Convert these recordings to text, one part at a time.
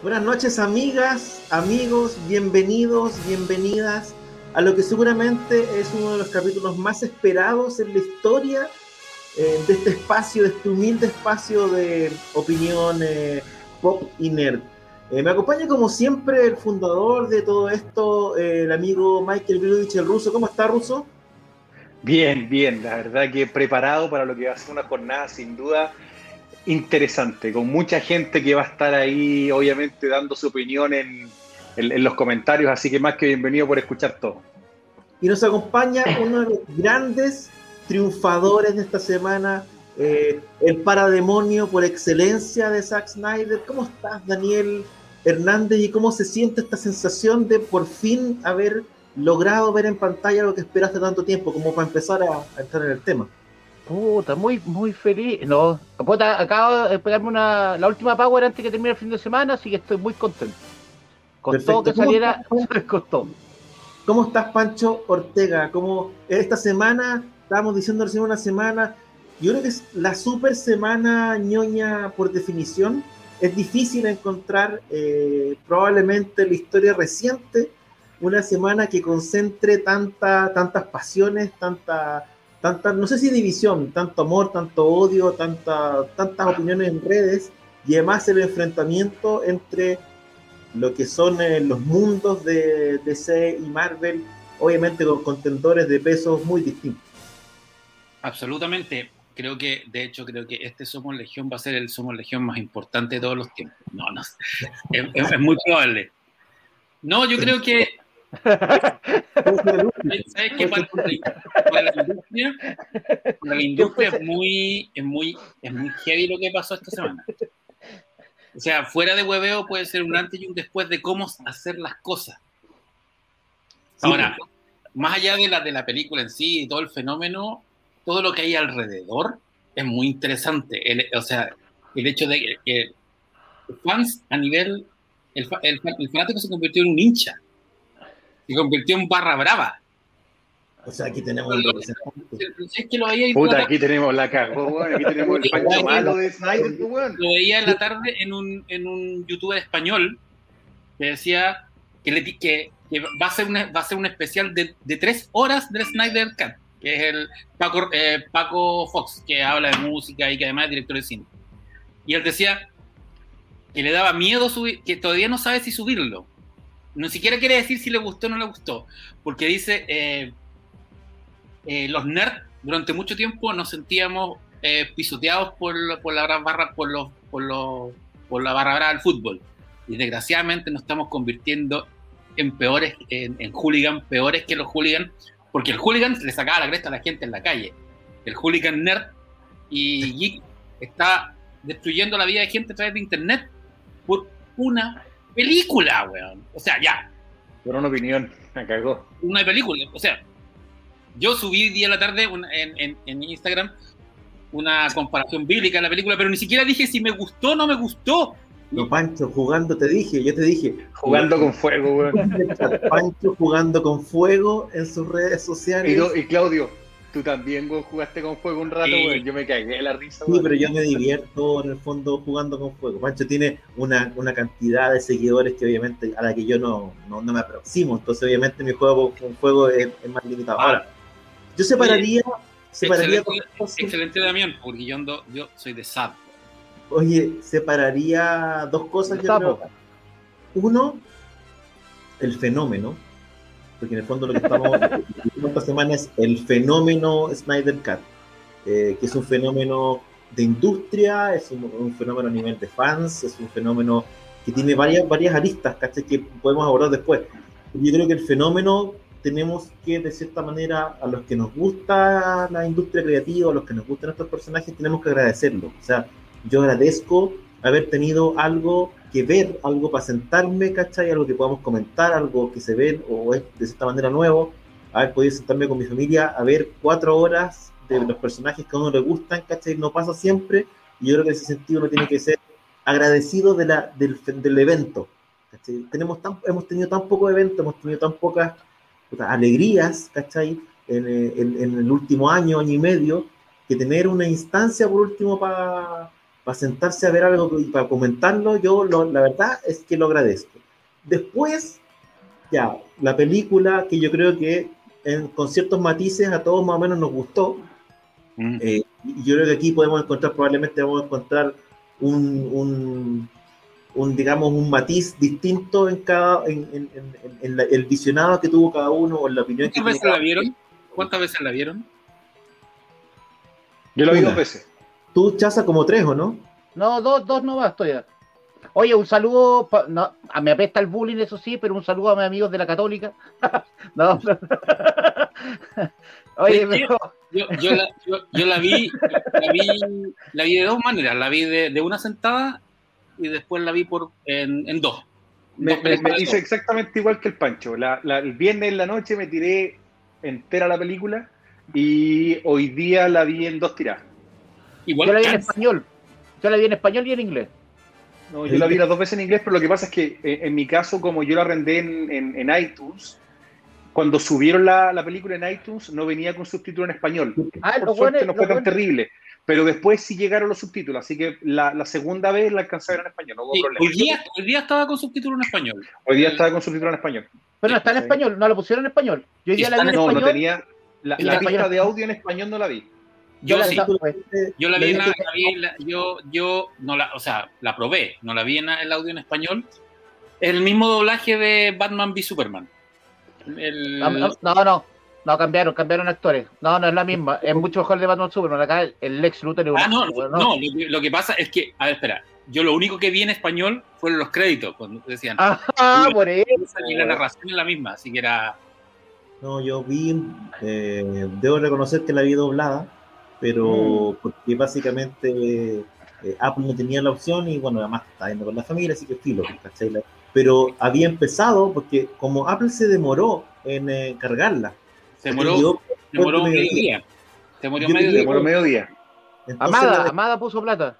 Buenas noches amigas, amigos, bienvenidos, bienvenidas a lo que seguramente es uno de los capítulos más esperados en la historia eh, de este espacio, de este humilde espacio de opinión eh, pop y nerd. Eh, me acompaña como siempre el fundador de todo esto, el amigo Michael Brudich, el ruso. ¿Cómo está, ruso? Bien, bien, la verdad que preparado para lo que va a ser una jornada sin duda interesante, con mucha gente que va a estar ahí, obviamente, dando su opinión en, los comentarios, así que más que bienvenido por escuchar todo. Y nos acompaña uno de los grandes triunfadores de esta semana, eh, el parademonio por excelencia de Zack Snyder. ¿Cómo estás, Daniel Hernández? ¿Y cómo se siente esta sensación de por fin haber logrado ver en pantalla lo que esperaste tanto tiempo, como para empezar a entrar en el tema? Puta, muy, muy feliz. No, puta, acabo de pegarme una, la última Power antes que termine el fin de semana, así que estoy muy contento. Con todo que saliera, costó. ¿Cómo estás, Pancho Ortega? ¿Cómo esta semana, estábamos diciendo recién una semana, yo creo que es la super semana ñoña por definición. Es difícil encontrar eh, probablemente la historia reciente, una semana que concentre tanta, tantas pasiones, tanta tanta, no sé si división, tanto amor, tanto odio, tanta, tantas opiniones en redes y además el enfrentamiento entre lo que son eh, los mundos de DC y Marvel, obviamente con contendores de pesos muy distintos. Absolutamente. Creo que, de hecho, creo que este Somos Legión va a ser el Somos Legión más importante de todos los tiempos. No, no. es muy probable. No, yo creo que ¿Sabes qué? Para, la industria, para la industria es muy, es, muy, es muy heavy lo que pasó esta semana. O sea, fuera de hueveo puede ser un antes y un después de cómo hacer las cosas. Ahora, más allá de la, de la película en sí y todo el fenómeno, todo lo que hay alrededor es muy interesante. o sea, el hecho de que fans a nivel, el, el, el fanático se convirtió en un hincha se convirtió en barra brava. O sea, aquí tenemos el representante. que lo veía Puta, aquí tenemos la cagó, Aquí tenemos el pancho malo de Snyder, weón. Lo veía en la tarde en un, en un youtuber español que decía que, le, que, que va, a ser una, va a ser un especial de, de tres horas del Snyder Cut, que es el Paco, eh, Paco Fox, que habla de música y que además es director de cine. Y él decía que le daba miedo subir, que todavía no sabe si subirlo, no siquiera quiere decir si le gustó o no le gustó, porque dice, eh, eh, los nerds durante mucho tiempo nos sentíamos eh, pisoteados por, por, la barra, por, los, por, los, por la barra brava del fútbol. Y desgraciadamente nos estamos convirtiendo en peores, en, en hooligan, peores que los hooligans, porque el hooligan le sacaba la cresta a la gente en la calle. El hooligan nerd y geek está destruyendo la vida de gente a través de internet por una película, weón. O sea, ya. Por una opinión, me cagó. Una película, o sea, yo subí día a la tarde en, en, Instagram una comparación bíblica de la película, pero ni siquiera dije si me gustó o no me gustó. No, Pancho, jugando te dije, yo te dije. Jugando con fuego, weón. Pancho jugando con fuego en sus redes sociales. y Claudio, Tú también jugaste con fuego un rato, Yo me cagué la risa, Sí, pero yo me divierto en el fondo jugando con fuego. Pancho tiene una, una cantidad de seguidores que obviamente a la que yo no, no, me aproximo. Entonces, obviamente, mi juego con fuego es, más limitado. Ahora, yo separaría. separaría excelente, excelente, Damián, porque yo, ando, yo soy de SAP. Oye, separaría dos cosas. Yo creo. Uno, el fenómeno porque en el fondo lo que estamos viendo esta semana es el fenómeno Snyder Cut, eh, que es un fenómeno de industria, es un, fenómeno a nivel de fans, es un fenómeno que tiene varias, varias aristas, ¿cachai? Que podemos abordar después. Yo creo que el fenómeno tenemos que, de cierta manera, a los que nos gusta la industria creativa, a los que nos gustan estos personajes, tenemos que agradecerlo. O sea, yo agradezco haber tenido algo que ver, algo para sentarme, ¿cachai? Algo que podamos comentar, algo que se ve o es de cierta manera nuevo, haber podido sentarme con mi familia a ver cuatro horas de los personajes que a uno le gustan, ¿cachai? No pasa siempre, y yo creo que en ese sentido uno tiene que ser agradecido de la, del, del evento. ¿cachai? Tenemos tan, hemos tenido tan poco evento, hemos tenido tan pocas alegrías, ¿cachai? En, en, en, el último año, año y medio, que tener una instancia por último para sentarse a ver algo y para comentarlo, yo lo, la verdad es que lo agradezco. Después, ya, la película que yo creo que en, con ciertos matices a todos más o menos nos gustó. Mm. Eh, yo creo que aquí podemos encontrar, probablemente vamos a encontrar un, un, un digamos, un matiz distinto en cada, en, en, en la, el visionado que tuvo cada uno o la opinión ¿Cuántas veces la vieron? ¿Cuántas veces la vieron? Yo la vi dos veces. Tú, Chaza, como tres, ¿o no? No, dos, dos no basto ya. Oye, un saludo, no, a me apesta el bullying, eso sí, pero un saludo a mis amigos de la Católica. no, Oye, pero... yo, yo, la, yo, yo, la, vi, la vi, la vi de dos maneras, la vi de, de una sentada y después la vi por en, en dos. Me, dos me, me hice exactamente igual que el Pancho. La, la, el viernes en la noche me tiré entera la película y hoy día la vi en dos tiradas. Igual yo la vi en español. Yo la vi en español y en inglés. No, yo la vi las dos veces en inglés, pero lo que pasa es que eh, en mi caso, como yo la arrendé en, en, en iTunes, cuando subieron la, la, película en iTunes no venía con subtítulo en español. Ah, Por suerte bueno, no fue tan bueno. terrible. Pero después sí llegaron los subtítulos, así que la, la segunda vez la alcancé a ver en español, no hubo sí, problema. Hoy día, hoy día estaba con subtítulo en español. Hoy día estaba con subtítulo en español. Pero no está en español, no lo pusieron en español. Yo ya la vi en no, español. No, tenía, la, la pista de audio en español no la vi. Yo, yo, sí, yo la vi, en la, la vi la, yo, yo no la, o sea, la probé, no la vi en el audio en español. El mismo doblaje de Batman v Superman. El... No, no, no, no, cambiaron, cambiaron actores. No, no es la misma. Es mucho mejor de Batman Superman. Acá el Lex Luthor. Ah, no, no, no. Lo, que, lo, que pasa es que, a ver, espera. Yo lo único que vi en español fueron los créditos, cuando decían. Ah, por eso. Y la narración es la misma, así que era. No, yo vi, eh, debo reconocer que la vi doblada pero mm. porque básicamente eh, Apple no tenía la opción y bueno, además está yendo con la familia, así que filo, ¿cachai? Pero había empezado porque como Apple se demoró en eh, cargarla, se demoró, demoró medio día. Se demoró medio día. Demoró medio día. Amada, la, Amada puso plata.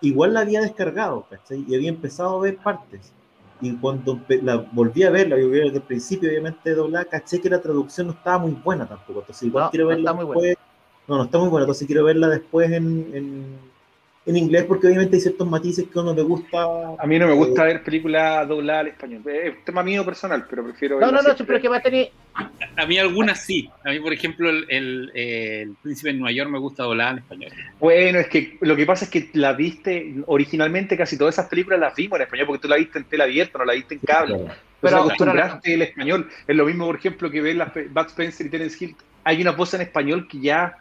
Igual la había descargado, ¿cachai? Y había empezado a ver partes. Y cuando la volví a verla, yo vi desde el principio, obviamente, doblada, caché que la traducción no estaba muy buena tampoco. Entonces, igual no, quiero verla no después. Buena no, no está muy buena, entonces quiero verla después en, en, en, inglés porque obviamente hay ciertos matices que a uno le gusta. A mí no me gusta eh, ver películas dobladas al español. Es un tema mío personal, pero prefiero. No, no, no, pero es que va a tener. A, a, mí algunas sí. A mí, por ejemplo, el, el, el, Príncipe de Nueva York me gusta doblada en español. Bueno, es que lo que pasa es que la viste originalmente, casi todas esas películas las vimos en español porque tú la viste en tela abierta, no la viste en cable. Claro. Pero acostumbraste el español. Es lo mismo, por ejemplo, que ver las Bud Spencer y Terence Hill. Hay una voz en español que ya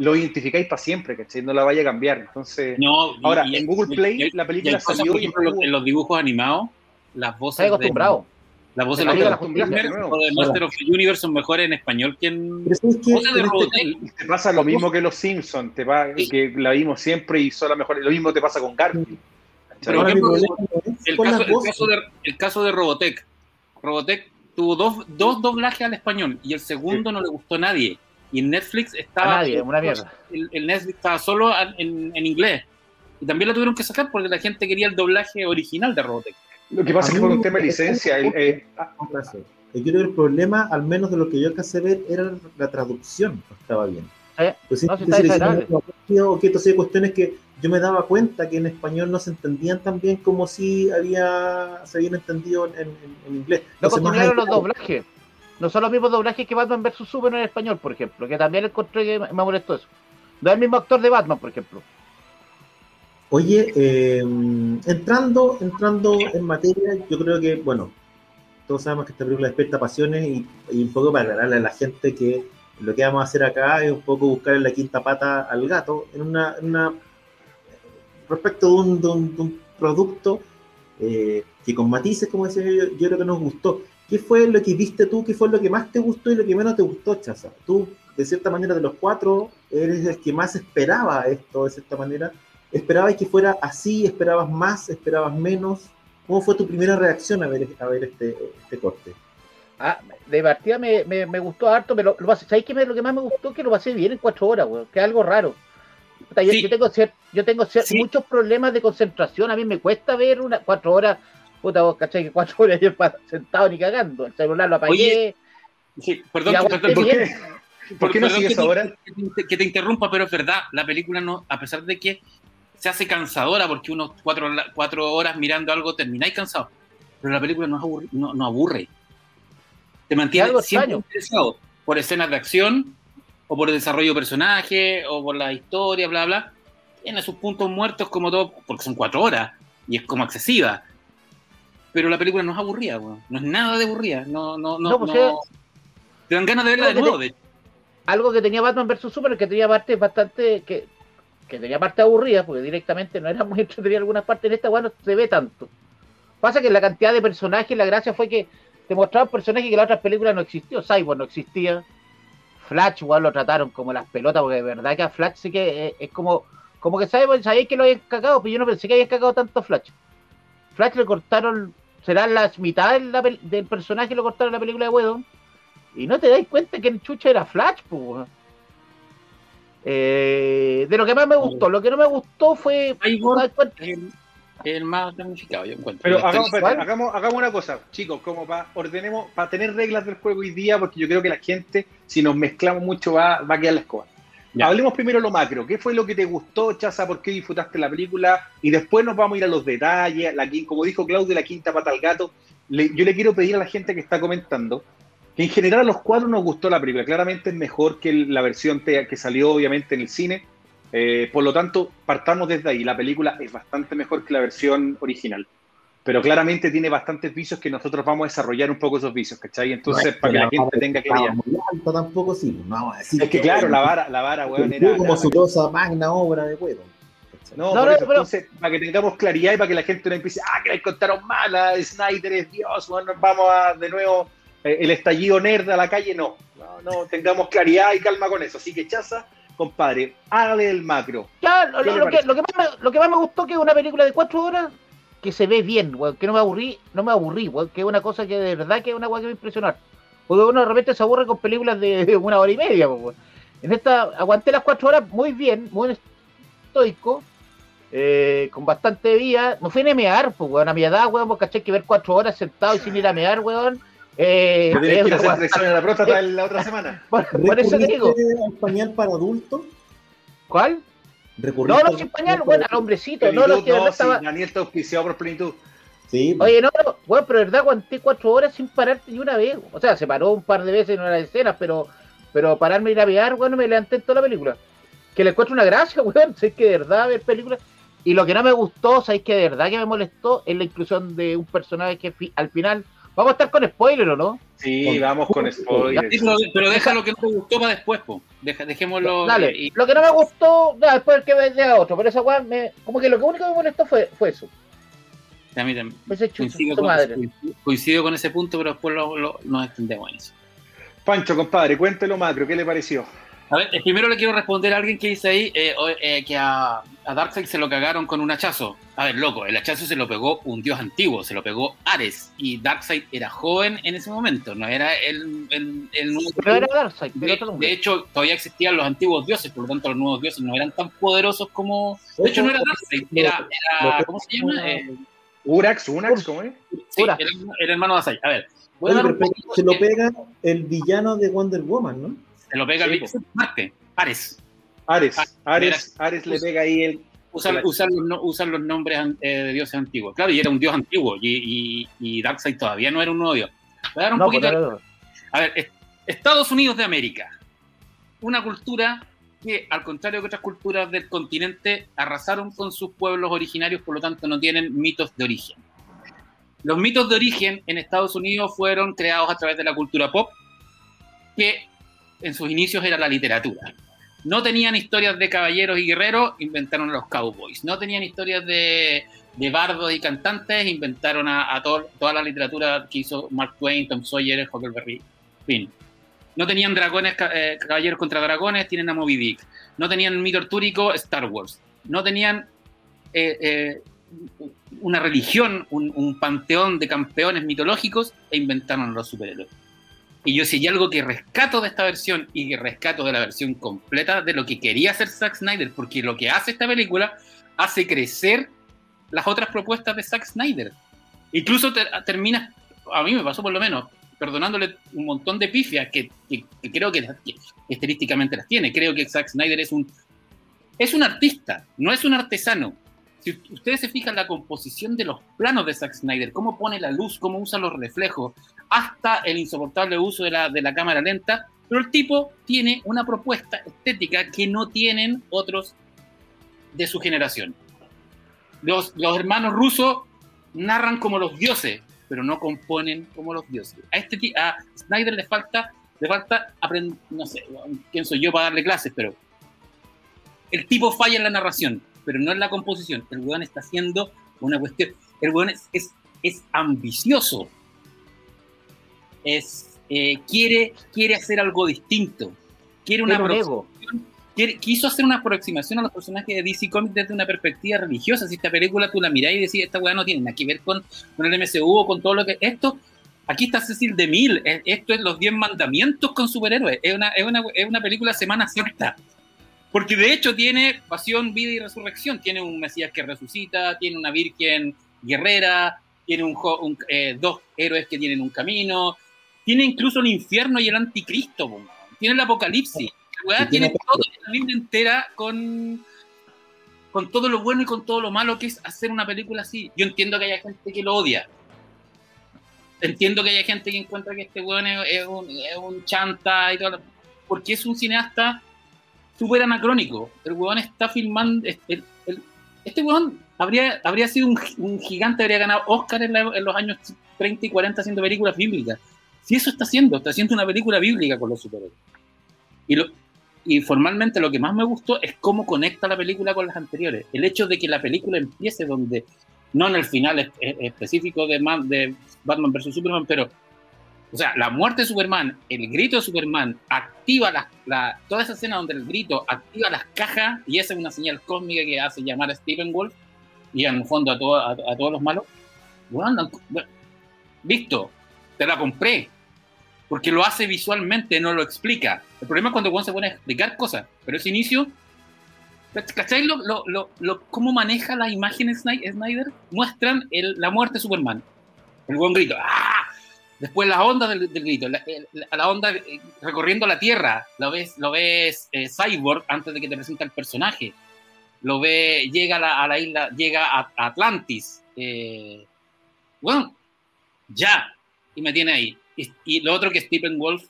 lo identificáis para siempre, ¿cachai? No la vaya a cambiar. Entonces, no, ahora, y, en Google Play, y, la película y salió. Por ejemplo, en los dibujos animados, las voces. Estoy acostumbrado. De, las voces de, de, o de Master of the Universe son mejores en español que en. Es que, voces de Robotech. Te pasa lo mismo que los Simpsons, te va, sí. que la vimos siempre y son las mejores. Lo mismo te pasa con Garfield. Por ejemplo, el caso, el, caso de, el caso de Robotech. Robotech tuvo dos, dos doblajes al español y el segundo sí. no le gustó a nadie y en Netflix estaba. A nadie, una mierda. El, el, Netflix estaba solo en, en, inglés. Y también lo tuvieron que sacar porque la gente quería el doblaje original de Robotech. Lo que pasa es que por un tema de licencia. El, eh, yo creo que el problema, al menos de lo que yo alcancé a ver, era la traducción, no estaba bien. ¿Eh? Pues, no, si está que entonces hay cuestiones que yo me daba cuenta que en español no se entendían tan bien como si había, se habían entendido en, en, en inglés. No continuaron los doblajes. No son los mismos doblajes que Batman vs Superman en español, por ejemplo, que también encontré que me molestó eso. No es el mismo actor de Batman, por ejemplo. Oye, eh, entrando, entrando en materia, yo creo que, bueno, todos sabemos que esta película despierta pasiones y, un poco para aclararle a la gente que lo que vamos a hacer acá es un poco buscar en la quinta pata al gato en una, respecto de un producto eh, que con matices, como decía yo, yo creo que nos gustó ¿qué fue lo que viste tú? ¿Qué fue lo que más te gustó y lo que menos te gustó, Chaza? Tú, de cierta manera, de los cuatro, eres el que más esperaba esto, de cierta manera. ¿Esperabas que fuera así? ¿Esperabas más? ¿Esperabas menos? ¿Cómo fue tu primera reacción a ver, a ver este, este corte? Ah, de partida me, me, me gustó harto, pero lo, ¿sabéis qué? Lo que más me gustó que lo pasé bien en cuatro horas, weón, que es algo raro. Yo, Sí. yo tengo, cier- yo tengo cier- Sí. muchos problemas de concentración, a mí me cuesta ver una cuatro horas, puta, vos cachai que cuatro horas yo sentado ni cagando, el celular lo apagué, Oye, Sí, perdón, perdón, ¿Por qué, ¿Por qué no sigues que ahora? Que te, que te interrumpa, pero es verdad, la película no, a pesar de que se hace cansadora, porque unos cuatro, cuatro horas mirando algo termináis cansado, pero la película no, es aburri- no, no aburre. Te mantiene algo siempre extraño. interesado por escenas de acción, o por el desarrollo de personaje, o por la historia, bla, bla. Tiene sus puntos muertos como todo, porque son cuatro horas, y es como excesiva. Pero la película no es aburrida, weón. no es nada de aburrida. No, no, no, No, pues, no- Te dan ganas de verla de nuevo, te- de hecho. algo que tenía Batman vs Superman, que tenía partes bastante, que, que tenía partes aburridas, porque directamente no era muy entretenida algunas partes, en esta weá no se ve tanto. Pasa que la cantidad de personajes, la gracia fue que te mostraban personajes que en las otras películas no existió. Cyborg no existía. Flash, igual lo trataron como las pelotas, porque de verdad que a Flash sí que es, es como, como que Cyborg, sabéis que lo habían cagado, pero yo no pensé que habían cagado tanto a Flash. Flash le cortaron, será las mitad del personaje lo cortaron en la película de Wedon. Y no te dais cuenta que el chucha era Flash, pues. Eh, de lo que más me gustó, lo que no me gustó fue. El, el más damnificado, yo encuentro. Pero espérate, hagamos, hagamos una cosa, chicos, como para ordenemos, para tener reglas del juego hoy día, porque yo creo que la gente, si nos mezclamos mucho, va, va a quedar la escoba. Hablemos primero lo macro. ¿Qué fue lo que te gustó, Chaza? ¿Por qué disfrutaste la película? Y después nos vamos a ir a los detalles. La, como dijo Claudio, la quinta pata al gato. Le- yo le quiero pedir a la gente que está comentando que en general a los cuatro nos gustó la película. Claramente es mejor que la versión que salió obviamente en el cine. Eh, por lo tanto, partamos desde ahí. La película es bastante mejor que la versión original. Pero claramente tiene bastantes vicios que nosotros vamos a desarrollar un poco esos vicios, ¿cachai? Entonces, para que la gente tenga claridad. Muy alto tampoco, sí. pues, No vamos a decir Es que claro, la vara, la vara, weón, era... como su cosa magna obra de huevo. No, No, por no, eso, pero- entonces, para que tengamos claridad y para que la gente no empiece, ah, que la contaron mal, ah, Snyder es Dios, bueno, vamos a de nuevo eh, el estallido nerd a la calle, no. no, no, tengamos claridad y calma con eso. Así que Chaza, compadre, hágale el macro. Ya, lo, ¿Qué lo- le lo que, lo, que más me, lo que más me gustó que una película de cuatro horas que se ve bien, weón, que no me aburrí, no me aburrí, weón, que es una cosa que de verdad que es una weá que me impresionar. Porque uno de repente se aburre con películas de, una hora y media, weón. En esta aguanté las cuatro horas muy bien, muy estoico, eh, con bastante vía. No fui ni a mear, pues, weón, a mi edad, weón, porque caché que ver cuatro horas sentado y sin ir a mear, weón. Eh, ¿Te tienes es que ir a una hacer weá- selección en la próstata la otra semana? por, por eso te digo, ¿Recurriste al pañal para adultos? ¿cuál? ¿Recurriste No, no, al sin pañal, weón, al hombrecito, no, no, que de no, verdad sí, estaba. Daniel está auspiciado por plenitud. Sí, Oye, no, no, bueno, pero de verdad aguanté cuatro horas sin pararte ni una vez. O sea, se paró un par de veces en una escena, pero, pero pararme y ir a mirar, bueno, me levanté en toda la película. Que le encuentro una gracia, weón. Sé que de verdad ver películas. Y lo que no me gustó, sabéis que de verdad que me molestó, es la inclusión de un personaje que fi- al final. Vamos a estar con spoiler, ¿o no? Sí, Con- vamos con spoilers. pero, pero deja lo que no te gustó para después, po. Deja, dejémoslo. Dale. y- Lo que no me gustó, ya, después que vea otro. Pero esa me, como que lo que único que me molestó fue, fue eso. a mí también. Ese chucho, Coincido con, madre. coincido con ese punto, pero después lo- lo- nos extendemos en eso. Pancho, compadre, cuéntelo macro, ¿qué le pareció? A ver, eh, primero le quiero responder a alguien que dice ahí eh, eh, que a, a Darkseid se lo cagaron con un hachazo. A ver, loco, el hachazo se lo pegó un dios antiguo, se lo pegó Ares. Y Darkseid era joven en ese momento, no era el, el, el nuevo Pero era Darkseid, pero de, hecho, todavía existían los antiguos dioses, por lo tanto los nuevos dioses no eran tan poderosos como... De hecho, no era Darkseid, era... era ¿Cómo se llama? Eh, Urax, Unax, ¿cómo es? sí, era, era el hermano de Asai. A ver, voy a Oye, dar un pero poquito- se lo pega el villano de Wonder Woman, ¿no? se lo pega Sí, el. Marte, Ares. Ares, Ah, Ares, Ares le pega ahí el. Usan, Claro. usan los, no- usan los nombres eh, de dioses antiguos. Claro, y era un dios antiguo, y, y, y Darkseid todavía no era un nuevo dios. Voy a dar un No, poquito... no. A ver, es- Estados Unidos de América. Una cultura que, al contrario que otras culturas del continente, arrasaron con sus pueblos originarios, por lo tanto no tienen mitos de origen. Los mitos de origen en Estados Unidos fueron creados a través de la cultura pop, que en sus inicios era la literatura. No tenían historias de caballeros y guerreros, inventaron a los cowboys. No tenían historias de, de bardos y cantantes, inventaron a, toda la literatura que hizo Mark Twain, Tom Sawyer, Huckleberry Finn. No tenían dragones, eh, caballeros contra dragones, tienen a Moby Dick. No tenían mito artúrico, Star Wars. No tenían eh, eh, una religión, un, panteón de campeones mitológicos e inventaron los superhéroes. Y yo si hay algo que rescato de esta versión y que rescato de la versión completa de lo que quería hacer Zack Snyder, porque lo que hace esta película hace crecer las otras propuestas de Zack Snyder. Incluso termina, a mí me pasó por lo menos, perdonándole un montón de pifias que, creo que, estilísticamente las tiene. Creo que Zack Snyder es un, es un artista, no es un artesano. Si ustedes se fijan la composición de los planos de Zack Snyder, cómo pone la luz, cómo usa los reflejos, hasta el insoportable uso de la, de la cámara lenta, pero el tipo tiene una propuesta estética que no tienen otros de su generación. Los, los hermanos rusos narran como los dioses, pero no componen como los dioses. A, este, a Snyder le falta, le falta aprender, no sé, quién soy yo para darle clases, pero el tipo falla en la narración, pero no en la composición. El weón está haciendo una cuestión, el weón es, es, ambicioso, es, eh, quiere, quiere hacer algo distinto, quiere una quiso hacer una aproximación a los personajes de DC Comics desde una perspectiva religiosa. Si esta película tú la mirás y decís, esta weá no tiene nada que ver con, con el MCU o con todo lo que. Esto, aquí está Cecil de Mil, esto es los 10 mandamientos con superhéroes. Es una, es una, es una película Semana Santa. Porque de hecho tiene pasión, vida y resurrección. Tiene un Mesías que resucita, tiene una Virgen guerrera, tiene un, eh, dos héroes que tienen un camino, tiene incluso el infierno y el anticristo, tiene el apocalipsis tiene toda la Biblia entera con, con todo lo bueno y con todo lo malo que es hacer una película así. Yo entiendo que haya gente que lo odia. Entiendo que haya gente que encuentra que este weón es, un, chanta y todo. Porque es un cineasta súper anacrónico. El weón está filmando. este weón habría, habría sido un, gigante, habría ganado Oscar en, en, los años 30 y 40 haciendo películas bíblicas. Si eso está haciendo, está haciendo una película bíblica con los superhéroes. Y lo, y formalmente lo que más me gustó es cómo conecta la película con las anteriores. El hecho de que la película empiece donde, no en el final específico de, de Batman vs. Superman, pero, o sea, la muerte de Superman, el grito de Superman, activa la, la, toda esa escena donde el grito activa las cajas y esa es una señal cósmica que hace llamar a Stephen Wolf y en el fondo a, a, todos los malos. Bueno, listo, te la compré, porque lo hace visualmente, no lo explica. El problema es cuando Juan se pone a explicar cosas, pero ese inicio, ¿cachai? Lo, lo, lo, ¿Cómo maneja las imágenes Snyder? Muestran la muerte de Superman. El buen grito, ¡ah! Después las ondas del, grito, la, la, onda eh, recorriendo la Tierra, lo ves, lo ves eh, Cyborg antes de que te presente el personaje. Lo ve, llega a la, la isla, llega a, Atlantis. Eh, bueno, ya, y me tiene ahí. Y, lo otro que Stephen Wolf,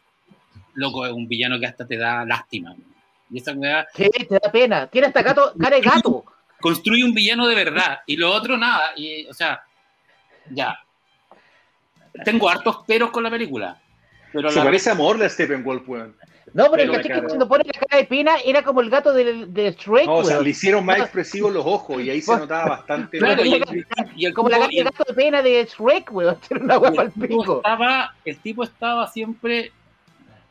loco, es un villano que hasta te da lástima. Y esa weá. Sí, te da pena. Tiene hasta gato, cara de gato. Construye un villano de verdad. Y lo otro, nada. Y, o sea, ya. Tengo hartos peros con la película. Pero Se parece amor de Stephen Wolf, weón. No, pero, el que cuando pone la cara de pena era como el gato de, de Shrek. No, o sea, le hicieron más expresivos los ojos y ahí se notaba bastante. Claro, y, como la cara de gato de pena de Shrek, weón. Era una hueá al pico. Estaba, el tipo estaba siempre.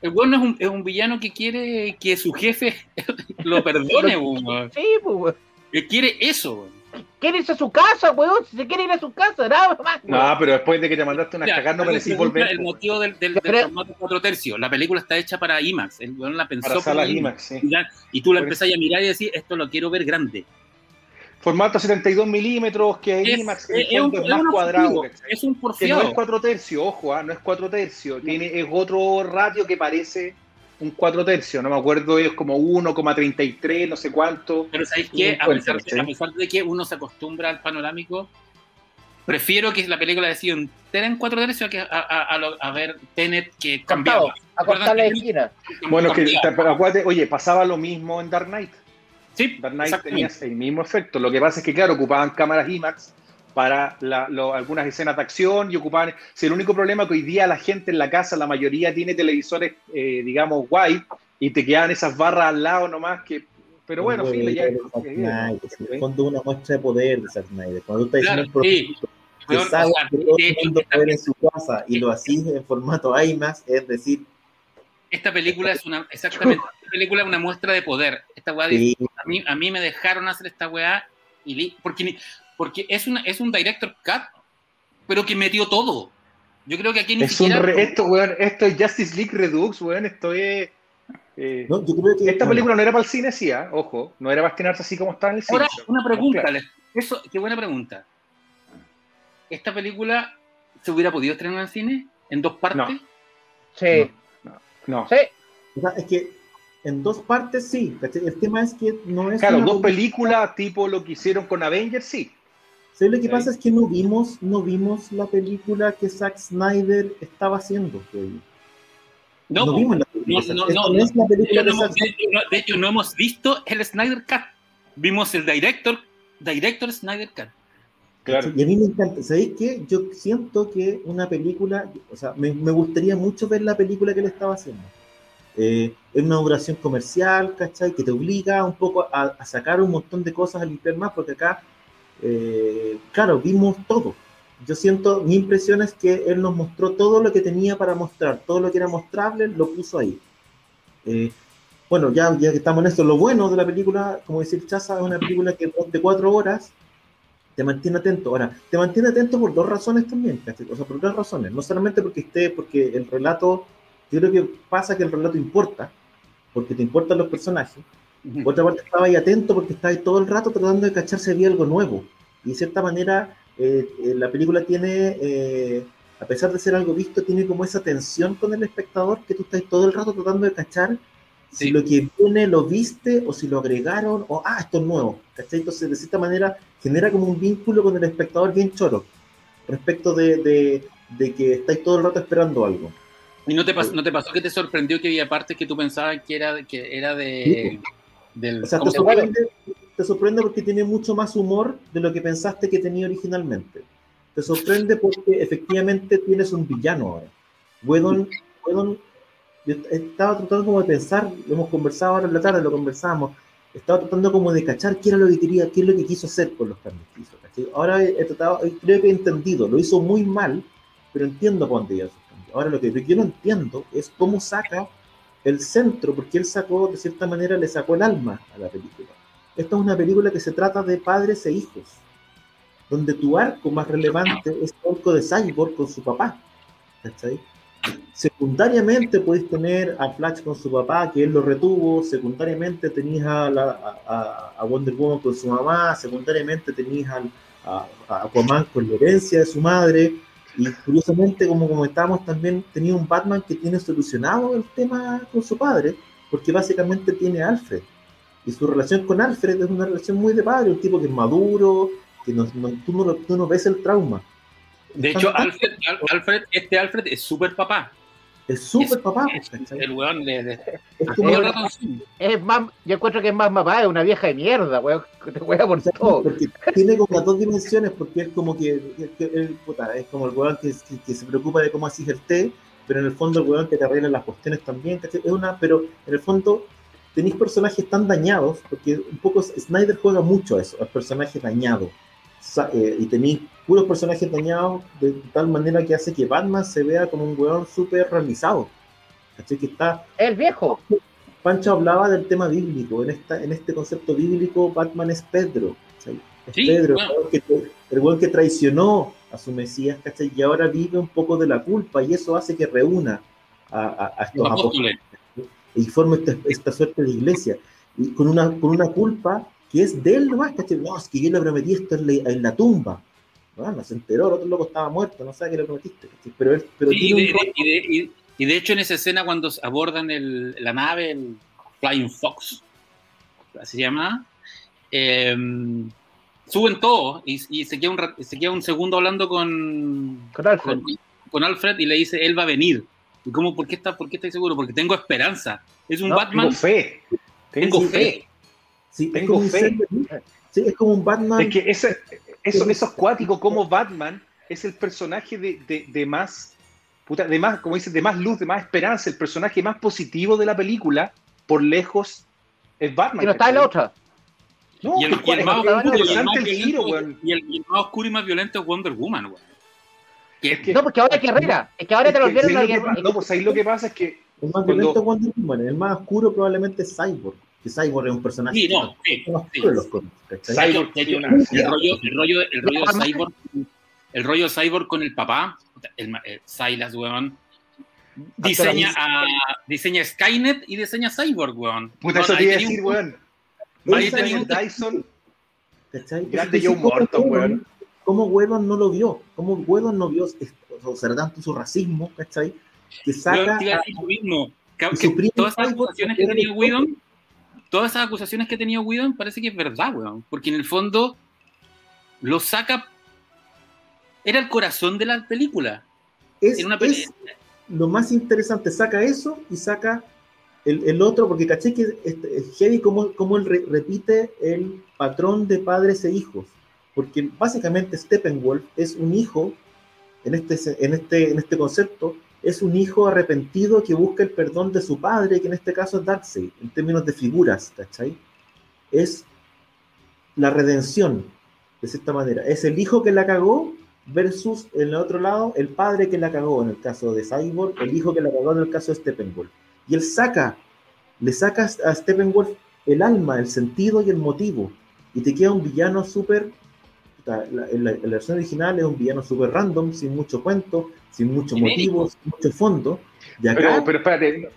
El bueno es un, es un villano que quiere que su jefe lo perdone, weón. Sí, pues, weón. Él quiere eso, weón quiere irse a su casa, weón. Si se quiere ir a su casa, nada más. No, pero después de que te mandaste una cagada, no merecís volver. El motivo del, del, del formato 4 tercios. La película está hecha para IMAX. El weón la pensó. Para IMAX, sí. Y tú la empezás a mirar y decís, esto lo quiero ver grande. Formato 72 milímetros, que es, IMAX, es, es, un, es más cuadrado. Es un porfiado. Que no es 4 tercios, ojo, ¿ah? no es 4 tercios. Tiene, es otro ratio que parece un 4 tercios, no me acuerdo, es como 1,33, no sé cuánto. Pero ¿sabéis qué? A pesar, de, que uno se acostumbra al panorámico, prefiero que la película decida entera en 4 tercios que a, a, a, ver Tenet que cambiaba. A cortar la esquina. Bueno, que, acuérdate, oye, pasaba lo mismo en Dark Knight. Sí, Dark Knight tenía el mismo efecto. Lo que pasa es que, claro, ocupaban cámaras IMAX para algunas escenas de acción y ocupaban... Si el único problema que hoy día la gente en la casa, la mayoría tiene televisores, eh, digamos, white, y te quedaban esas barras al lado nomás que. Pero bueno, filo, ya. En el fondo una muestra de poder de Zack Snyder. Cuando tú estás Claro, diciendo sí. que Weón, o sabes sea, que todo de el hecho, mundo esta puede ver en su casa y lo hacís en formato IMAX, es decir, Esta película es una, exactamente, esta película es una muestra de poder. Esta weá sí, a mí, a mí me dejaron hacer esta weá y li- porque, ni- porque es, una, es un director cut, pero que metió todo. Yo creo que aquí ni Es un siquiera. re- esto, weón, esto es Justice League Redux, weón, esto es. eh, ¿no? yo creo que Esta bueno, película no era para el cine, sí, ¿ah? ojo, no era para estrenarse así como está en el cine. Ahora, una pregunta, Claro. Eso, qué buena pregunta. ¿Esta película se hubiera podido estrenar en cine? ¿En dos partes? No. Sí, No. sí. o sea, es que en dos partes sí, el tema es que no es Claro, dos película- películas tipo lo que hicieron con Avengers, sí. ¿Sabes lo que Sí. pasa? Es que no vimos, no vimos la película que Zack Snyder estaba haciendo. güey. No, No, vimos la película. No, de no, no, no es la película Zack de hecho, no hemos visto el Snyder Cut. Vimos el director, director Snyder Cut. Claro. Y a mí me encanta. ¿Sabéis qué? Yo siento que una película, o sea, me, me gustaría mucho ver la película que él estaba haciendo. Eh, es una duración comercial, ¿cachai? Que te obliga un poco a, a sacar un montón de cosas, a limpiar más, porque acá, eh, claro, vimos todo. Yo siento, mi impresión es que él nos mostró todo lo que tenía para mostrar, todo lo que era mostrable, lo puso ahí. Eh, bueno, ya, ya que estamos en esto, lo bueno de la película, como decir Chaza, es una película que de cuatro horas te mantiene atento. Ahora, te mantiene atento por dos razones también, o sea, por tres razones. No solamente porque esté, porque el relato, yo creo que pasa que el relato importa, porque te importan los personajes. Por otra parte, estaba ahí atento porque estaba ahí todo el rato tratando de cachar si había algo nuevo. Y de cierta manera, eh, eh, la película tiene, eh, a pesar de ser algo visto, tiene como esa tensión con el espectador que tú estás todo el rato tratando de cachar si lo que viene lo viste o si lo agregaron o, ah, esto es nuevo. ¿cachai? Entonces, de cierta manera, genera como un vínculo con el espectador bien choro respecto de, de, de que estáis todo el rato esperando algo. ¿Y no te, pasó, no te pasó que te sorprendió que había partes que tú pensabas que era, que era de. Del, O sea, te ¿cómo se- sorprende, te sorprende porque tiene mucho más humor de lo que pensaste que tenía originalmente. Te sorprende porque efectivamente tienes un villano ahora. Whedon, Whedon- yo estaba tratando como de pensar, lo hemos conversado ahora en la tarde, lo conversábamos, estaba tratando como de cachar qué era lo que quería, qué es lo que quiso hacer con los cambios que hizo, ¿cachai? Ahora he, tratado, creo que he entendido, lo hizo muy mal, pero entiendo por dónde iba cambios. Ahora lo que yo no entiendo es cómo saca el centro, porque él sacó, de cierta manera, le sacó el alma a la película. Esta es una película que se trata de padres e hijos, donde tu arco más relevante es el arco de Cyborg con su papá. ¿cachai? Secundariamente podéis tener a Flash con su papá, que él lo retuvo, secundariamente tenías a, a- a- Wonder Woman con su mamá, secundariamente tenías al- a, a Aquaman con la herencia de su madre, y curiosamente, como comentábamos, también tenía un Batman que tiene solucionado el tema con su padre, porque básicamente tiene a Alfred. Y su relación con Alfred es una relación muy de padre, un tipo que es maduro, que no, no- tú, no, tú no ves el trauma. De hecho. Alfred, Al- Alfred, este Alfred es súper papá. Es súper papá. El weón le, le- Es como el rato. Es más, yo encuentro que es más mamá, es una vieja de mierda, weón, te juega por todo. porque tiene como las dos dimensiones, porque es como que, que- que el- puta, es como el weón que, que- que se preocupa de cómo haces el té, pero en el fondo el weón que te arregla las cuestiones también, ¿cachai? Es una, pero en el fondo tenéis personajes tan dañados, porque un poco Snyder juega mucho a eso, a personajes dañados. Eh, y tenéis puros personajes dañados de tal manera que hace que Batman se vea como un weón súper realizado. ¿cachai? Que está El viejo. Pancho hablaba del tema bíblico. En, esta, en este concepto bíblico, Batman es Pedro. ¿cachai? Es Sí, Pedro, bueno. el weón que, el weón que traicionó a su Mesías, ¿cachai? Y ahora vive un poco de la culpa y eso hace que reúna a, a- a estos Los apóstoles apóstoles. y forme esta, esta suerte de iglesia. Y con una, con una culpa que es de él nomás, ¿cachai? No, es que yo le prometí esto en la, en la tumba. No, no se enteró, el otro loco estaba muerto, no sabe que le prometiste. Pero él pero Sí, y, de, un rol- y de- y- y de hecho en esa escena cuando abordan el- la nave, el Flying Fox, así se llama, eh, suben todos y, y se, queda un, se queda un segundo hablando con, Con Alfred. con, con Alfred y le dice, él va a venir. ¿Y cómo? ¿Por qué, está, ¿Por qué estáis seguro? Porque tengo esperanza. Es un No, Batman, Tengo fe. tengo sí, fe. sí, tengo fe. sí, es como un Batman. Es que ese, eso, eso es cuático, como Batman es el personaje de, de- de más, puta, de más, como dices, de más luz, de más esperanza, el personaje más positivo de la película, por lejos es Batman. Y no está en la otra. No, Y el, es- y el más oscuro, y el más el giro, violento- weón. y el- y el más oscuro y más violento es Wonder Woman, weón. Que- Es que- No, porque ahora es Guerrera. Es que ahora Es te lo que, olvidaron ¿sabes la lo que pa- guerra. No, pues ahí lo que pasa es que El más Cuando- violento es Wonder Woman, el más oscuro probablemente es Cyborg. Que Cyborg es un personaje Sí, no, sí, el rollo, el rollo, el rollo de. Cyborg, el rollo de Cyborg con el papá, el, eh, Silas, weón, diseña a, diseña Skynet y diseña Cyborg, weón. Puta, eso te iba a decir, weón. ahí tenía Dyson, ¿cachai? grande Joe ¿cómo Morton, weón. ¿Cómo Whedon no lo vio? ¿Cómo Whedon no vio o sea, tanto su racismo, ¿cachai? Que saca te iba a decir lo mismo. Que- que su primo todas esas acusaciones que tenía el Whedon, todas esas acusaciones que tenía Whedon parece que es verdad, weón. Porque en el fondo lo saca. Era el corazón de la película. es, en una es peli- lo más interesante, saca eso y saca el, el otro, porque caché que es heavy como, como él re- repite el patrón de padres e hijos, porque básicamente Steppenwolf es un hijo, en este, en este, en este concepto, es un hijo arrepentido que busca el perdón de su padre, que en este caso es Darkseid, en términos de figuras, ¿cachai? Es la redención, de cierta manera. Es el hijo que la cagó versus en el otro lado el padre que la cagó en el caso de Cyborg, el hijo que la cagó en el caso de Steppenwolf. Y él saca, le saca a Steppenwolf el alma, el sentido y el motivo. Y te queda un villano súper... la- la, la versión original es un villano súper random, sin mucho cuento, sin mucho Genérico. motivo, sin mucho fondo. Y acá Pero, pero espérate,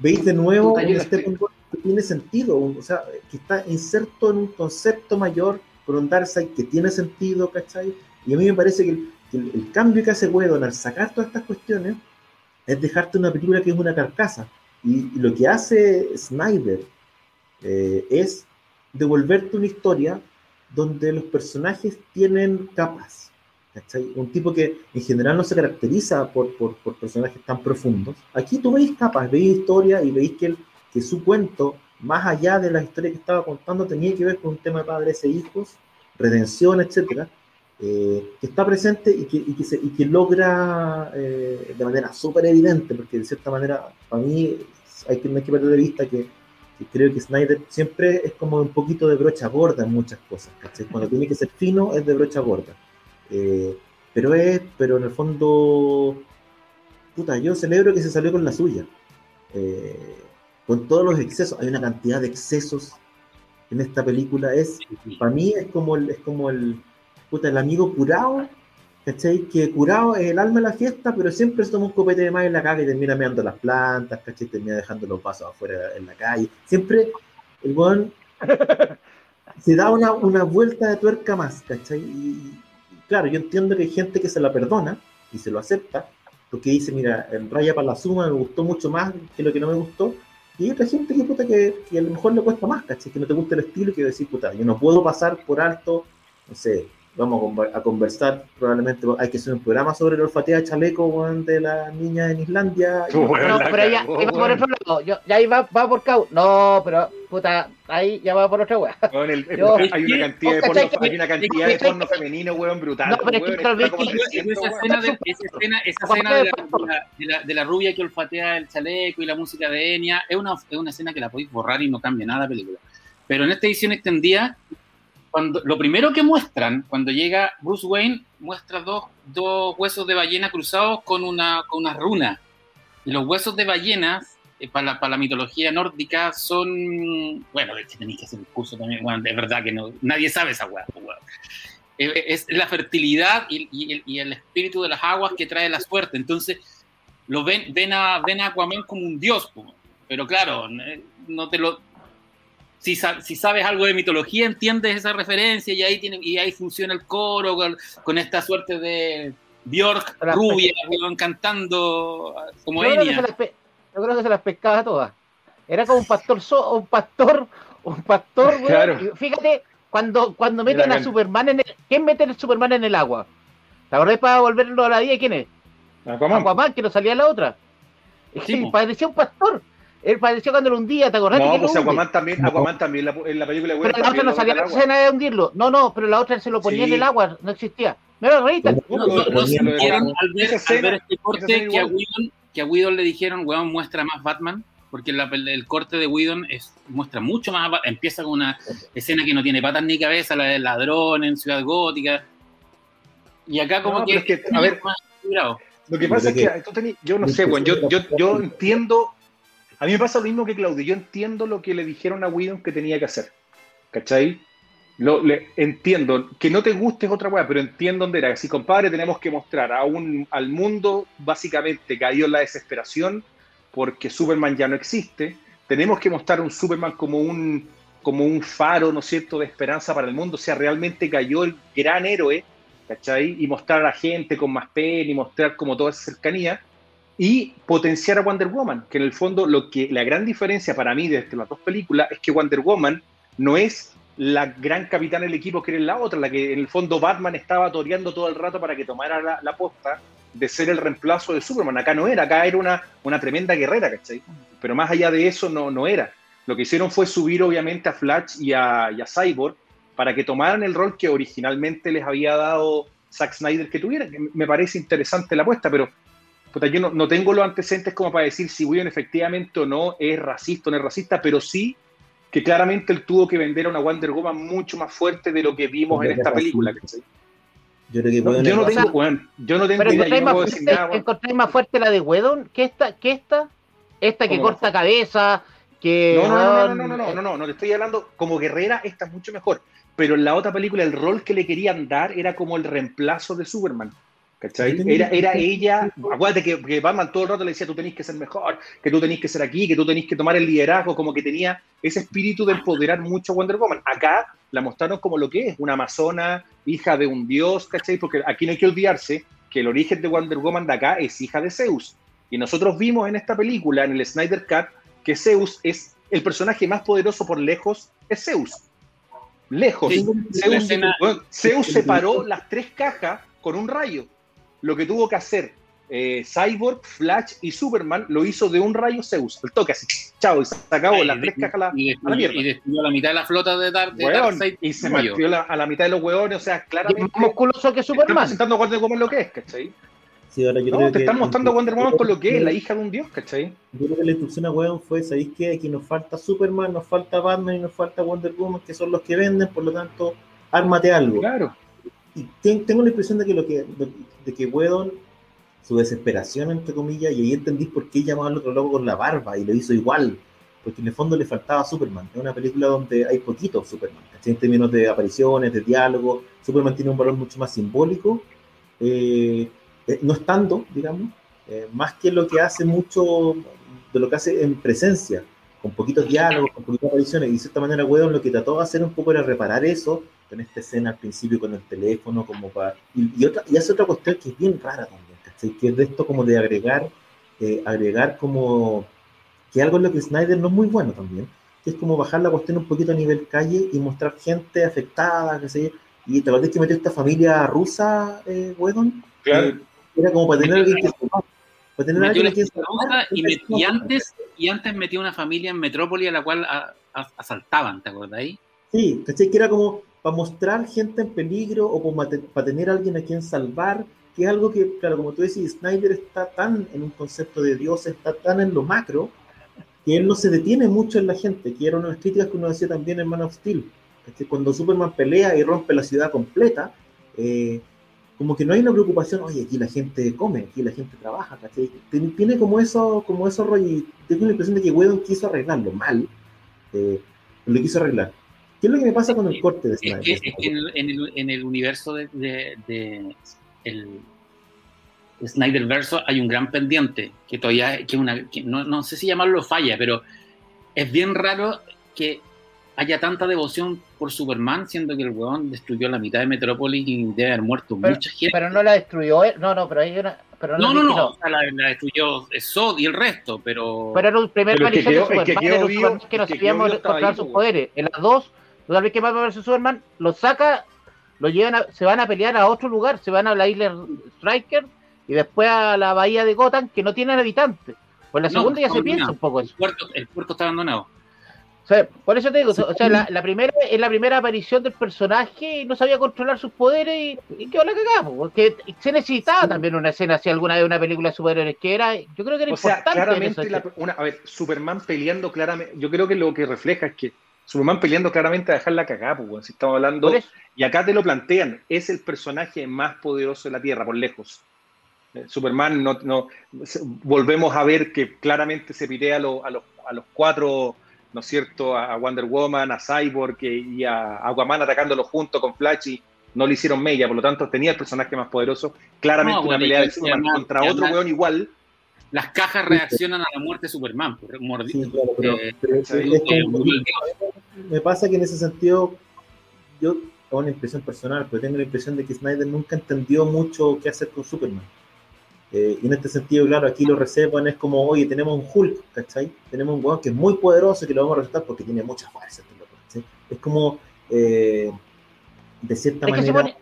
veis de nuevo un Steppenwolf que tiene sentido, o sea, que está inserto en un concepto mayor con un Darkseid que tiene sentido, ¿cachai? Y a mí me parece que el, que el- el cambio que hace Whedon al sacar todas estas cuestiones es dejarte una película que es una carcasa. Y, y lo que hace Snyder eh, es devolverte una historia donde los personajes tienen capas. Un tipo que en general no se caracteriza por, por, por personajes tan profundos. Aquí tú veis capas, veis historia y veis que, el- que su cuento, más allá de la historia que estaba contando, tenía que ver con un tema de padres e hijos, redención, etcétera, eh, que está presente y que, y que, se- y que logra eh, de manera súper evidente, porque de cierta manera, para mí, hay que, no hay que perder de vista que, que creo que Snyder siempre es como un poquito de brocha gorda en muchas cosas, ¿cachai? Cuando tiene que ser fino es de brocha gorda. Eh, pero es, pero en el fondo, puta, yo celebro que se salió con la suya. Eh, con todos los excesos, hay una cantidad de excesos en esta película, es, para mí es como el, es como el, puta, el amigo curado, ¿cachai? Que curado es el alma de la fiesta, pero siempre se toma un copete de más en la calle y termina meando las plantas, ¿cachai? Termina dejando los vasos afuera en la calle. Siempre el weón se da una, una vuelta de tuerca más, ¿cachai? Y, y claro, yo entiendo que hay gente que se la perdona y se lo acepta, porque dice, mira, en raya para la suma me gustó mucho más que lo que no me gustó. Y hay otra gente que, puta, que, que a lo mejor le cuesta más, ¿cachai? Que no te gusta el estilo y que decir, puta, yo no puedo pasar por alto, no sé, vamos a, conver- a conversar, probablemente hay que hacer un programa sobre el olfatea de chaleco weón, de la niña en Islandia. No, pero va por otro lado. Yo- ya ahí va, va por cau. No, pero puta, ahí ya va por otra Yo- hay una cantidad de ¿Cachai porno, hay una cantidad de ¿cachai porno femenino, weón, brutal. No, pero es que tal vez está como que- 300, esa escena, de, esa escena, esa escena de, la, de la- de la- de la rubia que olfatea el chaleco y la música de Enya es una, es una escena que la podéis borrar y no cambia nada la película. Pero en esta edición extendida, cuando, lo primero que muestran, cuando llega Bruce Wayne, muestra dos, dos huesos de ballena cruzados con una, con una runa. Y los huesos de ballenas, eh, para, la, para la mitología nórdica, son. Bueno, es que tenéis que hacer un curso también. Bueno, es verdad que no, nadie sabe esa hueá. weón. Eh, Es la fertilidad y, y y el espíritu de las aguas que trae la suerte. Entonces, lo ven, ven, a, ven a Aquaman como un dios. Pero claro, eh, no te lo. Si, si sabes algo de mitología, entiendes esa referencia y ahí, tiene, y ahí funciona el coro con, con esta suerte de Bjork Pero- rubia, cantando como yo, creo las yo creo que se las pescaba todas. Era como un pastor, so- un pastor, un pastor, weón. Claro. Y Fíjate, cuando, cuando Mira, meten a. Superman en el. ¿Quién mete a Superman en el agua? ¿Te acordás para volverlo a la vida? ¿Quién es? Aquaman. Aquaman, que no salía la otra. Sí, parecía un pastor. Él parecía cuando lo hundía, ¿te acordás? No, pues? Aquaman también, Aquaman también, la- en la película de Pero la otra no mete la escena de hundirlo. No, no, pero la otra se lo ponía Sí. en el agua, no existía. Mira, Rita. No, no, no sintieron al ver, al ver este corte que a. Whedon, que a Whedon le dijeron, weón, muestra más Batman. porque la- el corte de Whedon es, muestra mucho más, empieza con una escena que no tiene patas ni cabeza, la del ladrón en Ciudad Gótica, y acá como No, que, es que, a ver, más. Lo que pasa es que, tú tení- yo no sé, weón, yo, yo, yo entiendo, a mí me pasa lo mismo que Claudio, yo entiendo lo que le dijeron a Whedon que tenía que hacer, ¿cachai? Lo, le, entiendo, que no te guste es otra weá, pero entiendo dónde era. Si, compadre, tenemos que mostrar a un, al mundo básicamente caído en la desesperación porque Superman ya no existe, tenemos que mostrar un Superman como un, como un faro, ¿no es cierto?, de esperanza para el mundo, o sea, realmente cayó el gran héroe, ¿cachai? Y mostrar a la gente con más pena y mostrar como toda esa cercanía y potenciar a Wonder Woman, que en el fondo lo que la gran diferencia para mí de entre las dos películas es que Wonder Woman no es la gran capitana del equipo que era la otra, la que en el fondo Batman estaba toreando todo el rato para que tomara la, la posta de ser el reemplazo de Superman. Acá no era, acá era una, una tremenda guerrera, ¿cachai? Pero más allá de eso no, no era. Lo que hicieron fue subir obviamente a Flash y a, y a Cyborg para que tomaran el rol que originalmente les había dado Zack Snyder que tuvieran. que Me parece interesante la apuesta, pero puta, yo no, no tengo los antecedentes como para decir si Whedon efectivamente o no es racista o no es racista, pero sí que claramente él tuvo que vender a una Wonder Woman mucho más fuerte de lo que vimos en esta película. ¿cachai? Yo creo que No, yo no tengo, weón, yo no tengo Pero idea, yo no más, puedo decir fuerte, nada, más fuerte la de Wedon que esta, que esta, esta que corta cabeza, que No, no, no, no, no, no, no, no, no, te estoy hablando como guerrera, esta es mucho mejor. Pero en la otra película el rol que le querían dar era como el reemplazo de Superman. ¿Cachai? Era, era ella, acuérdate que, que Batman todo el rato le decía, tú tenés que ser mejor, que tú tenés que ser aquí, que tú tenés que tomar el liderazgo, como que tenía ese espíritu de empoderar mucho a Wonder Woman. Acá la mostraron como lo que es, una amazona, hija de un dios, ¿cachai? Porque aquí no hay que olvidarse que el origen de Wonder Woman de acá es hija de Zeus. Y nosotros vimos en esta película, en el Snyder Cut, que Zeus es el personaje más poderoso por lejos, es Zeus. Lejos. Sí, Zeus, la escena- bueno, Zeus separó las tres cajas con un rayo. Lo que tuvo que hacer eh, Cyborg, Flash y Superman lo hizo de un rayo Zeus. El toque así. Chao, y se acabó Y las de- tres cajas a la, y a la destruyó, mierda. y destruyó la mitad de la flota de, Dar, de Weón, Darkseid. y se la- a la mitad de los hueones. O sea, y es claramente. más musculoso que Están Superman. presentando a Wonder Woman lo que es, ¿cachai? Sí, ahora yo No, creo te que- están mostrando a Wonder Woman con lo que es, la hija de un dios, ¿cachai? Yo creo que la instrucción a Whedon fue, ¿sabéis qué? Aquí nos falta Superman, nos falta Batman y nos falta Wonder Woman, que son los que venden, por lo tanto, ármate algo. Claro. Y ten- tengo la impresión de que lo que de, que Whedon, su desesperación, entre comillas, y ahí entendí por qué llamaba al otro loco con la barba y lo hizo igual, porque en el fondo le faltaba Superman. Es una película donde hay poquito Superman, en términos de apariciones, de diálogo. Superman tiene un valor mucho más simbólico, eh, eh, no estando, digamos, eh, más que lo que hace mucho de lo que hace en presencia, con poquitos diálogos, con poquitas apariciones, y de cierta manera Whedon lo que trató de hacer un poco era reparar eso, con esta escena al principio con el teléfono, como para... Y, y otra, y hace otra cuestión que es bien rara también, ¿cachai? Que es de esto como de agregar, eh, agregar como... Que algo en lo que Snyder no es muy bueno también, que es como bajar la cuestión un poquito a nivel calle y mostrar gente afectada, qué sé yo. Y te acordás que metió esta familia rusa, eh, Whedon? Claro. Era como para tener alguien que. Para tener alguien esposa salvar. y, met- y antes, y antes metió una familia en Metrópoli a la cual a- a- asaltaban, ¿te acordáis? Sí, ¿cachai? Que era como para mostrar gente en peligro o para tener a alguien a quien salvar, que es algo que, claro, como tú decís, Snyder está tan en un concepto de Dios, está tan en lo macro, que él no se detiene mucho en la gente, que era una de las críticas que uno decía también en Man of Steel. Cuando Superman pelea y rompe la ciudad completa, eh, como que no hay una preocupación, oye, aquí la gente come, aquí la gente trabaja, ¿cachai? Tiene como eso, como eso rollo, y tengo la impresión de que Whedon quiso arreglarlo mal, eh, lo quiso arreglar. ¿Qué es lo que me pasa con el corte de Es Snyder? que, es que en, el, en el- en el universo de, de- de el Snyder verso hay un gran pendiente que todavía que una que no, no sé si llamarlo falla, pero es bien raro que haya tanta devoción por Superman, siendo que el weón destruyó la mitad de Metrópolis y debe haber muerto Pero- mucha gente. Pero no la destruyó él. No, no, pero hay una. Pero no, no, no, o sea, la, la destruyó Zod y el resto, pero, Pero era un primer es que de es que quedó era un vivo- Superman que no es que sabíamos quedó vivo estaba controlar ahí, sus po, poderes. En las dos, toda vez que Batman vs Superman lo saca, lo llevan a- se van a pelear a otro lugar, se van a la isla Striker y después a la bahía de Gotham que no tienen habitantes. Pues la No, segunda ya se no. piensa un poco el eso. puerto, el puerto está abandonado. sea, por eso te digo, o sea, la, la primera es la primera aparición del personaje y no sabía controlar sus poderes y, y quedó la cagada, po, porque se necesitaba también una escena así alguna vez una película de superhéroes que era, yo creo que era O sea, importante en claramente, eso, la- una- a ver, Superman peleando claramente, yo creo que lo que refleja es que Superman peleando claramente a dejar la cagada, pues, si estamos hablando, y acá te lo plantean, es el personaje más poderoso de la Tierra, por lejos. Eh, Superman, no, volvemos a ver que claramente se pitea a, lo- a los, a los cuatro, ¿no es cierto? A Wonder Woman, a Cyborg eh, y a Aquaman atacándolos junto con Flash y no le hicieron mella, por lo tanto tenía el personaje más poderoso. Claramente No, una pelea de Superman además- contra otro además- weón igual. Las cajas reaccionan a la muerte de Superman. me pasa que en ese sentido, yo tengo una impresión personal, pero tengo la impresión de que Snyder nunca entendió mucho qué hacer con Superman. Eh, y en este sentido, claro, aquí lo reservan, es como, oye, tenemos un Hulk, ¿cachai? Tenemos un weón que es muy poderoso y que lo vamos a respetar porque tiene mucha fuerza. este loco, ¿cachai? Es como, eh, de cierta Es manera, pone-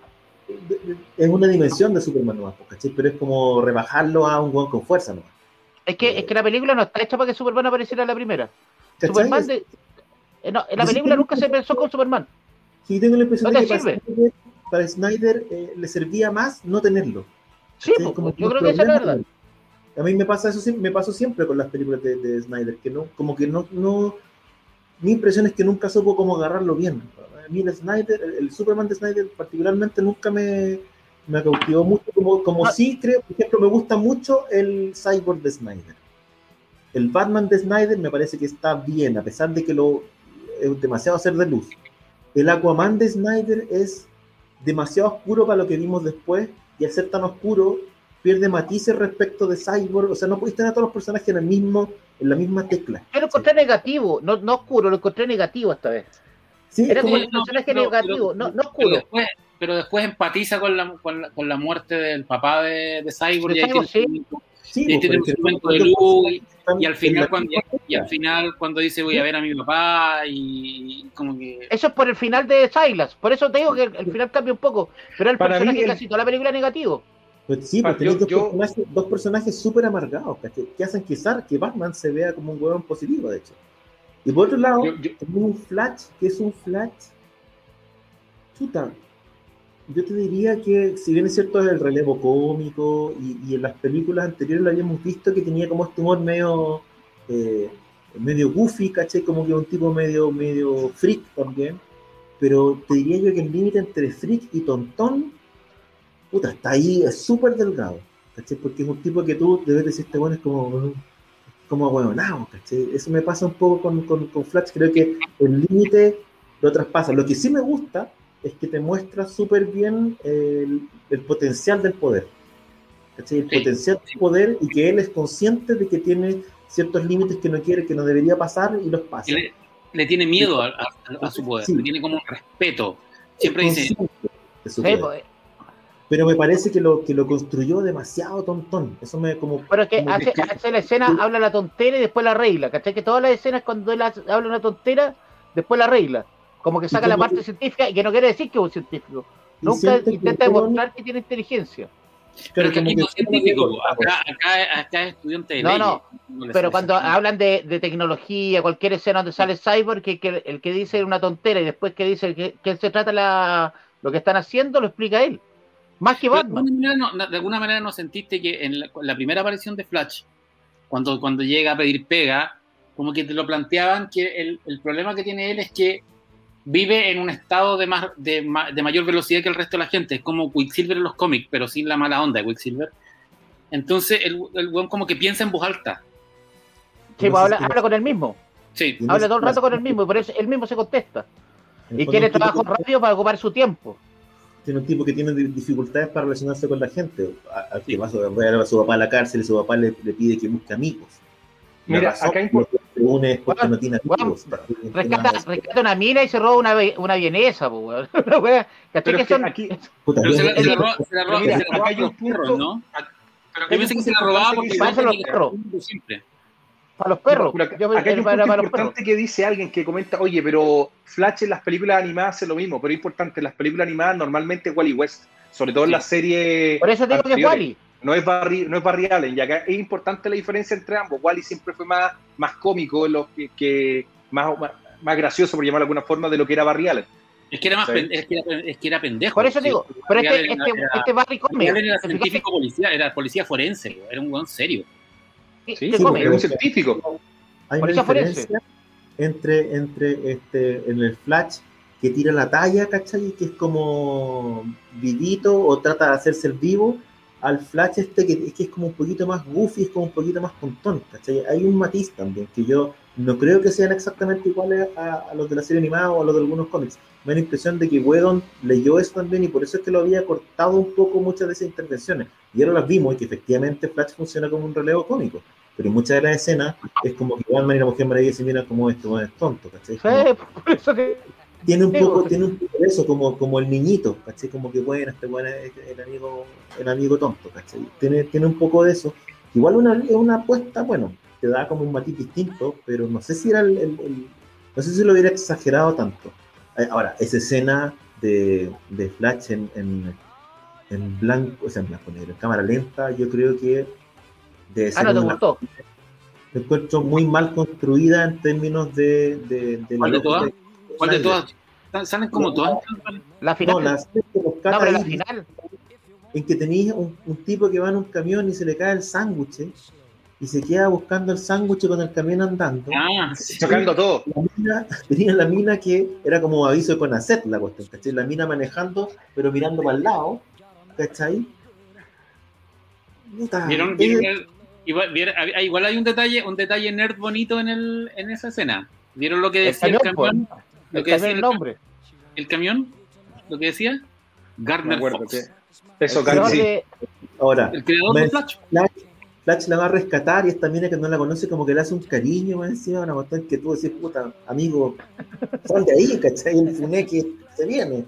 es una dimensión de Superman nomás, ¿cachai? Pero es como rebajarlo a un weón con fuerza nomás. Es que, es que la película no está hecha para que Superman apareciera en la primera. ¿cachai? Superman de- eh, no, en la película nunca se pensó con Superman. Sí, tengo la impresión No de que para sirve. Snyder, para Snyder, eh, le servía más no tenerlo. Sí, pues, como yo creo que esa es la verdad. A mí me pasa eso, me pasó siempre con las películas de, de Snyder, que no, como que no, no, mi impresión es que nunca supo cómo agarrarlo bien. A mí el Snyder, el Superman de Snyder particularmente nunca me, me cautivó mucho, como, como Ah. sí creo, por ejemplo, me gusta mucho el Cyborg de Snyder. El Batman de Snyder me parece que está bien, a pesar de que lo es demasiado ser de luz. El Aquaman de Snyder es demasiado oscuro para lo que vimos después, y al ser tan oscuro, pierde matices respecto de Cyborg. O sea, no podéis tener a todos los personajes en, el mismo, en la misma tecla. Yo lo encontré negativo, no, no oscuro, lo encontré negativo esta vez. Sí, Era como- el personaje negativo, pero- no, no Pero oscuro. después, pero después empatiza con la, con la, con la muerte del papá de, de Cyborg De y ahí tiene, sí. un- sí, y tiene un porque- momento de luz y, y al final cuando, y al final cuando dice voy a ver a mi papá y como que Eso es por el final de Silas. Por eso te digo que el, el final cambia un poco. Pero el Para mí personaje el- casi toda la película es negativo. Pues sí, Pa- pues tenéis yo- dos, yo- personajes, dos personajes súper amargados, que hacen quizás que Batman se vea como un huevón positivo, de hecho. Y por otro lado, Yo- yo- tenemos un Flash que es un Flash. Chuta. Yo te diría que, si bien es cierto, es el relevo cómico y, y en las películas anteriores lo habíamos visto que tenía como este humor medio, eh, medio goofy, ¿cachai? Como que un tipo medio, medio freak también. Pero te diría yo que el límite entre freak y tontón, puta, está ahí, es súper delgado, ¿cachai? Porque es un tipo que tú debes decir, este bueno es como, como ahueonado, ¿cachai? Eso me pasa un poco con, con, con Flash, creo que el límite lo traspasa. Lo que sí me gusta es que te muestra súper bien el, el potencial del poder, ¿cachai? El Sí, potencial del poder y que él es consciente de que tiene ciertos límites que no quiere, que no debería pasar y los pasa. le, le tiene miedo a, a- a su poder, Sí. le tiene como un respeto. Es Siempre dice, consciente de su Sí, poder. pues, pero me parece que lo que lo construyó demasiado tontón. Eso me como pero es que como hace, que- hace la escena, habla la tontera y después la regla. ¿Cachai? Que todas las escenas cuando él hace- habla una tontera, después la regla. Como que saca la parte científica y que no quiere decir que es un científico. Nunca que intenta demostrar que tiene inteligencia. pero que no es científico, acá, acá, acá es estudiante de No, leyes. no, Pero cuando hablan de, de tecnología, cualquier escena donde sale Cyborg, que, que el que dice una tontera y después que dice que, que se trata la, lo que están haciendo, lo explica él. Más que Pero de, Batman. alguna manera no, de alguna manera no sentiste que en la, la primera aparición de Flash, cuando, cuando llega a pedir pega, como que te lo planteaban que el, el problema que tiene él es que vive en un estado de, más, de, ma- de mayor velocidad que el resto de la gente. Es como Quicksilver en los cómics, pero sin la mala onda de Quicksilver. Entonces el, el weón como que piensa en voz alta. Sí, pues habla, habla con él mismo. Sí, Habla todo el rato con él mismo y por eso él mismo se contesta. el Y quiere trabajo que- rápido para ocupar su tiempo. Tiene un tipo que tiene di- dificultades para relacionarse con la gente. Al que va a su, va a ver a su papá a la cárcel y su papá le, le pide que busque amigos. La Mira, razón acá es porque Bueno, no tiene bueno. Rescata, rescata una mina y se roba una, una vienesa, pues. Pero Que son- aquí, Puta, pero yo- se la, se la yo- roba, se la roba- mira, se la roba acá hay por un los perros, punto- ¿no? pero Yo pensé que se la robaba porque Para los perros. tenía siempre. para los perros. Pero acá, Yo acá hay un era para, punto para los perros. importante que dice alguien que comenta, oye, pero Flash en las películas animadas hace lo mismo, pero es importante, en las películas animadas normalmente es Wally West, sobre todo en Sí. la serie Por eso digo que es. Wally. No es Barry, no es Barry Allen, y acá es importante la diferencia entre ambos. Wally siempre fue más, más cómico, lo que, que más, más- más gracioso, por llamarlo de alguna forma, de lo que era Barry Allen. Es que era más Sí. es que era, es que era pendejo. Por eso Sí, digo, pero este, este, era- este Barry come. Barry Allen era policía, era policía forense, era un buen serio. ¿Qué- Sí, sí, come? era un científico. Hay una Policía forense. diferencia entre, entre este, en el Flash que tira la talla, ¿cachai? Que es como vivito o trata de hacerse el vivo, al Flash este que, es que es como un poquito más goofy, es como un poquito más tontón, ¿cachai? Hay un matiz también que yo no creo que sean exactamente iguales a, a los de la serie animada o a los de algunos cómics. Me da la impresión de que Whedon leyó eso también y por eso es que lo había cortado un poco muchas de esas intervenciones. Y ahora las vimos y que efectivamente Flash funciona como un relevo cómico. Pero en muchas de las escenas es como que Batman y la Mujer Maravilla se miran como esto, es tonto, ¿cachai? Sí, por eso que. Tiene un poco, tiene un poco de eso, como, como el niñito, ¿cachai? Como que bueno, este bueno es el amigo, el amigo tonto, ¿cachai? Tiene, tiene un poco de eso. Igual una, es una apuesta, bueno, te da como un matiz distinto, pero no sé si era el, el- el- no sé si lo hubiera exagerado tanto. Eh, Ahora, esa escena de, de Flash en, en, en blanco, o sea, en blanco negro, en cámara lenta, yo creo que debe Ah, no te una- gustó. me encuentro muy mal construida en términos de, de, de ¿Cuál de la- todas? ¿Cuál de todas? Sa- Salen como No. todas. La final. No, No, que rescata pero la final. en que tenías un, un tipo que va en un camión y se le cae el sándwich ¿eh? y se queda buscando el sándwich con el camión andando. Ah, sí. Chocando todo. La mina, tenía la mina que era como aviso de Conacet la cuestión, ¿cachai? La mina manejando, pero mirando para el lado, ¿cachai? Puta, ¿Vieron? eh, vieron el- igual, vieron- ah, igual hay un detalle, un detalle nerd bonito en, el, en esa escena. ¿Vieron lo que El decía el camión, pues. Lo El que decía el nombre. el camión, lo que decía Gardner acuerdo Fox, que. Eso, de- ahora, el creador de Flash. Flash, Flash la va a rescatar y esta mina que no la conoce como que le hace un cariño más encima, una cuestión que tú decís, puta, amigo, sal de ahí, ¿cachai? El funé que se viene.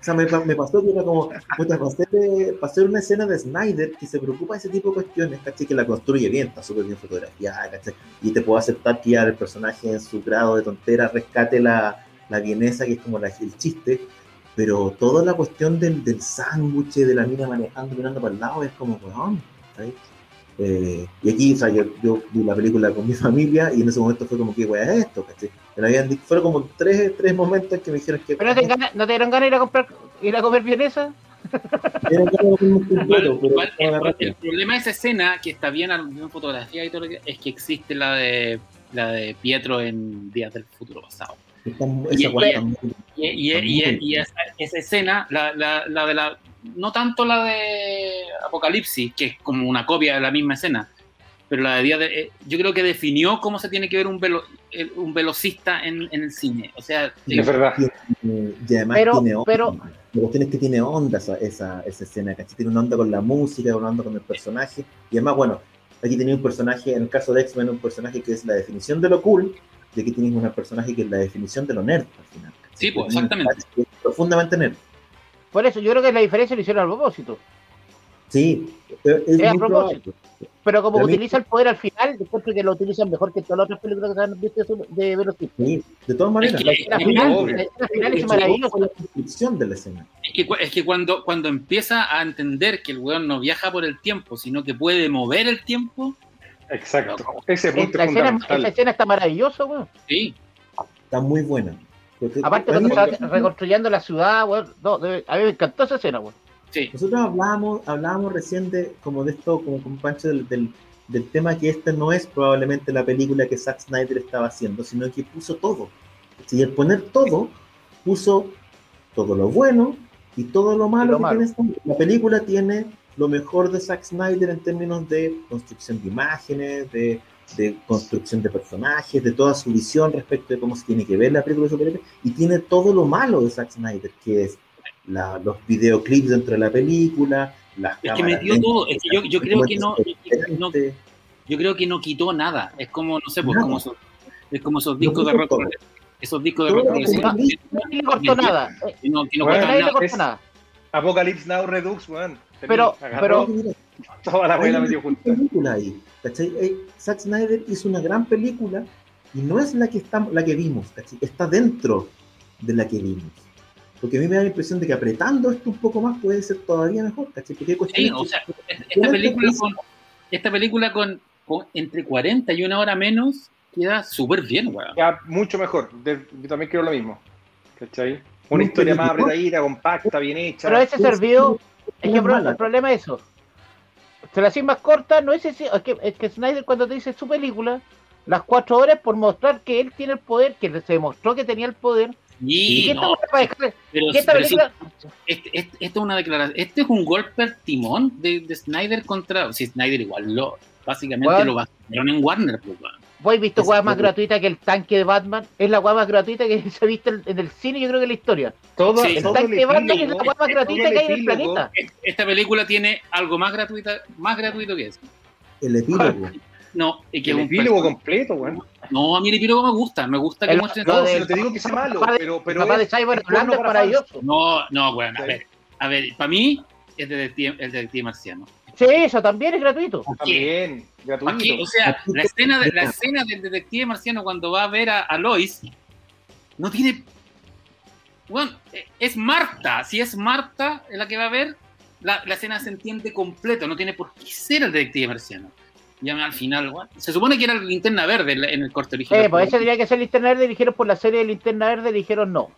O sea, me, me pasó que era como, puta, hacer una escena de Snyder que se preocupa de ese tipo de cuestiones, ¿cachai? Que la construye bien, está súper bien fotografiada, ¿cachai? Y te puedo aceptar que ya el personaje en su grado de tontera rescate la, la bienesa, que es como la, el chiste, pero toda la cuestión del, del sándwich, de la mina manejando, mirando para el lado, es como, weón. Eh, y aquí, o sea, yo, yo vi la película con mi familia y en ese momento fue como, ¿qué weá es esto? ¿cachai? Habían fueron como tres, tres momentos en que me dijeron que. ¿Pero no te, ganas- no te dieron ganas de ir a comprar, ir a comer vienesa? Completo, pero el, raza. el problema de esa escena, que está bien, bien fotografía y todo lo que es que existe la de la de Pietro en Días del Futuro Pasado. Está- y- esa weá y- está muy- Y, y- y- y esa, esa escena, la, la, la de la. No tanto la de Apocalipsis, que es como una copia de la misma escena, pero la de Día de. eh, yo creo que definió cómo se tiene que ver un, velo, el- un velocista en, en el cine. O sea, Es verdad. Y además Pero- tiene onda. pero- La cuestión es que tiene onda esa, esa, esa escena, ¿cachai? Tiene una onda con la música, una onda con el personaje. Y además, bueno, aquí tenía un personaje, en el caso de X-Men, un personaje que es la definición de lo cool, y aquí tienes un personaje que es la definición de lo nerd al final. Sí, pues, Que exactamente. que es profundamente nerd. Por eso, yo creo que la diferencia lo hicieron a propósito. Sí, es, es a propósito. probable. Pero como utiliza el poder al final, encuentro que lo utilizan mejor que todas las otras películas que se han visto de Velocity. Sí, de todas maneras. Es La que- escena es final, la final es Es maravillosa. la construcción de la escena. Es que, es que cuando, cuando empieza a entender que el weón no viaja por el tiempo, sino que puede mover el tiempo, Exacto. Ese punto La es escena, fundamental. esa escena está maravillosa, weón. sí. Está muy buena. Porque Aparte, cuando está reconstruyendo la ciudad, weón. No, de- a mí me encantó esa escena, weón. Sí, Nosotros hablábamos, hablábamos recién de, como de esto, como con Pancho, del, del, del tema que esta no es probablemente la película que Zack Snyder estaba haciendo, sino que puso todo. Y al poner todo, puso todo lo bueno y todo lo malo lo que malo. tiene esta- La película tiene lo mejor de Zack Snyder en términos de construcción de imágenes, de, de construcción de personajes, de toda su visión respecto de cómo se tiene que ver la película de superhéroes, y tiene todo lo malo de Zack Snyder, que es la- los videoclips dentro de la película, las Es que cámaras metió lentas, todo, es que yo- yo creo que no- no- yo creo que no quitó nada. Es como, no sé, pues, como esos, es como esos discos de rock, todo. esos discos de rock progresivo le cortó nada. No, no cortó nada. Apocalypse Now Redux, weón. Pero- pero- toda la una metió junta. película ahí, ¿cachai? Eh, Zack Snyder hizo una gran película y no es la que está, la que vimos, ¿cachai? Está dentro de la que vimos. Porque a mí me da la impresión de que apretando esto un poco más puede ser todavía mejor, ¿cachai? Porque hay Sí, cuestiones o que- sea, esta película con, esta película con, con entre 40 y una hora menos queda súper bien, weón. Ya, mucho mejor. De- yo también quiero lo mismo. ¿Cachai? Una historia más apretadita, compacta, bien hecha. Pero ese servido, es que mala. el problema es eso. Se la hacen más corta, no es ese, es que, es que Snyder cuando te dice su película, las cuatro horas por mostrar que él tiene el poder, que se demostró que tenía el poder, y, esta no, weá para dejar- pero, esta película, este, este- esto es una declaración. Este es un golpe al timón de, de Snyder contra. Si Snyder igual lo. Básicamente lo vaciaron en Warner, pues, weón. ¿Vos has visto weá más poder. gratuita que el tanque de Batman? Es la weá más gratuita que se ha visto en, el cine, yo creo que en la historia. Todo, Sí. El todo tanque de Batman es la weá más gratuita que hay en el planeta. Esta película tiene algo más gratuita, más gratuito que eso. El epílogo. No, y que El es un epílogo completo, weón. No, a mí el epílogo me gusta, me gusta que El- muestren de- Si no te digo que sea malo, papá de- pero, el pero papá de es- Cyber es bueno Orlando es para maravilloso. No, no, weón, a ver, a ver, para mí es detective, el detective marciano. Sí, eso también es gratuito. También, Aquí, gratuito. o sea, la escena, de- la escena del detective marciano cuando va a ver a, a Lois no tiene. Bueno, eh, es Marta. Si es Marta la que va a ver, la, la escena se entiende completo. No tiene por qué ser el detective marciano. Ya al final, bueno, se supone que era el linterna verde en el corte original. Eh, pues ese tenía que ser Linterna Verde, dijeron por la serie de Linterna Verde, dijeron no.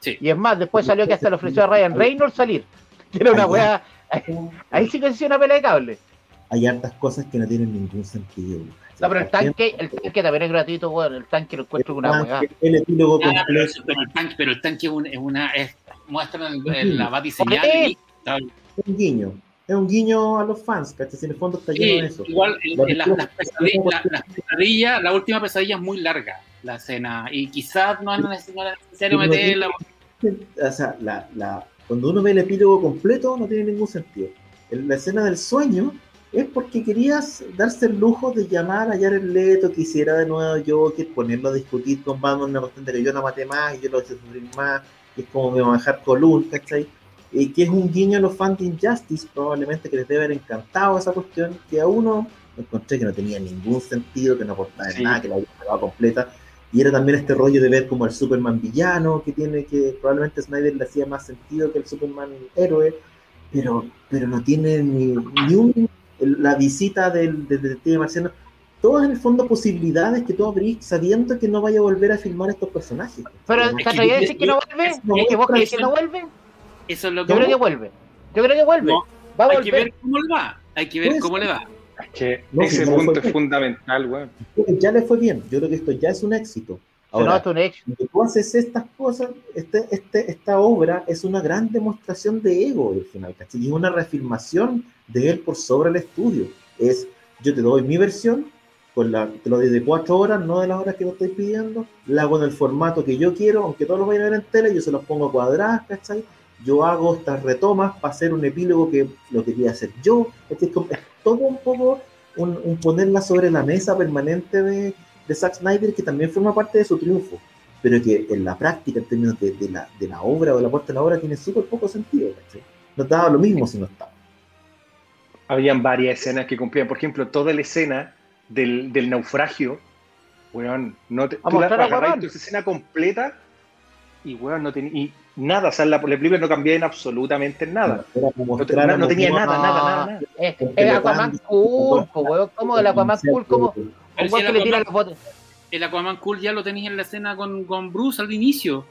Sí. Y es más, después salió que hasta le ofreció a Ryan Reynolds salir. Que era una weá. Ahí sí que se hizo una pelea de cable. Hay hartas cosas que no tienen ningún sentido. No, pero el tanque, el tanque también es gratuito, weón. El tanque lo encuentro una El weá. tanque, El epílogo Ah, pero, el tanque, pero el tanque es, un- es una. Es, muestran el- el- la batiseñal Es un guiño. Es un guiño a los fans, ¿cachai? Si en el fondo está Sí, lleno de eso. igual las, pesadillas, la, las pesadillas- la última pesadilla es muy larga, la escena, y quizás no es necesario Sí, meterla. O sea, la, la, cuando uno ve el epílogo completo no tiene ningún sentido. El- la escena del sueño es porque querías darse el lujo de llamar a Jared Leto, que hiciera de nuevo Joker, ponerlo a discutir con Batman una cuestión de que yo no maté más y yo lo hice sufrir más, y es como me va a bajar Column, ¿cachai? Y que es un guiño a los fans de Injustice, probablemente que les debe haber encantado esa cuestión, que a uno encontré que no tenía ningún sentido, que no aportaba en Sí. nada, que la había completa. Y era también este rollo de ver como el Superman villano, que tiene que probablemente Snyder le hacía más sentido que el Superman héroe, pero, pero no tiene ni, ni un, el- la visita del, detective marciano. Todas en el fondo posibilidades que tú abrís sabiendo que no vaya a volver a filmar estos personajes. Pero. ¿te atrevías a decir que no vuelve? es- no, ¿Es que vos es- crees que no vuelve? Eso es lo que Yo creo que vuelve. Yo creo que vuelve. No, Va a hay que volver. ver cómo le va. Hay que ver Pues, cómo le va. Es que No, ese si no punto es fundamental, weón. Ya le fue bien. Yo creo que esto ya es un éxito. Ahora, un éxito. cuando tú haces estas cosas, este, este, esta obra es una gran demostración de ego al final, ¿cachai? Y es una reafirmación de él por sobre el estudio. Es, yo te doy mi versión, con la, te lo doy de cuatro horas, no de las horas que me estoy pidiendo, la hago en el formato que yo quiero, aunque todos lo vayan a ver en tele, yo se los pongo cuadradas, ¿cachai? Yo hago estas retomas para hacer un epílogo que lo quería hacer yo. Es, todo un poco un, un ponerla sobre la mesa permanente de, de Zack Snyder, que también forma parte de su triunfo, pero que en la práctica, en términos de, de la, de la obra o de la puerta de la obra, tiene súper poco sentido. Nos daba lo mismo si no estaba. Habían varias escenas que cumplían. Por ejemplo, toda la escena del, del naufragio, weón, no te, A tú la esa escena completa y weón, no tenía y nada, o sea, la, la película no cambiaba en absolutamente nada. Era como No, no- no tenía nada, No. nada, nada, nada. Es, es Aquaman cool, weón. ¿Cómo el Aquaman cool? ¿Cómo? Un si weón el que le tira Aquaman- los botes. El Aquaman Cool ya lo tenías en la escena con, con Bruce al inicio.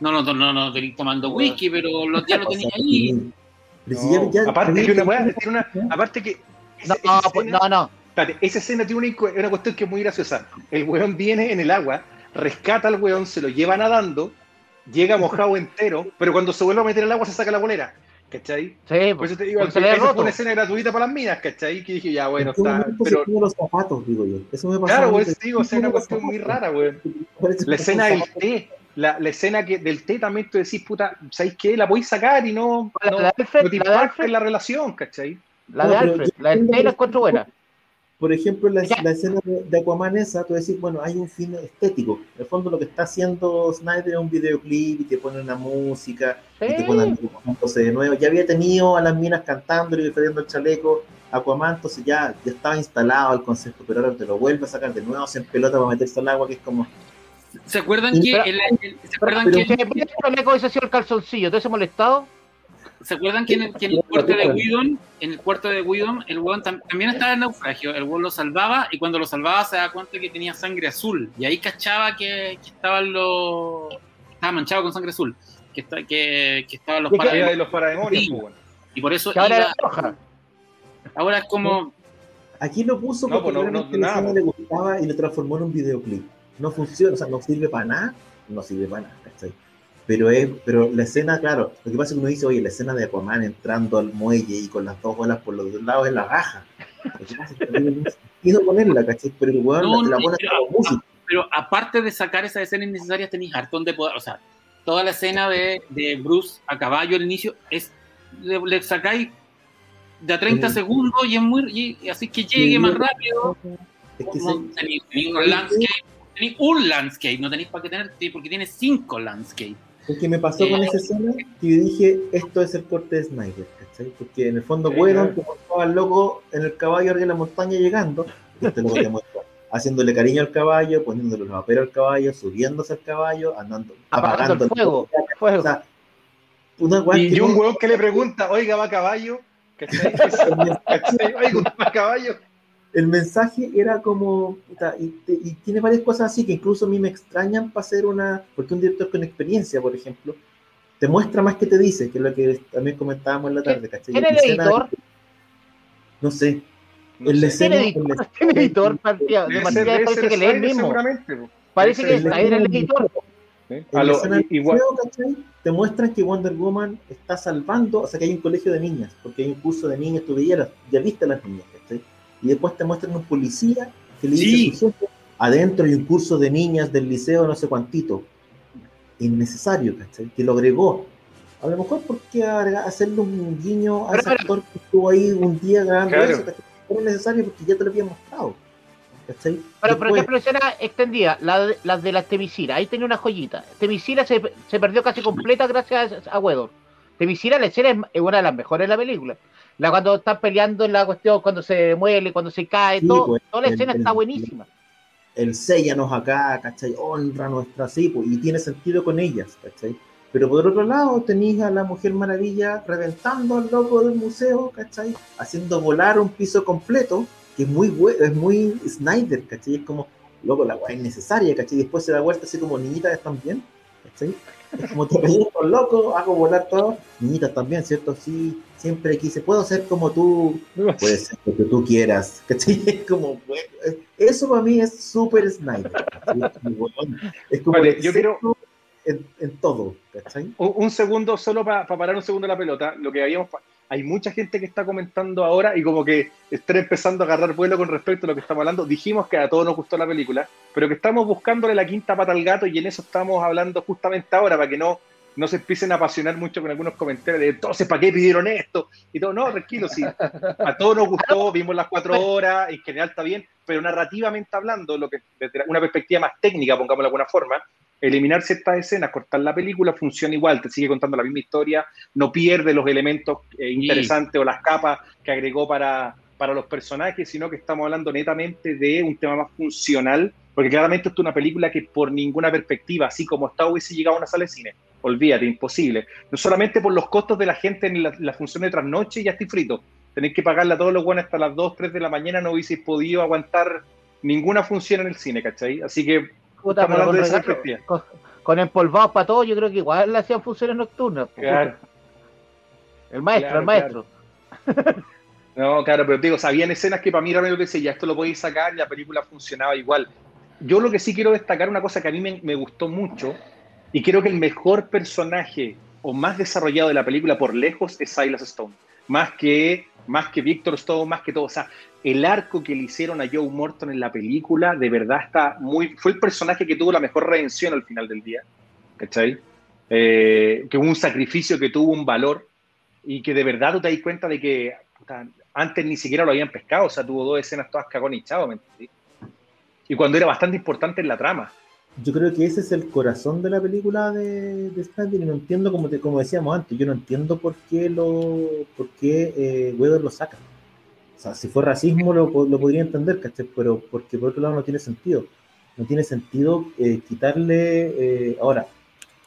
No, no, no, no, no tenéis tomando whisky, pero lo, ya lo tenías ahí. No, ya- aparte que una una, aparte que No, esa- esa pues, escena- no, no. Espérate, esa escena tiene una, una cuestión que es muy graciosa. El weón viene en el agua, rescata al weón, se lo lleva nadando, llega mojado entero, pero cuando se vuelve a meter al agua se saca la bolera. ¿Cachai? Sí, Por eso te digo, esa fue roto. una escena gratuita para las minas, ¿cachai? Que dije, ya, bueno, ¿En qué está. Pero los zapatos, digo yo. Eso me claro, pues digo, o sea, una cuestión muy rara. Parece La escena del té, la, la escena que, del té también tú decís, puta, ¿sabéis qué? La podéis sacar y no, La no, de Alfred, no te la Alfred, en la relación, ¿cachai? la de Alfred, la del té la encuentro buena. Por ejemplo, la, la escena de, de Aquaman esa, tú decís, bueno, hay un fin estético. En el fondo lo que está haciendo Snyder es un videoclip y te pone una música y te Sí. ponen dibujándose de nuevo. Ya había tenido a las minas cantando y defendiendo el chaleco Aquaman, entonces ya, ya estaba instalado el concepto, pero ahora te lo vuelve a sacar de nuevo, se en pelota para meterse al agua, que es como... ¿Se acuerdan Y- que, pero- el, el- ¿se acuerdan pero- que el chaleco hubiese sido el calzoncillo, ¿te hubiese molestado? ¿Se acuerdan que en el, que en el cuarto de Whedon, en el cuarto de Whedon, el weón tam- también estaba en naufragio? El weón lo salvaba y cuando lo salvaba se daba cuenta que tenía sangre azul. Y ahí cachaba que, que estaban los. Estaba manchado con sangre azul. Que, está, que, que estaban los de parademonios. los parademonios, Sí. pues, bueno. Y por eso ahora iba- era roja. ahora es como. Aquí lo puso No, porque pues no, realmente no, nada, escena le gustaba y lo transformó en un videoclip. No funciona, o sea, no sirve para nada, no sirve para nada, ¿cachai? Pero, es, pero la escena, claro, lo que pasa es que uno dice, oye, la escena de Aquaman entrando al muelle y con las dos olas por los dos lados es la raja. Sentido ponerla, ¿cachai? Pero el weón No, la, la pone como música. Pero aparte de sacar esas escenas innecesarias, tenéis hartón de poder. O sea, toda la escena de, de Bruce a caballo al inicio es. Le, le sacáis de a 30 Sí. segundos y es muy. y así que llegue Sí, más rápido. Es que No, se- tenéis, tenéis un landscape. Tenéis un landscape, no tenéis para qué tener, porque tiene cinco landscapes. Es que me pasó con Eh, esa escena que yo dije, esto es el corte de Snyder, ¿cachai? Porque en el fondo, bueno, claro. te mostraba al loco en el caballo arriba de la montaña llegando, y este loco te muestra haciéndole cariño al caballo, poniéndole los vaperos al caballo, subiéndose al caballo, andando, Apagando el fuego. O fuego. sea, una weá Y, que y un weón que le pregunta, oiga, va a caballo. ¿Cachai? ¿Cachai? Oiga, va a caballo. El mensaje era como, y, tiene varias cosas así que incluso a mí me extrañan para hacer una, porque un director con experiencia, por ejemplo, te muestra más que te dice, que es lo que también comentábamos en la tarde, ¿cachai? ¿Quién es el editor? No sé, No escena- Tiene editor, tiene editor, de partida parece que lee el mismo. Parece que es el editor. ¿cachai? Te muestran que Wonder Woman está salvando, o sea que hay un colegio de niñas, porque hay un curso de niñas, tú veías, ya viste a las niñas, ¿cachai? Y después te muestran un policía que le dice Sí. jefe, adentro hay un curso de niñas del liceo no sé cuantito. Innecesario, ¿cachai? Que lo agregó. A lo mejor porque hacerle un guiño a ese actor que estuvo ahí un día grabando Claro. eso, ¿cachai? Era necesario porque ya te lo había mostrado. ¿Cachai? Pero, por ejemplo, escena extendida, la de, las de las Temisira, ahí tenía una joyita. Temisira se, se perdió casi completa gracias a, a Wedor. Temisira, la escena es, es una de las mejores de la película. La cuando están peleando en la cuestión, cuando se muele, cuando se cae, Sí, todo, pues, toda la el- escena el- está buenísima. el séllanos acá, ¿cachai? Honra nuestra, sí, pues, y tiene sentido con ellas, ¿cachai? Pero por otro lado, tenéis a la Mujer Maravilla reventando al loco del museo, ¿cachai? Haciendo volar un piso completo, que es muy bueno, es muy Snyder, ¿cachai? Es como, loco, la weá es necesaria, ¿cachai? Después se da vuelta así como, niñitas bien, ¿cachai? Es como te con loco, hago volar todo, niñitas también, ¿cierto? Sí, siempre quise, puedo ser como tú, puede ser lo que tú quieras, ¿cachai? Es como, eso para mí es súper Snyder. Es como, Vale, yo quiero- en, en todo, ¿cachai? Un, un segundo, solo para parar un segundo la pelota. Lo que habíamos. Hay mucha gente que está comentando ahora y como que están empezando a agarrar vuelo con respecto a lo que estamos hablando. Dijimos que a todos nos gustó la película, pero que estamos buscándole la quinta pata al gato y en eso estamos hablando justamente ahora para que no, no se empiecen a apasionar mucho con algunos comentarios de entonces, ¿para qué pidieron esto? Y todo, no, tranquilo, sí. A todos nos gustó, vimos las cuatro horas, en general está bien, pero narrativamente hablando, lo que desde una perspectiva más técnica, pongámoslo de alguna forma, eliminar ciertas escenas, cortar la película, funciona igual, te sigue contando la misma historia, no pierde los elementos eh, interesantes o las capas que agregó para, para los personajes, sino que estamos hablando netamente de un tema más funcional, porque claramente esto es una película que por ninguna perspectiva, así como está, hubiese llegado a una sala de cine. Olvídate, imposible. No solamente por los costos de la gente en la, la función de trasnoche, ya estoy frito. Tenéis que pagarle a todos los buenos hasta las 2, 3 de la mañana, no hubieseis podido aguantar ninguna función en el cine, ¿cachai? Así que Puta, estamos hablando de esa perspectiva. con, con empolvados para todo, yo creo que igual le hacían funciones nocturnas. Claro. El maestro, Claro, el maestro. No, claro, pero te digo, o sea, habían escenas que para mí realmente decía, ya esto lo podéis sacar la película funcionaba igual. Yo lo que sí quiero destacar, una cosa que a mí me, me gustó mucho, y creo que el mejor personaje o más desarrollado de la película por lejos es Silas Stone. Más que, más que Victor Stone, más que todo. O sea, el arco que le hicieron a Joe Morton en la película, de verdad está muy. Fue el personaje que tuvo la mejor redención al final del día. ¿Cachai? Eh, que hubo un sacrificio que tuvo un valor y que de verdad tú te das cuenta de que puta, antes ni siquiera lo habían pescado, o sea, tuvo dos escenas todas cagón y chavo, ¿me entendí? Y cuando era bastante importante en la trama. Yo creo que ese es el corazón de la película de, de Snyder y no entiendo, como, te, como decíamos antes, yo no entiendo por qué lo por qué eh, Weather lo saca. O sea, si fue racismo lo, lo podría entender, ¿cachai? Pero porque por otro lado no tiene sentido. No tiene sentido eh, quitarle... eh, ahora,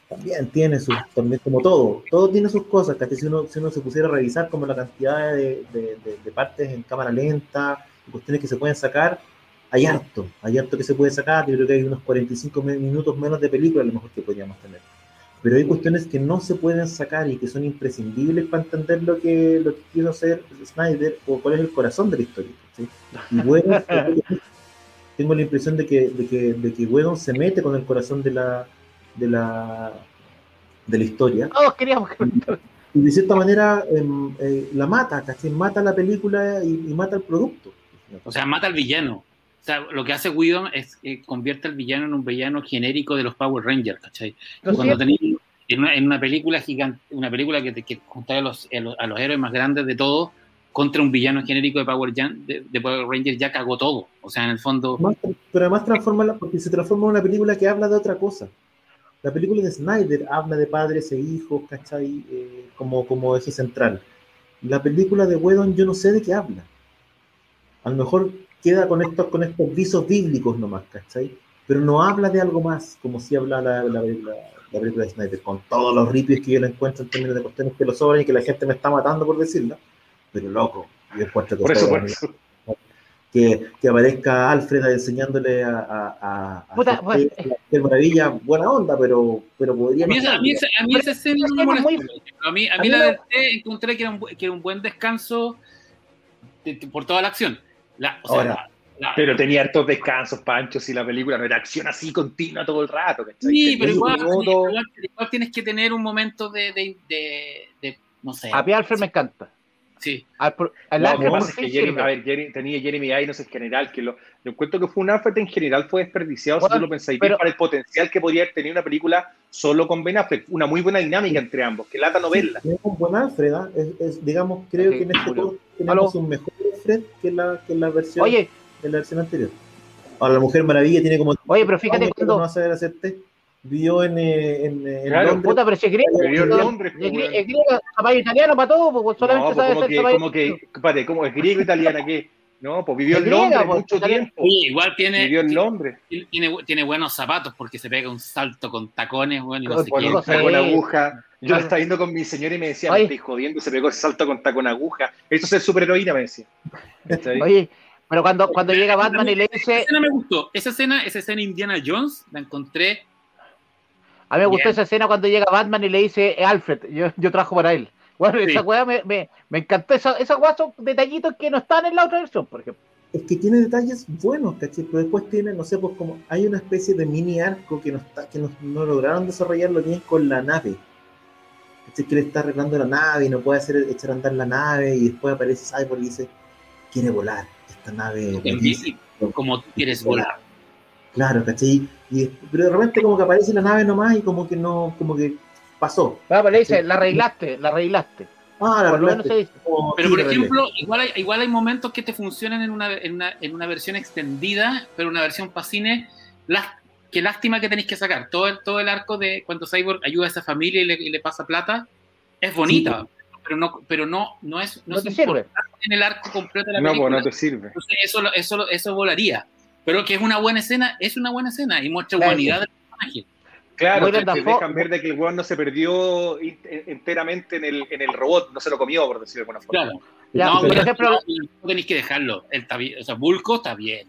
también tiene sus, también como todo, todo tiene sus cosas, que si uno, si uno se pusiera a revisar como la cantidad de, de, de, partes en cámara lenta, cuestiones que se pueden sacar, hay harto, hay harto que se puede sacar, yo creo que hay unos 45 minutos menos de película a lo mejor que podríamos tener. Pero hay cuestiones que no se pueden sacar y que son imprescindibles para entender lo que, lo que quiso hacer Snyder o cuál es el corazón de la historia. ¿sí? Y bueno, tengo la impresión de que, de que, de que Wedon se mete con el corazón de la, de la, de la historia. Todos queríamos Y de cierta manera em, eh, la mata, casi Mata la película y, mata el producto. O sea, mata al villano. O sea, lo que hace Whedon es que convierte al villano en un villano genérico de los Power Rangers, ¿cachai? Cuando tenéis en una, película gigante, una película que, que a los, a los, héroes más grandes de todos contra un villano genérico de Power, de, Power Rangers ya cagó todo. O sea, en el fondo. pero además transforma porque se transforma en una película que habla de otra cosa. La película de Snyder habla de padres e hijos, ¿cachai? Eh, como, como eje central. La película de Whedon yo no sé de qué habla. A lo mejor queda con estos, con estos visos bíblicos nomás, ¿cachai? Pero no habla de algo más, como si habla la, la, la, película de Snyder, con todos los ripios que yo le encuentro en términos de cuestiones que lo sobran y que la gente me está matando por decirlo. Pero loco, yo encuentro que por eso, por eso que, que aparezca Alfred enseñándole a, a, a, Puta, bueno, maravilla, buena onda, pero, pero podría... A mí, esa, a mí, esa, a mí esa escena no me molestó. A mí, a mí, la verdad encontré que era, un, que era un buen descanso de, de, por toda la acción. La, o sea, Ahora, la, pero tenía hartos descansos, Pancho, si la película no era acción así continua todo el rato. ¿cachai? Sí, pero igual, igual, igual, tienes que tener un momento de, de, de, de no sé. A mí Alfred me encanta. Sí. Al, al no, lo que pasa es que Jeremy, a ver, Jeremy, tenía Jeremy Irons en general, que lo, yo encuentro que fue un Affleck en general fue desperdiciado, bueno, si tú lo pensáis, pero, para el potencial que podría tener una película solo con Ben Affleck, una muy buena dinámica entre ambos, que lata novela. Es un buen Alfred, ¿eh? es, es, digamos, creo okay, que en este caso tenemos un mejor Alfred que la, que la versión, Oye. que la versión anterior. Ahora la Mujer Maravilla tiene como... Oye, pero fíjate cuando... No vivió en, en, en claro, Londres. Puta, pero si es griego. Vivió en Londres. Es griego, caballo italiano para todo, pues solamente no, pues sabe como que, como que, pare, ¿cómo es griego italiana qué? No, pues vivió en Londres griega, mucho pues, tiempo. Oye, igual tiene. Vivió en Londres. Tiene, tiene, buenos zapatos porque se pega un salto con tacones, bueno, y no con, sé qué. Con aguja. Yo lo estaba viendo con mi señora y me decía, Oye. me estoy jodiendo, se pegó ese salto con tacón aguja. Esto es ser superheroína, me decía. Oye, pero cuando, cuando llega Batman y le dice. Esa escena me gustó. Esa escena, esa escena Indiana Jones, la encontré a mí me gustó Bien. esa escena cuando llega Batman y le dice Alfred, yo, yo trabajo para él. Bueno, sí. esa weá me, me, me, encantó. Esa, esa weá son detallitos que no están en la otra versión, por ejemplo. Es que tiene detalles buenos, ¿cachai? Pero después tiene, no sé, pues como hay una especie de mini arco que no, está, que no, no lograron desarrollarlo bien con la nave. ¿cachai? Que le está arreglando la nave y no puede hacer echar a andar la nave y después aparece Cyborg y dice, quiere volar. Esta nave... Como tú quieres volar. Claro, ¿cachai? Y, pero de repente como que aparece la nave nomás y como que no, como que pasó. Ah, pero le dice, la arreglaste, la arreglaste. Ah, la arreglaste. Por pero por ejemplo, igual hay, igual hay momentos que te funcionan en una, en una, en una versión extendida, pero una versión para cine, qué lástima que tenéis que sacar. Todo el, todo el arco de cuando Cyborg ayuda a esa familia y le, y le pasa plata, es bonita. Sí. Pero no, pero no, no es, no, no es te sirve. en el arco completo de la no, película. No, pues no te sirve. Entonces eso, eso, eso volaría. Pero que es una buena escena, es una buena escena y muestra claro. humanidad del personaje. Claro, te, te dejan ver de que el weón no se perdió enteramente en el, en el robot, no se lo comió, por decirlo de alguna forma. Claro. Ya, no, por ejemplo, no, tenéis que dejarlo. Está bien, o sea, Bulco está bien.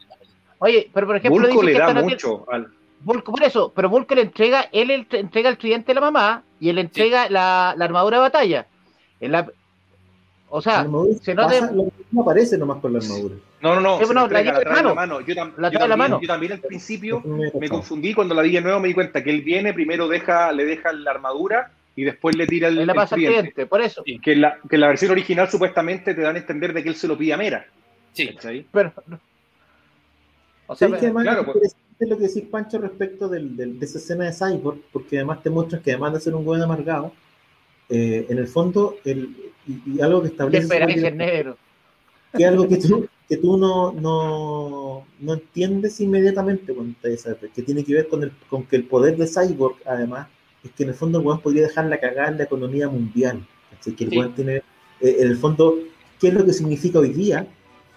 Oye, pero por ejemplo, Bulco le da mucho al... Bulco, por eso, pero Bulco le entrega, él le entrega el tridente a la mamá y él le entrega sí. la, la, armadura de batalla. En la, o sea, se nota. No aparece nomás con la armadura. No, no, no. La, la, la, mano. mano. Yo, tam la yo, también, la mano. yo también al principio me confundí cuando la vi de nuevo, me di cuenta que él viene, primero deja, le deja la armadura y después le tira el, él la pasa el cliente, por eso. Que en, la, que la versión original supuestamente te dan a entender de que él se lo pide a Mera. Sí. Pero, o sea, que además claro, pues. es lo que decís Pancho respecto del, del, de esa escena de Cyborg, porque además te muestras que además de ser un buen amargado, eh, en el fondo, el, y, y, algo que establece... Que, negro. que es algo que tú, que tú no, no, no entiendes inmediatamente cuando te que tiene que ver con, el, con que el poder de Cyborg, además, es que en el fondo el weón podría dejar la cagada en la economía mundial. Así que el sí. tiene, eh, en el fondo, ¿qué es lo que significa hoy día?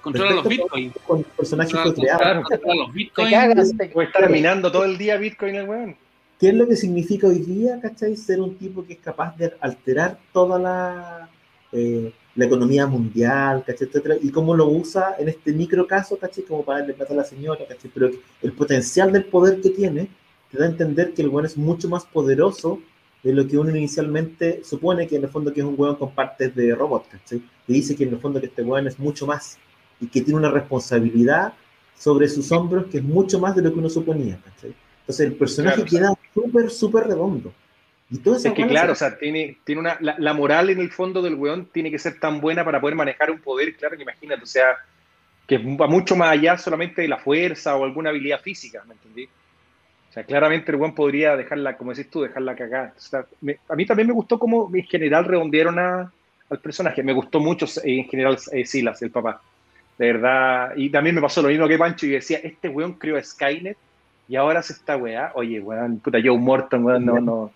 Controla los bitcoins. Con personajes que controla los bitcoins. Puede estar minando todo el día bitcoin el weón. ¿Qué es lo que significa hoy día, ¿cachai? Ser un tipo que es capaz de alterar toda la, eh, la economía mundial, ¿cachai? Etcétera, y cómo lo usa en este micro caso, ¿cachai? Como para darle plata a la señora, ¿cachai? Pero el potencial del poder que tiene te da a entender que el weón es mucho más poderoso de lo que uno inicialmente supone que en el fondo que es un weón con partes de robot, ¿cachai? Y dice que en el fondo que este weón es mucho más y que tiene una responsabilidad sobre sus hombros que es mucho más de lo que uno suponía, ¿cachai? Entonces el personaje Claro, queda súper, súper redondo. Y todo Es que claro, o sea, tiene, tiene una, la, la moral en el fondo del weón tiene que ser tan buena para poder manejar un poder, claro que imagínate, o sea, que va mucho más allá solamente de la fuerza o alguna habilidad física, ¿me entendí? O sea, claramente el weón podría dejarla, como decís tú, dejarla cagada. O sea, me- a mí también me gustó cómo en general redondearon a- al personaje. Me gustó mucho eh, en general eh, Silas, el papá. De verdad. Y también me pasó lo mismo que Pancho y decía, este weón creó Skynet y ahora hace esta weá. Oye, weón, puta, Joe Morton, weón, no, no.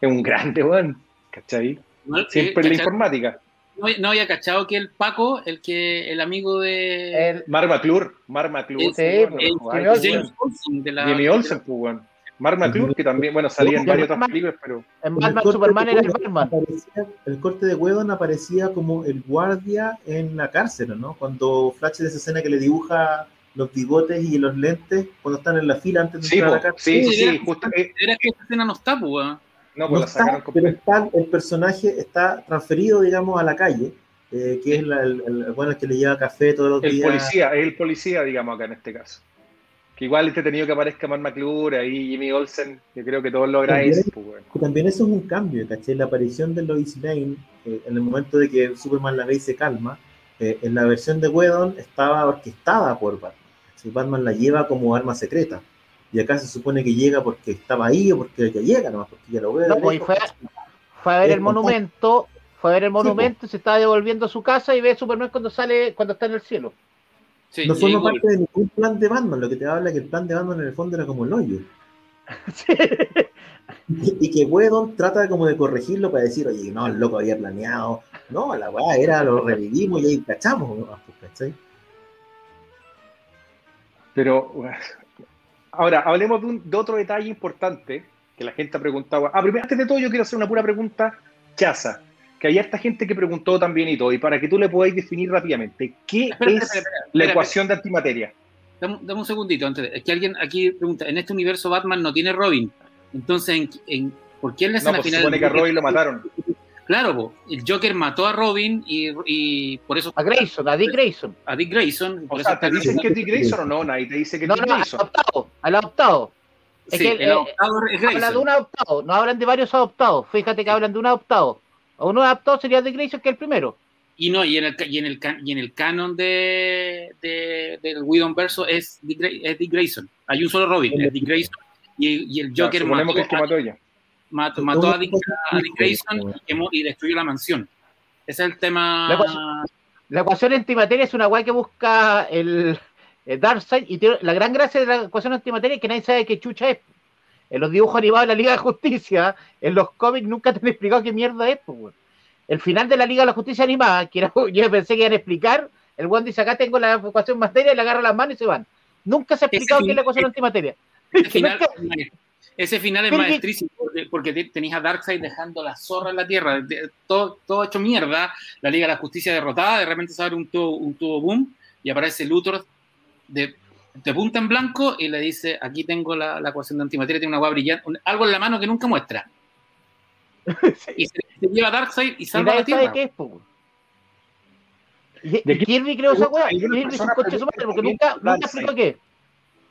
Es un grande, weón. ¿Cachai? ¿no? Siempre en la informática. no, no había cachado que el Paco, el que el amigo de El- Mar McClure, Mar McClure. Sí, Jimmy ay, Olsen. James Olsen de la Jimmy Olsen, pues, weón. Mar McClure, que también, bueno, salía en varias otras películas, pero en el Batman corte Superman de era el Batman. aparecía- el corte de Whedon aparecía como el guardia en la cárcel, ¿no? Cuando Flash de esa escena que le dibuja los bigotes y los lentes cuando están en la fila antes de sí, entrar a la cárcel. sí, sí, Sí, sí, era- justo, eh, Era que esta escena no está, pues, weón. No, pues No la sacaron está, pero está, el personaje está transferido, digamos, a la calle, eh, que es la- el, el- bueno, el que le lleva café todos los El días. policía, es el policía, digamos, acá en este caso. Que igual este tenido que aparezca Mar McClure, ahí Jimmy Olsen, yo creo que todos lo agradecen, pues, weón. Que También eso es un cambio, ¿cachai? La aparición de Lois Lane, eh, en el momento de que Superman la ve y se calma, eh, en la versión de Whedon estaba orquestada por Batman. Batman la lleva como arma secreta. Y acá se supone que llega porque estaba ahí o porque ya llega, nomás porque ya lo ve. de No, pues, y fue, fue a ver Es el monumento, fue a ver el pues. monumento, se estaba devolviendo a su casa y ve a Superman cuando sale, cuando está en el cielo. Sí, no forma parte de ningún plan de Batman, lo que te habla que el plan de Batman en el fondo era como el hoyo. Sí. Y que Whedon trata como de corregirlo para decir, oye, no, el loco había planeado. No, la weá era, lo revivimos y ahí cachamos, ¿no? Pues, ¿cachai? Pero, ahora, hablemos de, un- de otro detalle importante que la gente ha preguntado. Ah, primero, antes de todo, yo quiero hacer una pura pregunta chaza. Que hay harta gente que preguntó también y todo, y para que tú le podáis definir rápidamente, ¿qué Espera, es espera, espera, la ecuación de antimateria? Dame, dame un segundito antes. Es que alguien aquí pregunta, en este universo Batman no tiene Robin. Entonces, ¿en, en- por qué en la No, pues se final? supone que a Robin lo mataron. Claro, po, el Joker mató a Robin y, y por eso A Grayson, a Dick Grayson. a Dick Grayson. Por O eso sea, ¿te está dicen que es Dick Grayson o no? Nadie te dice que es No, Dick no, al Grayson. adoptado, al adoptado. es Sí, que, el eh, adoptado es Habla de un adoptado, no hablan de varios adoptados. Fíjate que hablan de un adoptado. O un adoptado sería Dick Grayson que el primero. Y no, y en el, ca- y en el, y en el canon de, de- del Widon verso es Dick, es Dick Grayson. Hay un solo Robin, es Dick Grayson. Y, y el Ya, Joker suponemos mató, que es que a, mató ella. Mató- mató a Dick, a Dick Grayson y, quemó- y destruyó la mansión. Ese es el tema. La ecuación antimateria es una weá que busca el, el Darkseid y tiene- la gran gracia de la ecuación antimateria es que nadie sabe qué chucha es. En los dibujos animados de la Liga de Justicia, en los cómics nunca te han explicado qué mierda es. pues. El final de la Liga de la Justicia animada, que era- yo pensé que iban a explicar, el weón dice acá tengo la ecuación materia, le agarra las manos y se van. Nunca se ha explicado qué es la ecuación antimateria. Final, nunca- ese final es maestrísimo porque, porque te- tenías a Darkseid dejando la zorra en la tierra, de- todo, todo hecho mierda, la Liga de la Justicia derrotada, de repente se abre un tubo, un tubo boom y aparece Luthor de, de punta en blanco y le dice, aquí tengo la, la ecuación de antimateria, tiene una agua brillante, un- algo en la mano que nunca muestra. Y se, se lleva a Darkseid y Y salva la nadie sabe tierra. qué es. Y, De y aquí- Kirby creó esa weá. Kirby es un coche su madre, porque nunca, nunca explicó qué.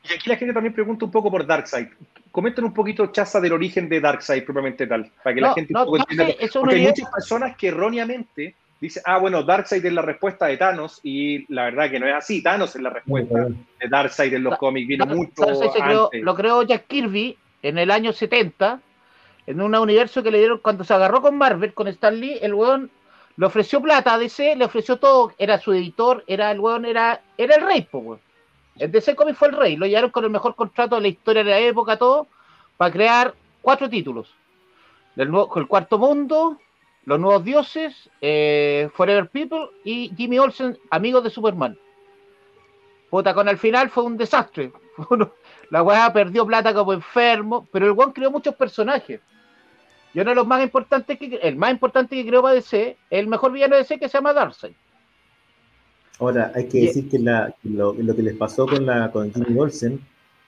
Y aquí la gente también pregunta un poco por Darkseid. Comenten un poquito, Chaza, del origen de Darkseid propiamente tal, para que la gente no, un poco no entienda. Porque hay muchas personas que erróneamente dicen, ah, bueno, Darkseid es la respuesta de Thanos, y la verdad que no es así. Thanos es la respuesta de Darkseid en los Da- cómics, vino Dar- mucho Darkseid se creó- antes. lo creó Jack Kirby en el año 70, en un universo que le dieron, cuando se agarró con Marvel, con Stan Lee, el weón le ofreció plata a DC, le ofreció todo, era su editor, era el weón, era, era el rey, pues weón. El DC Comics fue el rey, lo llevaron con el mejor contrato de la historia de la época, todo, para crear cuatro títulos. Del nuevo, el cuarto mundo, los nuevos dioses, eh, Forever People y Jimmy Olsen, amigos de Superman. Puta, con el final fue un desastre. la weá perdió plata como enfermo, pero el weón creó muchos personajes. Y uno de los más importantes, que, el más importante que creó para DC, el mejor villano de DC que se llama Darkseid. Ahora, hay que decir que, lo, que les pasó con, la, con Jimmy Olsen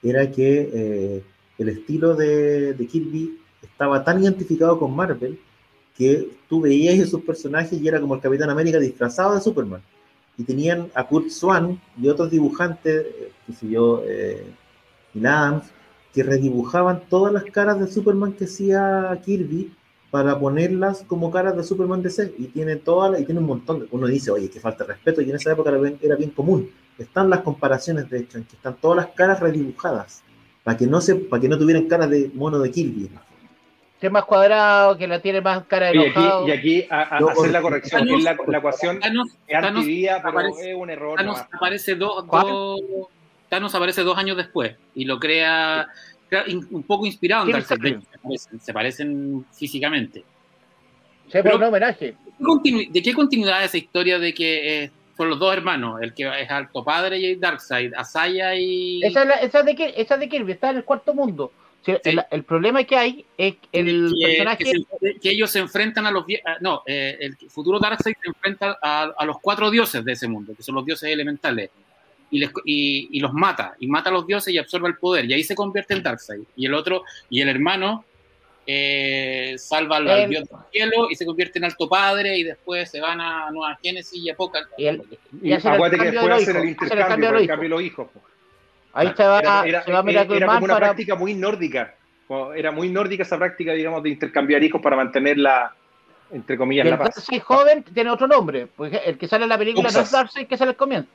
era que eh, el estilo de, de, Kirby estaba tan identificado con Marvel que tú veías esos personajes y era como el Capitán América disfrazado de Superman. Y tenían a Kurt Swan y otros dibujantes, eh, que sé yo, eh, Adams, que redibujaban todas las caras de Superman que hacía Kirby para ponerlas como caras de Superman DC y tiene toda y tiene un montón de, uno dice oye que falta de respeto y en esa época era bien, era bien, común. Están las comparaciones de hecho en que están todas las caras redibujadas para que no se para que no tuvieran caras de mono de Kirby que es más cuadrado que la tiene más cara de y aquí, y aquí a, hacer la corrección Thanos, la, la, ecuación Thanos, es antivía pero aparece, es un error Thanos aparece dos, dos Thanos aparece dos años después y lo crea un poco inspirado en Darkseid. Se parecen físicamente. Pero, un homenaje. ¿De qué continuidad es esa historia de que eh, son los dos hermanos? El que es Alto Padre y Darkseid, Asaya y. Esa, es esa, de, esa de Kirby, está en el cuarto mundo. el, problema que hay es el que, personaje. Que, ellos se enfrentan a los. No, eh, el futuro Darkseid se enfrenta a, a, los cuatro dioses de ese mundo, que son los dioses elementales y, los mata, y mata a los dioses y absorbe el poder, y ahí se convierte en Darkseid. Y el otro, y el hermano, eh, salva al, dios del cielo y se convierte en alto padre, y después se van a Nueva Génesis y Apocalipsis. Y, el, y, acuérdate que después hacen el intercambio, el cambio de los hijos. Ahí se va, era, se va era, era como una práctica muy nórdica. Era muy nórdica esa práctica, digamos, de intercambiar hijos para mantener la, entre comillas, la paz. Si joven tiene otro nombre, porque el que sale en la película no es Darkseid, que sale al comienzo.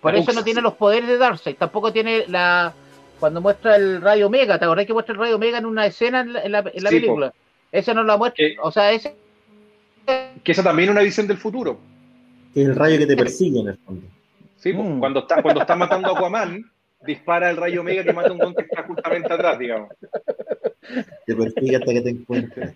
Por eso no tiene los poderes de Darkseid, tampoco tiene la... Cuando muestra el rayo Omega, ¿te acordás que muestra el rayo Omega en una escena en la, película? Ese no lo muestra, o sea, ese... Que esa también es una visión del futuro. Que es el rayo que te persigue en el fondo. Sí, mm. cuando, está, cuando está matando a Aquaman, dispara el rayo Omega que mata a un don que está justamente atrás, digamos. Te persigue hasta que te encuentres.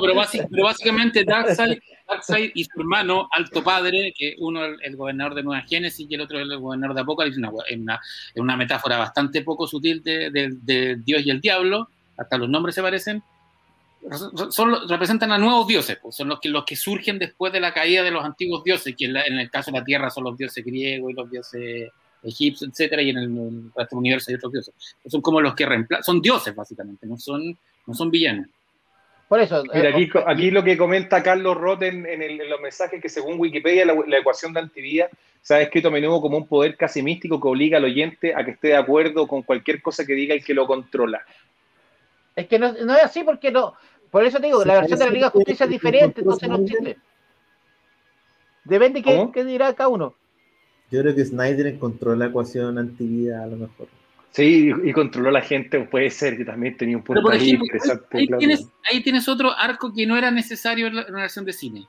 Bueno, pero, básicamente Darkseid, y su hermano, Alto Padre, que uno es el, gobernador de Nueva Génesis y el otro es el gobernador de Apocalipsis, es una, una, metáfora bastante poco sutil de, Dios y el diablo, hasta los nombres se parecen, son, representan a nuevos dioses, pues, son los que, los que surgen después de la caída de los antiguos dioses, que en, el caso de la Tierra son los dioses griegos y los dioses egipcios, etcétera, y en el, resto del universo hay otros dioses. Son como los que reemplazan, son dioses básicamente, no son, no son villanos. Por eso. Mira, aquí, eh, aquí lo que comenta Carlos Roten en, los mensajes que según Wikipedia la, ecuación de antivía se ha escrito a menudo como un poder casi místico que obliga al oyente a que esté de acuerdo con cualquier cosa que diga el que lo controla. Es que no, es así porque no. Por eso te digo, la versión de la Liga de Justicia es diferente, entonces no existe. Depende de qué, dirá cada uno. Yo creo que Snyder encontró la ecuación antivida a lo mejor. Sí, y controló a la gente, puede ser que también tenía un punto ahí interesante. Ahí, tienes, ahí, tienes, otro arco que no era necesario en la, versión de cine.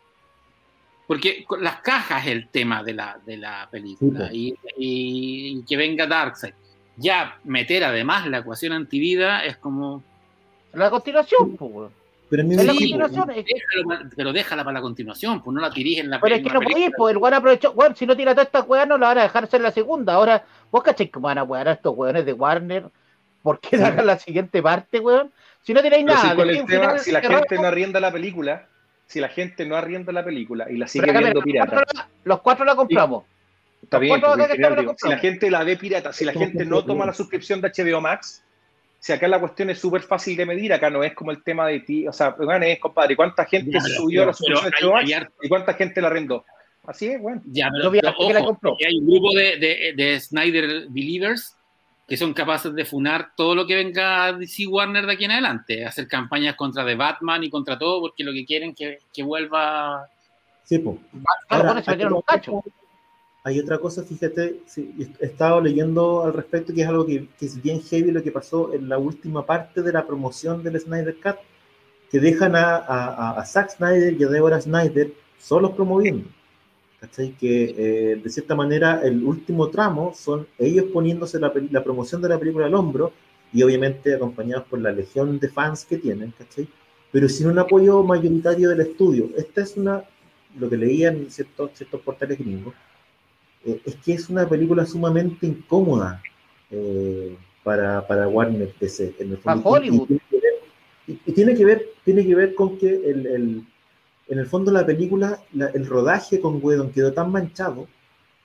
Porque las cajas es el tema de la, de la película. y, que venga Darkseid. Ya meter además la ecuación antivida es como. La continuación, pues. Pero, pero, déjala para la continuación, pues no la en la Pero es que no podéis, pues el weón aprovechó, bueno, si no tira toda esta weá no la van a dejar ser la segunda. Ahora, vos caché que van a wear a estos weones de Warner, ¿por qué sí. la siguiente parte, weón? Si no tiráis nada. Si, si la gente no arrienda la película, si la gente no arrienda la película y la sigue viendo pirata. los cuatro la compramos. Está bien, si la gente la ve pirata, si la gente no toma la suscripción de HBO Max, si acá la cuestión es súper fácil de medir, acá no es como el tema de ti, o sea, bueno, es compadre, ¿cuánta gente subió a la suscripción de y cuánta gente la arrendó? Así es, bueno. Ya, pero, ojo, hay un grupo de, de, de, Snyder Believers que son capaces de funar todo lo que venga DC Warner de aquí en adelante, hacer campañas contra The Batman y contra todo, porque lo que quieren es que, que vuelva... Sí, pues. Ahora, hay otra cosa, fíjate, he estado leyendo al respecto, que es algo que, es bien heavy lo que pasó en la última parte de la promoción del Snyder Cut, que dejan a, a, Zack Snyder y a Deborah Snyder solos promoviendo. ¿Cachai? Que eh, de cierta manera el último tramo son ellos poniéndose la, la, promoción de la película al hombro y obviamente acompañados por la legión de fans que tienen, ¿cachai? Pero sin un apoyo mayoritario del estudio. Esta es una, lo que leían en ciertos, ciertos portales gringos, eh, es que es una película sumamente incómoda, eh, para, para Warner PC. En el Para fondo. Hollywood. Y, tiene que ver, y- y tiene que ver, tiene que ver con que el, el- en el fondo la película, la- el rodaje con Whedon quedó tan manchado,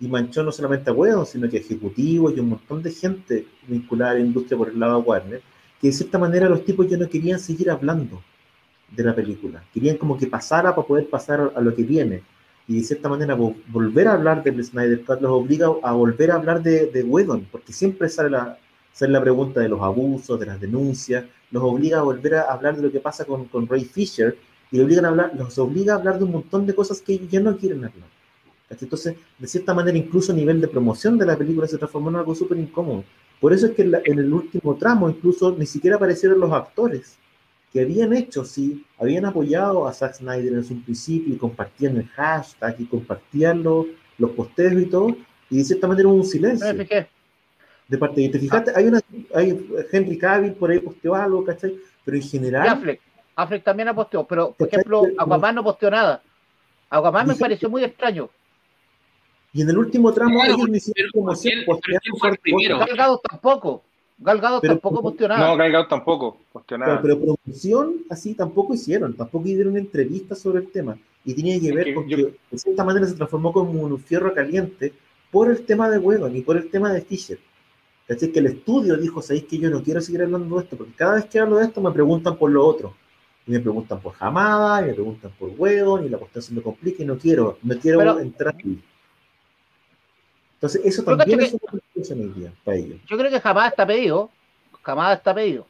y manchó no solamente a Whedon, sino que a ejecutivos y un montón de gente vinculada a la industria por el lado de Warner, que de cierta manera los tipos ya no querían seguir hablando de la película. Querían como que pasara para poder pasar a lo que viene. Y de cierta manera vo- volver a hablar del Snyder Cut los obliga a volver a hablar de, de Whedon, porque siempre sale la, sale la pregunta de los abusos, de las denuncias, los obliga a volver a hablar de lo que pasa con, con Ray Fisher, y obligan a hablar, los obliga a hablar de un montón de cosas que ellos ya no quieren hablar. Entonces, de cierta manera, incluso a nivel de promoción de la película se transformó en algo súper incómodo. Por eso es que en, la- en el último tramo incluso ni siquiera aparecieron los actores que habían hecho, sí, habían apoyado a Zack Snyder en su principio y compartían el hashtag y compartían los, los posteos y todo, y de cierta manera hubo un silencio me fijé. de parte y te fijaste, hay una hay Henry Cavill por ahí posteó algo, ¿cachai? Pero en Y general, Affleck. Affleck también ha posteado, pero por ejemplo, Aquaman no posteó nada. Aquaman me pareció muy extraño. y en el último tramo Claro, ellos pero- como postearon Gadot tampoco. Gal Gadot Pero- tampoco nada. No, Gal Gadot tampoco, cuestionada. Pero, pero promoción así tampoco hicieron, tampoco dieron entrevistas sobre el tema. Y tenía que ver que con yo- que de cierta manera se transformó como un fierro caliente por el tema de Whedon y por el tema de Fisher. Así que el estudio dijo, sabéis que yo no quiero seguir hablando de esto, porque cada vez que hablo de esto me preguntan por lo otro. Y me preguntan por Hamada, y me preguntan por Whedon, y la cuestión se me complica y no quiero, no quiero Pero- entrar. Entonces eso también es una hoy día para ellos. Yo creo que jamás está pedido. Jamás está pedido.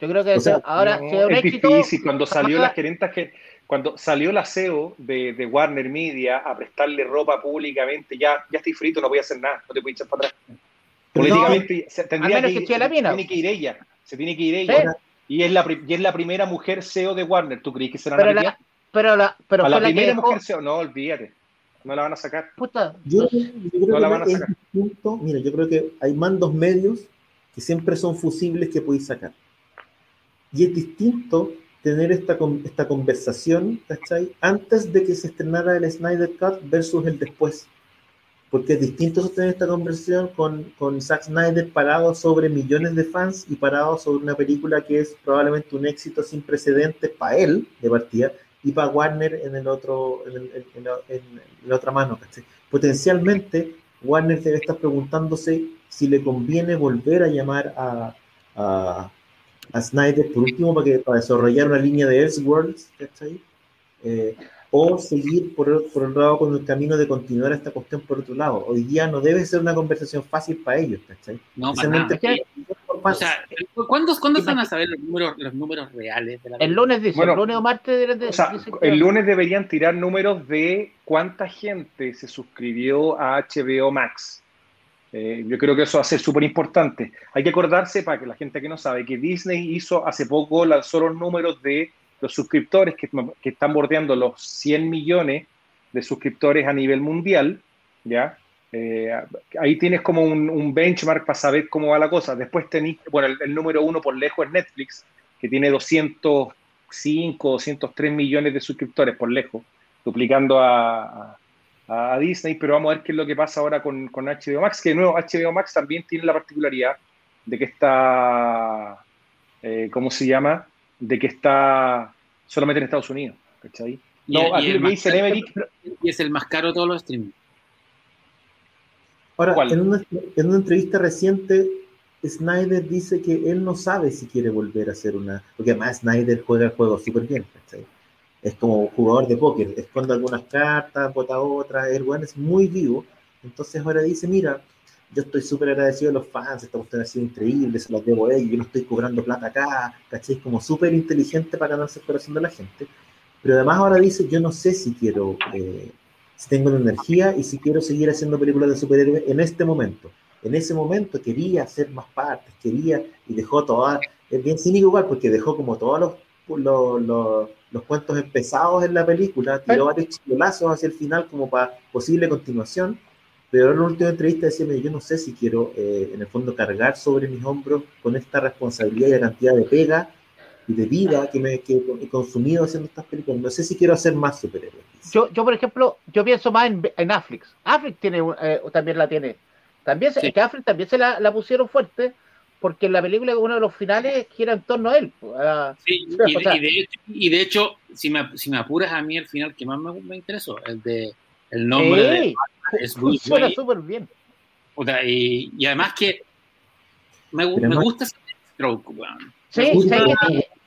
Yo creo que O sea, ahora, No, si es un es éxito, difícil cuando salió las gerentas que cuando salió la CEO de, de Warner Media a prestarle ropa públicamente, ya, ya estoy frito, no voy a hacer nada, no te voy a echar para atrás. Políticamente se- tendría que, que ir- sea la se tiene que ir ella, se tiene que ir ella. Sí. Y es la, y es la primera mujer CEO de Warner, ¿tú crees que será pero la, pero la, pero A fue la la que primera dejó, mujer CEO, no, olvídate, no la van a sacar. puta, Yo, yo creo No la que van a sacar. distinto. Mira, yo creo que hay mandos medios que siempre son fusibles que podéis sacar. Y es distinto tener esta, esta conversación, ¿cachai? Antes de que se estrenara el Snyder Cut versus el después. Porque es distinto sostener esta conversación con, con Zack Snyder parado sobre millones de fans y parado sobre una película que es probablemente un éxito sin precedentes para él, de partida, y para Warner en el otro, en, el- en la, en la otra mano, ¿cachai? Potencialmente, Warner debe estar preguntándose si le conviene volver a llamar a, a, a Snyder, por último, para, que, para desarrollar una línea de Elseworlds, ¿cachai? Eh, o seguir por, el- por el lado con el camino de continuar esta cuestión por otro lado. Hoy día no debe ser una conversación fácil para ellos, ¿cachai? No, para nada. O fans. sea, ¿cuándo, ¿cuándo se van a saber los números, los números reales de la el lunes dice, Bueno, el lunes o martes de, de- O sea, dice que- el lunes deberían tirar números de cuánta gente se suscribió a HBO Max. Eh, yo creo que eso va a ser súper importante. Hay que acordarse, para que la gente que no sabe, que Disney hizo hace poco, lanzó los números de los suscriptores que, que están bordeando los 100 millones de suscriptores a nivel mundial, ¿ya? Eh, ahí tienes como un, un benchmark para saber cómo va la cosa. Después tenéis, bueno, el, el número uno por lejos es Netflix, que tiene 205, 203 millones de suscriptores por lejos, duplicando a, a, a Disney, pero vamos a ver qué es lo que pasa ahora con, con HBO Max, que de nuevo HBO Max también tiene la particularidad de que está, eh, ¿cómo se llama? De que está solamente en Estados Unidos, ¿cachai? Y- No, y el que más dice caro- Neverick, Y es el más caro de todos los streaming. Ahora, en una, en una entrevista reciente, Snyder dice que él no sabe si quiere volver a hacer una. Porque además Snyder juega el juego súper bien, ¿cachai? Es como jugador de póker, esconde algunas cartas, bota otras, el weón es muy vivo. Entonces ahora dice: Mira, yo estoy súper agradecido a los fans, esta cuestión ha sido increíble, se los debo a ellos, yo no estoy cobrando plata acá, ¿cachai? Es como súper inteligente para ganarse el corazón de la gente. Pero además ahora dice: Yo no sé si quiero. eh, si tengo la energía y si quiero seguir haciendo películas de superhéroes en este momento. En ese momento quería hacer más partes, quería y dejó todas, es bien cínico igual porque dejó como todos los, los, los, los cuentos empezados en la película, tiró varios chipolazos hacia el final como para posible continuación, pero en la última entrevista decía, "Mira, yo no sé si quiero eh, en el fondo cargar sobre mis hombros con esta responsabilidad y la cantidad de pega y de vida que, me, que he consumido haciendo estas películas. No sé si quiero hacer más superhéroes. yo, yo, por ejemplo, yo pienso más en, en Affleck. Affleck tiene, eh, también la tiene. También se, Sí. que Affleck también se la, la pusieron fuerte, porque en la película uno de los finales gira en torno a él. a- Sí, y, o sea- y de hecho, y de hecho, si me, si me apuras a mí el final que más me, me interesó, el de el nombre de es Bruce funciona Wayne. súper bien. puta, y, y además que me, me gusta ese stroke, weón. Sí, sí,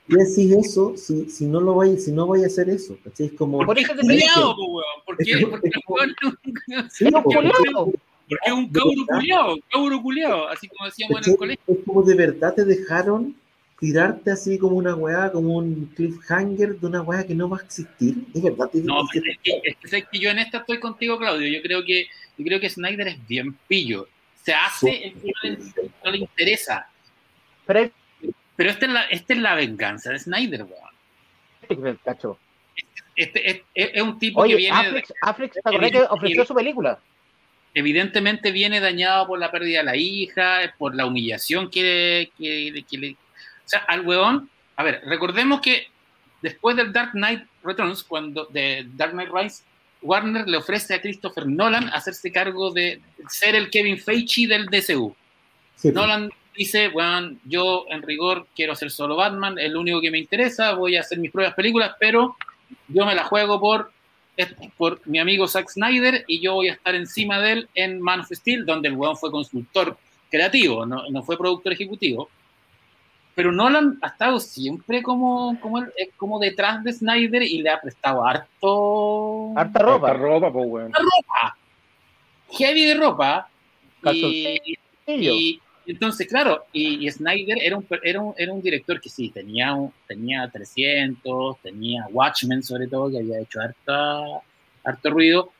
¿Qué decís eso si, si no lo vaya, si no vaya a hacer eso? ¿cachai? Es como. Por ¿Por qué eso es te po, weón? ¿Por qué? que- Porque el weón es un- Sí, es un po, culiao. porque es un cabro culiao, cabro culiao, así como decíamos en el colegio. Es como de verdad te dejaron tirarte así como una weá, como un cliffhanger de una weá que no va a existir. Es verdad. No, es que- pero es que, es que sé que yo en esta estoy contigo, Claudio. Yo creo que, yo creo que Snyder es bien pillo. Se hace el que no le, no le interesa. Pero Pero esta es la, esta es la venganza de Snyder, weón. cacho. Este es, es- es un tipo que viene, Affleck, Affleck, ¿te acordás que ofreció su película? evidentemente viene dañado por la pérdida de la hija, por la humillación que, que, que le... O sea, al weón, a ver, recordemos que después del Dark Knight Returns, cuando de Dark Knight Rise, Warner le ofrece a Christopher Nolan hacerse cargo de ser el Kevin Feige del DCU. sí. Nolan dice, bueno, yo en rigor quiero hacer solo Batman, es lo único que me interesa, voy a hacer mis propias películas, pero yo me la juego por, por mi amigo Zack Snyder y yo voy a estar encima de él en Man of Steel, donde el weón fue consultor creativo, no, no fue productor ejecutivo. Pero Nolan ha estado siempre como, como, el- como detrás de Snyder y le ha prestado harto... Harta ropa. Harta ropa, pues, weón. ropa. Heavy de ropa. Y, y entonces, claro, y, y Snyder era un, era, un, era un director que sí, tenía, un- tenía 300, tenía Watchmen sobre todo, que había hecho harta, harto ruido,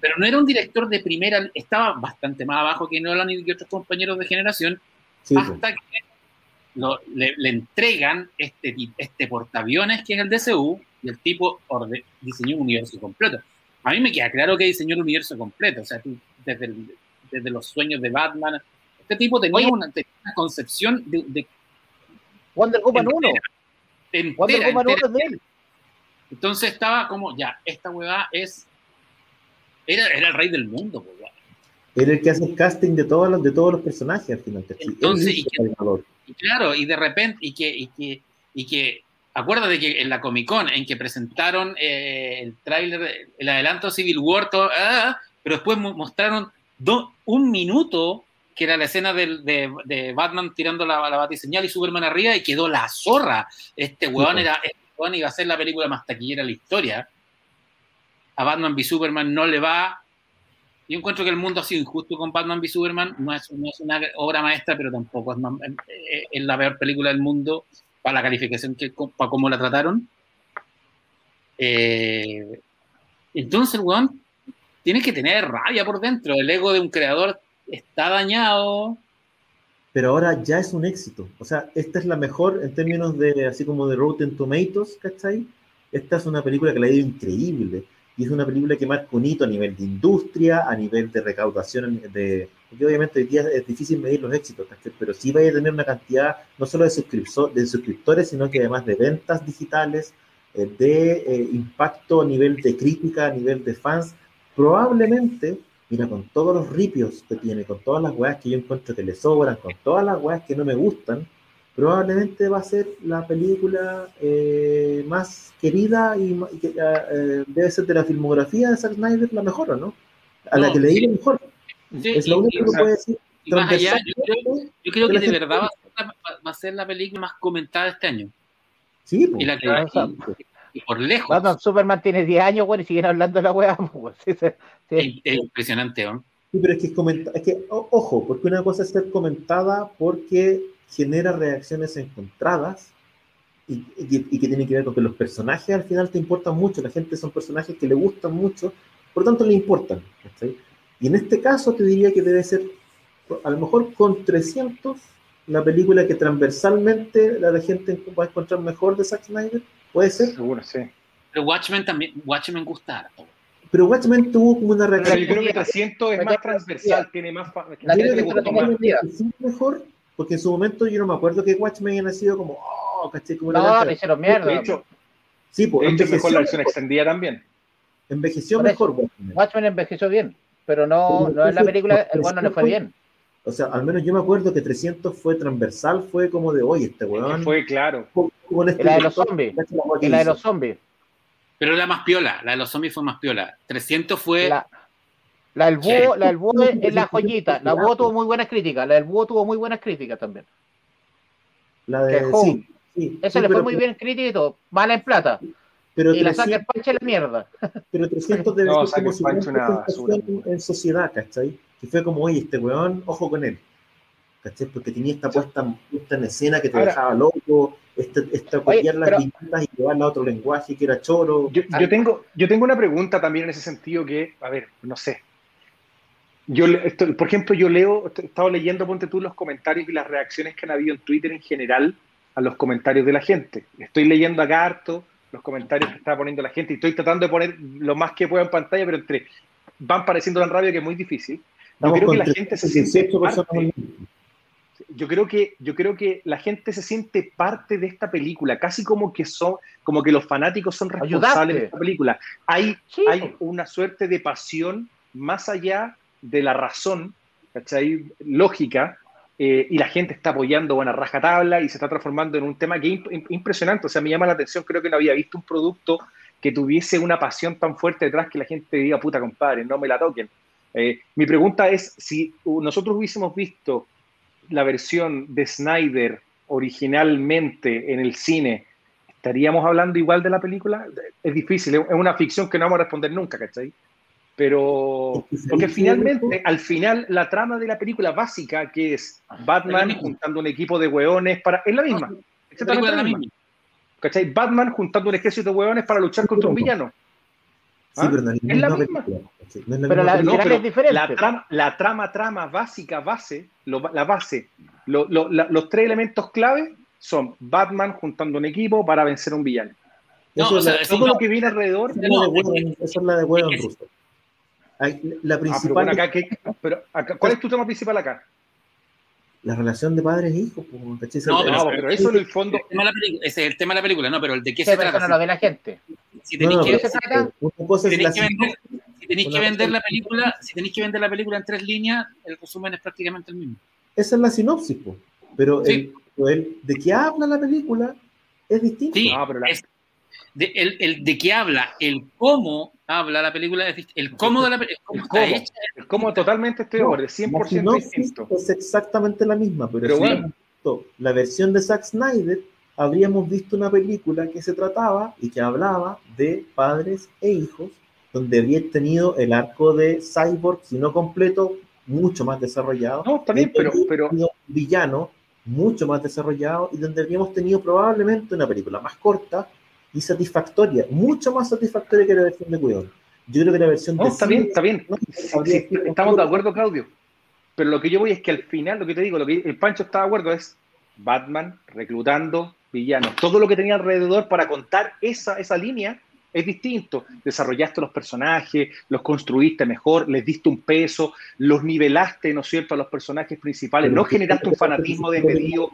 pero no era un director de primera, estaba bastante más abajo que Nolan y que otros compañeros de generación, Sí, po. hasta que lo- le, le entregan este, este portaaviones que es el DCU y el tipo orde- diseñó un universo completo. A mí me queda claro que diseñó el universo completo, o sea, tú, desde, el- desde los sueños de Batman, este tipo tenía, Oye. una, tenía una concepción de, de Wonder Woman 1. entera, Wonder Woman 1 entera. es de él. Entonces estaba como, ya, esta huevada es, era, era el rey del mundo, ya. Era el que hace el casting de todos los, de todos los personajes al final. Entonces, ¿y. Y claro, y de repente, y que, y que, y que acuérdate que en la Comic Con, en que presentaron eh, el tráiler, el adelanto Civil War, todo, ah, pero después mo- mostraron do- un minuto que era la escena de, de Batman tirando la, la batiseñal y Superman arriba y quedó la zorra. Este weón, era, este weón iba a ser la película más taquillera de la historia. A Batman v Superman no le va. Yo encuentro que el mundo ha sido injusto con Batman v Superman. No es, no es una obra maestra, pero tampoco es, la peor película del mundo para la calificación que para cómo la trataron. Eh, entonces, el weón tiene que tener rabia por dentro. El ego de un creador está dañado. Pero ahora ya es un éxito. O sea, esta es la mejor en términos de, así como de Rotten Tomatoes, ¿cachai? Esta es una película que le ha ido increíble. Y es una película que marca un hito a nivel de industria, a nivel de recaudación, de, porque obviamente hoy día es difícil medir los éxitos, ¿cachai? pero sí vaya a tener una cantidad no solo de, de suscriptores, sino que además de ventas digitales, eh, de eh, impacto a nivel de crítica, a nivel de fans. Probablemente, mira, con todos los ripios que tiene, con todas las weas que yo encuentro que le sobran, con todas las weas que no me gustan, probablemente va a ser la película eh, más querida y, que eh, debe ser de la filmografía de Zack Snyder la mejor, ¿o no? A la que le sí. digo mejor. Sí, es lo único que puede decir. y más allá, yo creo, yo que de verdad va a, ser la, va a ser la película más comentada este año. Sí, pues. Y, la que, y por lejos. Batman Superman tiene 10 años, bueno, y siguen hablando de la weá. pues, sí, sí, sí. Es, es impresionante, ¿no? Sí, pero es que es, comenta- es que, o- ojo, porque una cosa es ser comentada porque genera reacciones encontradas y, y- y que tiene que ver con que los personajes al final te importan mucho, la gente son personajes que le gustan mucho, por lo tanto le importan. ¿cachai? Y en este caso te diría que debe ser, a lo mejor con 300, la película que transversalmente la gente va a encontrar mejor de Zack Snyder, puede ser, Seguro, sí. Pero Watchmen también, Watchmen gusta harto. pero Watchmen tuvo como una Pero reacción yo creo que 300 es más transversal, tiene más. La Yo creo película que tenía divertida. envejeció mejor, porque en su momento yo no me acuerdo que Watchmen haya nacido como, oh, caché, como No, le hicieron mierda. De hecho, Sí, pues de hecho mejor envejeció, la versión extendida también. envejeció mejor Watchmen. Watchmen envejeció bien. pero no, no es la película, el bueno no le fue bien. O sea, al menos yo me acuerdo que 300 fue transversal, fue como de, oye, este weón. Fue claro. Este la de los zombies. Y la de los zombies. Pero la más piola, la de los zombies fue más piola. 300 fue. La, la del búho, la del búho es la joyita. La búho tuvo muy buenas críticas. La del búho tuvo muy buenas críticas también. La de. Sí, sí, Esa le fue muy bien crítica y todo. Mala en plata. Pero y 300, la saca el panche la mierda. Pero 300 debe no, ser como si una en, en sociedad, ¿cachai? Que fue como, oye, este weón, ojo con él. ¿Cachai? Porque tenía esta puesta, puesta en escena que te Ahora, dejaba loco, esta, esta copiar las pero, y llevarla a otro lenguaje que era choro. Yo, yo, tengo, yo tengo una pregunta también en ese sentido que, a ver, no sé. Yo, esto, por ejemplo, yo leo, he estado leyendo, ponte tú, los comentarios y las reacciones que han habido en Twitter en general a los comentarios de la gente. Estoy leyendo acá harto los comentarios que está poniendo la gente y estoy tratando de poner lo más que pueda en pantalla, pero entre van pareciendo tan rápido que es muy difícil. Yo creo que la gente se siente parte, yo creo que yo creo que la gente se siente parte de esta película, casi como que son como que los fanáticos son responsables Ayudaste. de esta película. Hay sí. hay una suerte de pasión más allá de la razón, ¿cachai? lógica eh, y la gente está apoyando buena rajatabla y se está transformando en un tema que es impresionante. O sea, me llama la atención, creo que no había visto un producto que tuviese una pasión tan fuerte detrás que la gente diga, puta compadre, no me la toquen. Eh, mi pregunta es, si nosotros hubiésemos visto la versión de Snyder originalmente en el cine, ¿estaríamos hablando igual de la película? Es difícil, es una ficción que no vamos a responder nunca, ¿cachai? Pero, porque finalmente, al final, la trama de la película básica, que es Batman juntando un equipo de hueones para. Es la misma. Exactamente la misma. ¿Cachai? Batman juntando un ejército de hueones para luchar contra un villano. Sí, pero no es, es la misma. pero la, no, pero es diferente. La trama, la trama, trama básica, base, lo, la base, lo, lo, la, los tres elementos clave son Batman juntando un equipo para vencer a un villano. No, eso o sea, es todo lo que viene alrededor. No, esa es la de Whedon Russo. La principal. Ah, pero, acá, ¿qué, pero acá, ¿Cuál es tu tema principal acá? La relación de padres e hijos. Pues, no, pero, no, pero eso en el fondo. ese es el tema de la película, no, pero el de qué se trata. No lo ve la gente. Si tenéis no, que, se trata, si tenéis que vender, si tenéis que vender la película, si tenéis que vender la película en tres líneas, el resumen es prácticamente el mismo. Esa es la sinopsis, pues. pero sí. el, el, de qué habla la película es distinto. Sí, no, pero la... es, de, el, el, de qué habla, el cómo habla la película, es, el cómo de la película, el cómo, está hecha, el cómo totalmente estoy de acuerdo, 100% no, distinto. Es exactamente la misma, pero, pero si bueno. la versión de Zack Snyder, habríamos visto una película que se trataba y que hablaba de padres e hijos, donde había tenido el arco de Cyborg, si no completo, mucho más desarrollado. No, también, pero, pero... Villano, mucho más desarrollado, y donde habríamos tenido probablemente una película más corta, y satisfactoria, mucho más satisfactoria que la versión de Cuidado. Yo creo que la versión no, de está bien, está bien. Sí, estamos de acuerdo, Claudio. Pero lo que yo voy es que al final, lo que te digo, lo que el Pancho está de acuerdo es Batman reclutando villanos. Todo lo que tenía alrededor para contar esa, esa línea es distinto. Desarrollaste los personajes, los construiste mejor, les diste un peso, los nivelaste, ¿no es cierto?, a los personajes principales. Pero no generaste un fanatismo desmedido.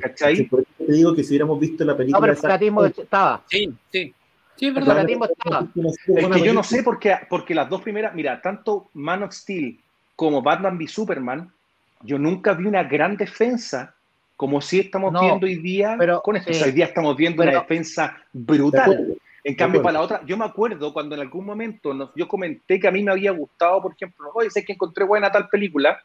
¿Cachai? Sí, por eso te digo que si hubiéramos visto la película. No, pero el fanatismo estaba. Sí, sí. Sí, es El verdad. fanatismo estaba. Es que yo no sé porque, porque las dos primeras, mira, tanto Man of Steel como Batman v Superman, yo nunca vi una gran defensa como si estamos No, viendo hoy día pero, con esto. sea, hoy día estamos viendo Pero- una defensa brutal. En cambio, para la otra, yo me acuerdo cuando en algún momento nos- yo comenté que a mí me había gustado, por ejemplo, oye, sé que encontré buena tal película.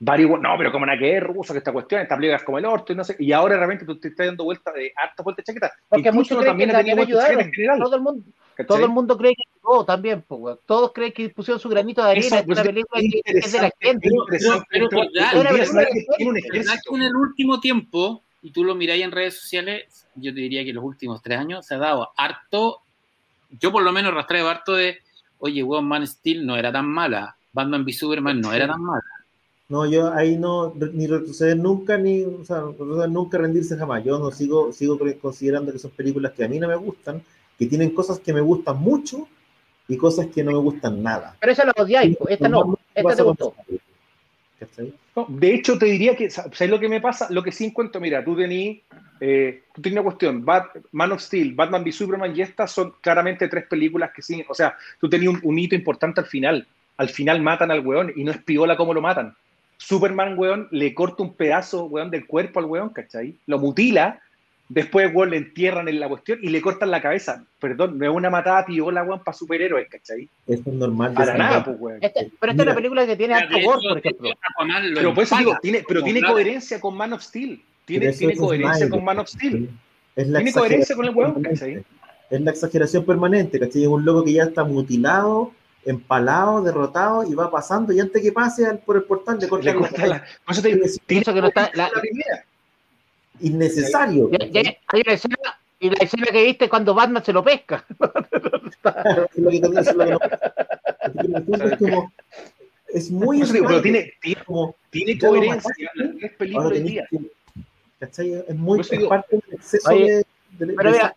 Varios, no, pero como una que es ruso, que esta cuestión, esta película es como el orto, y no sé. Y ahora realmente tú te estás dando vuelta de harta vuelta de chaqueta. Porque muchos también que chaqueta ayudaron. en general. Todo el mundo, ¿cachai? todo el mundo cree que ayudó también, pues. Todos creen que pusieron su granito de arena Eso, en pues, una película que es de la gente. Pero- pero- pero- pero- Snyder pero- tiene un ¿Verdad ejército. que en el último tiempo, y tú lo miráis en redes sociales, yo te diría que los últimos tres años se ha dado harto, yo por lo menos rastreo harto de, oye, weón, Man Steel no era tan mala, Batman v Superman no era tan mala. No, yo ahí no, ni retroceder nunca, ni, o sea, retroceder nunca rendirse jamás. Yo no sigo, sigo considerando que son películas que a mí no me gustan, que tienen cosas que me gustan mucho y cosas que no me gustan nada. Pero esa la odiáis, esta no, esta te gustó. De hecho, te diría que, ¿sabes lo que me pasa? Lo que sí encuentro, mira, tú tenías, eh, una cuestión, Bat- Man of Steel, Batman v Superman y estas son claramente tres películas que sí, o sea, tú tenías un, un hito importante al final. al final matan al weón y no es piola cómo lo matan. Superman, weón, le corta un pedazo, weón, del cuerpo al weón, ¿cachai? Lo mutila, después, weón, le entierran en la cuestión y le cortan la cabeza. Perdón, no es una matada piola, weón, para superhéroes, ¿cachai? Eso es normal. de Para nada, manera. pues, weón. Este- pero esta es una película que tiene hecho, gore, por ejemplo. Pero por eso digo, tiene, pero tiene coherencia con Man of Steel. Tiene, coherencia con Man of Steel. Es la Tiene coherencia con el weón, ¿cachai? Es la exageración permanente, ¿cachai? Es un loco que ya está mutilado, empalado, derrotado y va pasando y antes que pase por el portal le la corta la- por eso te digo, cabeza. que no está- la- la primera. Innecesario. Ya- ya- hay una escena, y la escena que viste cuando Batman se lo pesca. Es es es es muy digo, pero tiene, tiene, como tiene coherencia. mataste. Es película ahora hoy tenés día. ¿cachai? Es muy es parte del exceso Oye, de, de- Pero de- mira,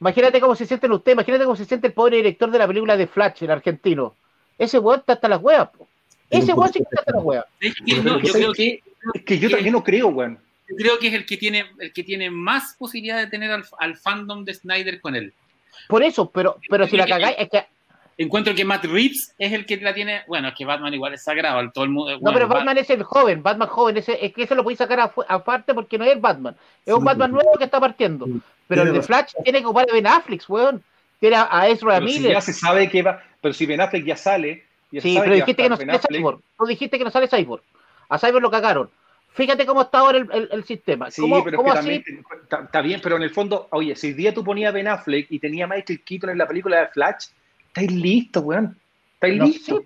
imagínate cómo se sienten ustedes, imagínate cómo se siente el pobre director de la película de Flash, el argentino. Ese weón está hasta las huevas. Ese weón sí que está hasta las huevas. Es que no, yo ¿sabes creo que Es que yo también no creo, weón. Yo creo que es el que tiene el que tiene más posibilidad de tener al, al fandom de Snyder con él. Por eso, pero, pero si la cagáis, es que. Encuentro que Matt Reeves es el que la tiene. Bueno, es que Batman igual es sagrado. Todo el mundo, No, bueno, pero Bat- Batman es el joven, Batman joven, ese, es que ese lo podéis sacar aparte porque no es el Batman. Es un Sí, Batman nuevo que está partiendo. Pero el de Flash tiene que ocupar a Ben Affleck, weón. Tiene a a Ezra Pero si Miller. ya se sabe que va. Pero si Ben Affleck ya sale. Ya Sí, sabe pero dijiste que no sale. Cyborg. Tú dijiste que no sale Cyborg. A Cyborg lo cagaron. Fíjate cómo está ahora el, el- el sistema. Sí, ¿Cómo, pero es cómo que así? también está, está bien, pero en el fondo, oye, si hoy día tú ponías Ben Affleck y tenía a Michael Keaton en la película de Flash, estáis listos, weón. Estáis No listos.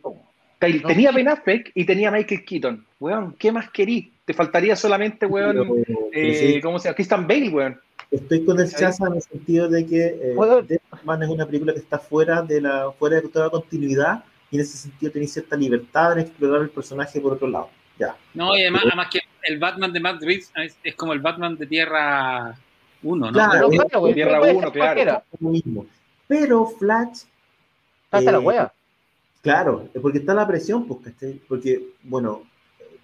Estáis- no tenía sé. Ben Affleck y tenía a Michael Keaton. Weón, ¿qué más querís? Te faltaría solamente, weón, pero- pero eh, sí, ¿cómo se llama? Christian Bale, weón. Estoy con el. Chaza en el sentido de que eh, es una película que está fuera de la fuera de toda continuidad y en ese sentido tenéis cierta libertad en explorar el personaje por otro lado. Ya. No, y además, además que el Batman de Matt Reeves es, es como el Batman de Tierra 1, ¿no? Claro. Tierra puede uno, ser claro. mismo. Pero Flash, Está hasta la Eh, wea. claro, es porque está la presión, ¿cachai? Porque, bueno,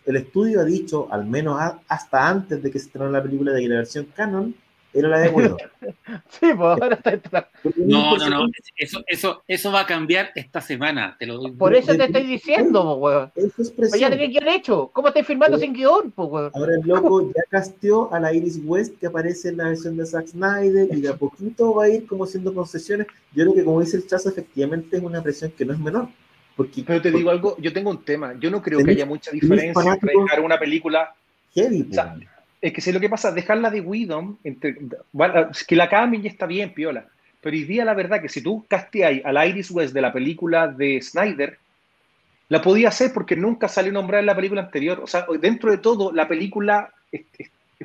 el estudio ha dicho, al menos a- hasta antes de que se estrenara la película, de que la versión canon era la de Whedon. Sí, pues ahora está está- No, no, no. Eso, eso, eso va a cambiar esta semana. Te lo doy. Por eso te estoy diciendo, po, weón. Eso es Pues ya presión. tenía guion hecho. ¿Cómo estáis filmando sin guion, po, weón? Ahora el loco ya casteó a la Iris West que aparece en la versión de Zack Snyder y de a poquito va a ir como haciendo concesiones. Yo creo que como dice el Chazo, efectivamente es una presión que no es menor. Porque, Pero te digo algo, yo tengo un tema. Yo no creo que Tenés- haya mucha tenés diferencia entre dejar una película heavy, O sea. Es que sé lo que pasa, dejarla de Widom, entre, bueno, es que la cambien ya está bien, piola. Pero hoy día la verdad que si tú casteáis a la Iris West de la película de Snyder, la podía hacer porque nunca salió nombrada en la película anterior. O sea, dentro de todo, la película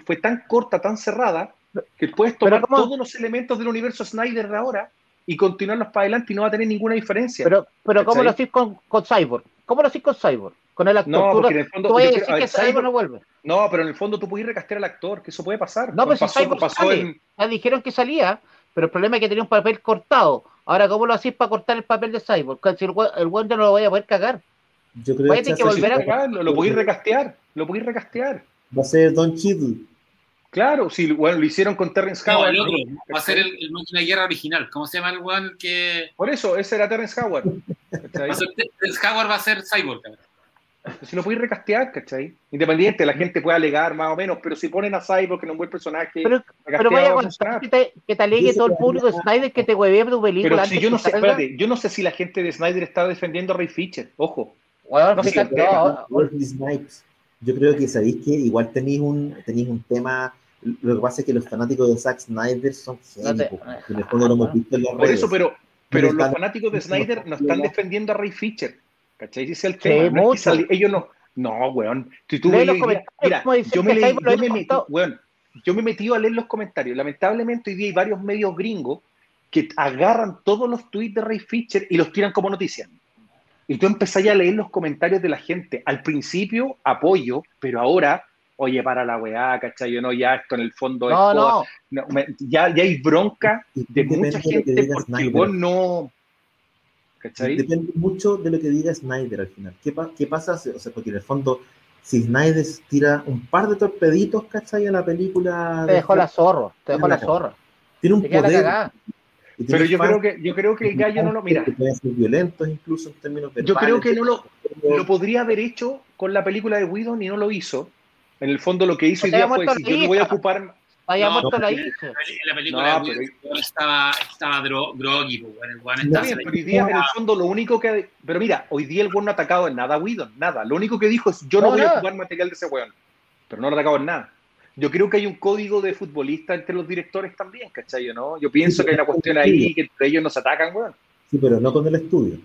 fue tan corta, tan cerrada, que puedes tomar todos los elementos del universo Snyder de ahora y continuarlos para adelante y no va a tener ninguna diferencia. Pero, pero ¿cómo lo hacís con, con Cyborg? ¿Cómo lo hacís con Cyborg? Con el actor. no, Tú, porque no- en el fondo... tú vas a yo decir quiero- a que ver, Cyborg Cyborg- no vuelve. no, pero en el fondo tú puedes recastear al actor, que eso puede pasar. No, pero si pasó, Cyborg pasó sale. en, Ya dijeron que salía, pero el problema es que tenía un papel cortado. Ahora, ¿cómo lo hacís para cortar el papel de Cyborg? Si el el no lo voy a poder cagar. Yo creo que volver a- Lo, lo podéis recastear, lo podéis recastear. va a ser Don Cheadle. Claro, si bueno, lo hicieron con Terrence No, Howard. el otro. Va a ser el, el máquina de guerra original. ¿Cómo se llama el weón que. Por eso, ese era Terrence Howard. el Howard va a ser Cyborg. cabrón. Si lo podéis recastear, ¿cachai? Independiente, la gente puede alegar más o menos, pero si ponen a Cyborg, que no es un buen personaje, Pero, pero vaya va a que te, que te alegue todo el público de Snyder que te huevee tu película. Pero si yo no sé, espérate, yo no sé si la gente de Snyder está defendiendo a Ray Fisher, ojo. Weón, No sé fíjate, no, no. Yo creo que sabéis que igual tenéis un, tenéis un tema. Lo que pasa es que los fanáticos de Zack Snyder son No en las Por eso, pero, pero Pero los están- fanáticos de Snyder no están defendiendo a Ray Fisher. ¿Cachai? Ese es el Sí, tema. No es que ellos no. No, weón. Si tú los comentarios, mira, yo me, que leí- Cyborg lo yo me había metí, contado. weón, yo me metí a leer los comentarios. Lamentablemente hoy día hay varios medios gringos que agarran todos los tweets de Ray Fisher y los tiran como noticia. Y tú empezás ya a leer los comentarios de la gente. Al principio, apoyo, pero ahora, oye, para la weá, ¿cachai? Yo no, ya esto en el fondo es no, joda. no. No, me- ya, ya hay bronca de mucha gente porque el no. ¿Cachai? Depende mucho de lo que diga Snyder al final. ¿Qué, pa- qué pasa? si- O sea, porque en el fondo, si Snyder tira un par de torpeditos, ¿cachai? A la película. Te de dejó la zorra, te dejó la la- zorra. Tiene un poder. Pero yo creo que, yo creo que el gallo no lo. Mira, que pueden ser violentos incluso en términos yo creo que no lo, lo podría haber hecho con la película de Whedon y no lo hizo. En el fondo, lo que hizo hoy día fue decir: Yo me voy a ocupar. Haya No, muerto la hija. En la película No, pero- estaba, estaba dro- groggy, pues, bueno, el weón No, Está estaba- bien, pero hoy día, en el fondo, lo único que. Pero mira, hoy día el weón no ha atacado en nada a Whedon, nada. Lo único que dijo es: Yo no, No, voy nada. a ocupar material de ese weón. Pero no lo ha atacado en nada. Yo creo que hay un código de futbolista entre los directores también, ¿cachai? ¿no? Yo pienso que hay una cuestión ahí que entre ellos no se atacan, weón. Sí, pero no con el estudio.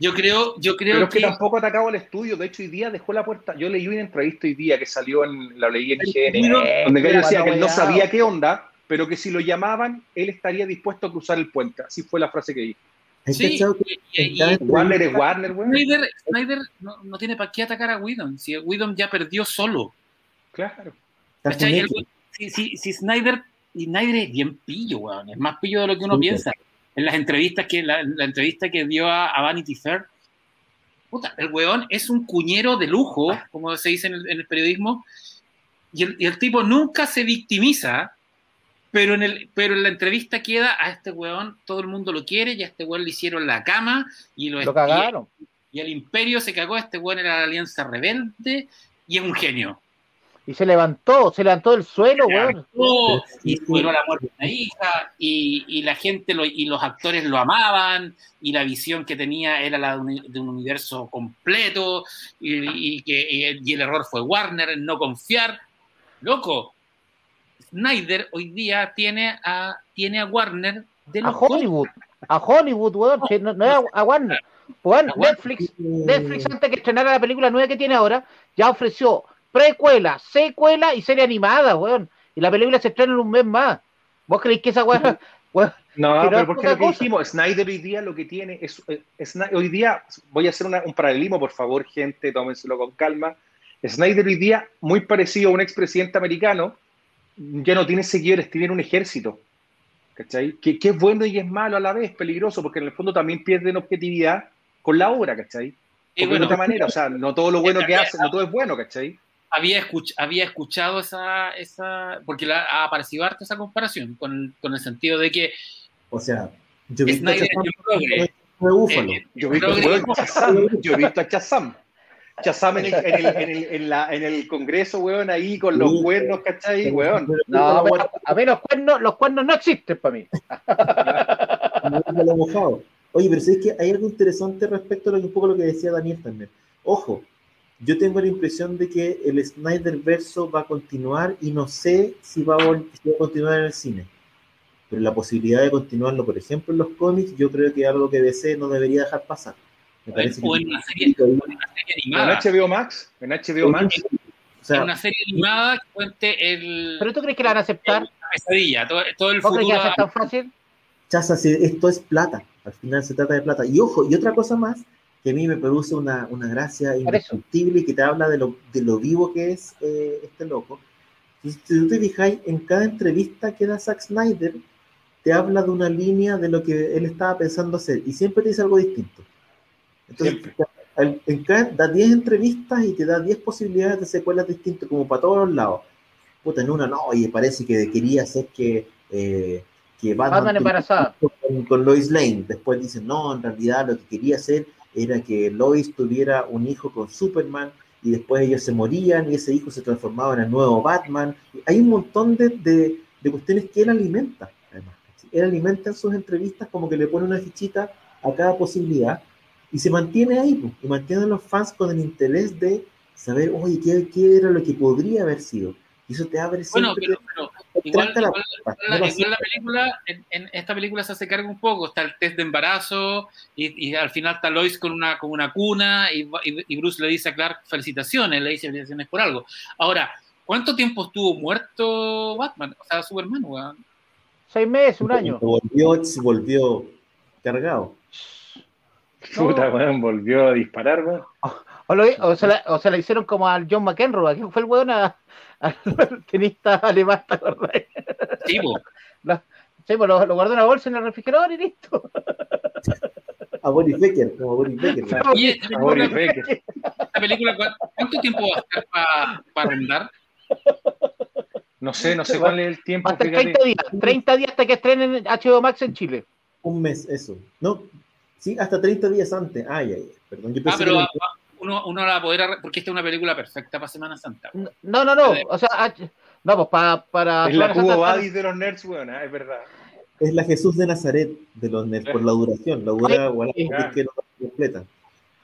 Yo creo, yo creo Pero es que que, tampoco ha atacado al estudio. De hecho, hoy día dejó la puerta. Yo leí una entrevista hoy día que salió en la leí en Eh, donde el gallo decía que él no sabía qué onda, pero que si lo llamaban, él estaría dispuesto a cruzar el puente. Así fue la frase que dijo. ¿Has sí, y- y- y Warner es Warner, weón. Snyder, Snyder no, no tiene para qué atacar a Whedon, si Whedon ya perdió solo. Claro. El- si, si, si Snyder, y Snyder es bien pillo, weón, es más pillo de lo que uno Sí, piensa. En las entrevistas que, la, la entrevista que dio a, a Vanity Fair, puta, el weón es un cuñero de lujo, como se dice en el, en el periodismo, y el, y el tipo nunca se victimiza, pero en, el, pero en la entrevista queda a este weón, todo el mundo lo quiere, y a este weón le hicieron la cama, y lo, Lo cagaron. y el imperio se cagó, este weón era la alianza rebelde, y es un genio. Y se levantó, se levantó del suelo, weón. Oh, y superó la muerte de una hija, y, y la gente lo- y los actores lo amaban, y la visión que tenía era la de un, de un universo completo, y, y que, y el, y el error fue Warner en no confiar. Loco, Snyder hoy día tiene a, tiene a Warner de A los Hollywood. A Hollywood, weón. No, no es a, a Warner. A Warner. Netflix, Netflix, antes que estrenara la película nueva que tiene ahora, ya ofreció precuela, secuela y serie animada, weón. Y la película se estrena en un mes más. ¿Vos creéis que esa weón, weón, No, Pero porque lo que dijimos, Snyder hoy día lo que tiene es, eh, Sny- hoy día, voy a hacer una- un paralelismo, por favor, gente, tómenselo con calma. Snyder hoy día, muy parecido a un expresidente americano, ya no tiene seguidores, tiene un ejército. ¿Cachai? Que, que es bueno y es malo a la vez, peligroso, porque en el fondo también pierden objetividad con la obra, ¿cachai? Y Porque bueno, de otra manera, o sea, no todo lo bueno que hace, no todo es bueno, ¿cachai? Había, escuch- había escuchado esa, esa porque la, ha aparecido harto esa comparación, con, con el sentido de que O sea, yo he visto a es Chazam. Chazam en el, en, el, en, el, en, la, en el Congreso, weón, ahí con los Sí. cuernos, ¿cachai, weón? No, a mí los cuernos, los cuernos no existen para mí. No lo. Oye, pero ¿sabes que hay algo interesante respecto a lo que, un poco lo que decía Daniel también? Ojo, yo tengo la impresión de que el Snyder verso va a continuar y no sé si va a, si va a continuar en el cine. Pero la posibilidad de continuarlo, por ejemplo, en los cómics, yo creo que es algo que DC no debería dejar pasar. Me parece o que en una serie, en una serie En animada. HBO Max, en HBO Max, o En sea, una serie animada que cuente el, ¿Pero tú crees que la van a aceptar? la pesadilla, todo, todo el ¿Vos crees que futuro. va a ser tan fácil? Chaza, si esto es plata. Al final se trata de plata. Y ojo, y otra cosa más que a mí me produce una, una gracia indiscutible y que te habla de lo, de lo vivo que es eh, este loco. Si, si tú te fijáis, en cada entrevista que da Zack Snyder, te habla de una línea de lo que él estaba pensando hacer y siempre te dice algo distinto. Entonces, al- en cada, da 10 entrevistas y te da 10 posibilidades de secuelas distintas, como para todos los lados. Puta, en una no, oye, parece que quería hacer que, eh, que Batman, Batman embarazada. con, con Lois Lane. Después dicen, no, en realidad lo que quería hacer era que Lois tuviera un hijo con Superman y después ellos se morían y ese hijo se transformaba en el nuevo Batman. Hay un montón de, de, de cuestiones que él alimenta, además. Él alimenta en sus entrevistas como que le pone una fichita a cada posibilidad y se mantiene ahí, pues, y mantiene a los fans con el interés de saber, oye, ¿qué, qué era lo que podría haber sido? Y eso te abre Bueno, siempre, pero, igual, la igual- puerta, la, no lo igual la hace. película, en, en esta película se hace cargo un poco, está el test de embarazo y, y al final está Lois con una, con una cuna y, y- y Bruce le dice a Clark felicitaciones, le dice felicitaciones por algo. Ahora, ¿cuánto tiempo estuvo muerto Batman? O sea, Superman, weón. Seis meses, un año. Volvió, se volvió cargado. puta, weón, volvió a disparar, weón. O, lo- o se la, o se la hicieron como al John McEnroe, que fue el weón al tenista alemán, ¿te acordás? Sí, po. Sí, pues lo, lo guardó en una bolsa en el refrigerador y listo. A Boris Becker, como Boris Becker. ¿no? Y esta Boris Becker. esta película, ¿cu- ¿cuánto tiempo va a estar para rondar? No sé, no sé cuál es el tiempo, Hasta fíjate. 30 días, 30 días hasta que estrenen HBO Max en Chile. Un mes, eso. No, sí, hasta 30 días antes. Ay, ay, ay. Perdón, yo Ah, pensé pero que ah, uno, uno la va a poder arre- porque esta es una película perfecta para Semana Santa. No, no, no. O sea, ah, no, pues para. para Es la Cubo Badis de los nerds, weón, ah, es verdad. es la Jesús de Nazaret de los nerds, por la duración. La dura, que no completa.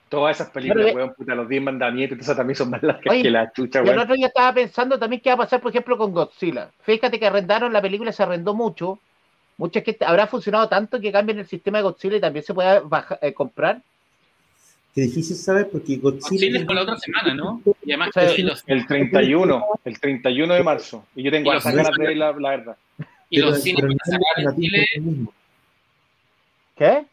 Todas esas películas, Pero- weón, puta, los 10 mandamientos, esas también son más largas Oye, que la chucha, Y el weón. otro día estaba pensando también qué va a pasar, por ejemplo, con Godzilla. Fíjate que arrendaron, la película se arrendó mucho. Mucha gente habrá funcionado tanto que cambien el sistema de Godzilla y también se pueda baja- eh, comprar. Qué difícil saber porque Godzilla. Chile es para la otra semana, ¿no? Y además que los, El 31, el 31 de marzo. Y yo tengo hartas ganas de ver la, la verdad. y los cines van a sacar en el Chile. el. ¿Qué?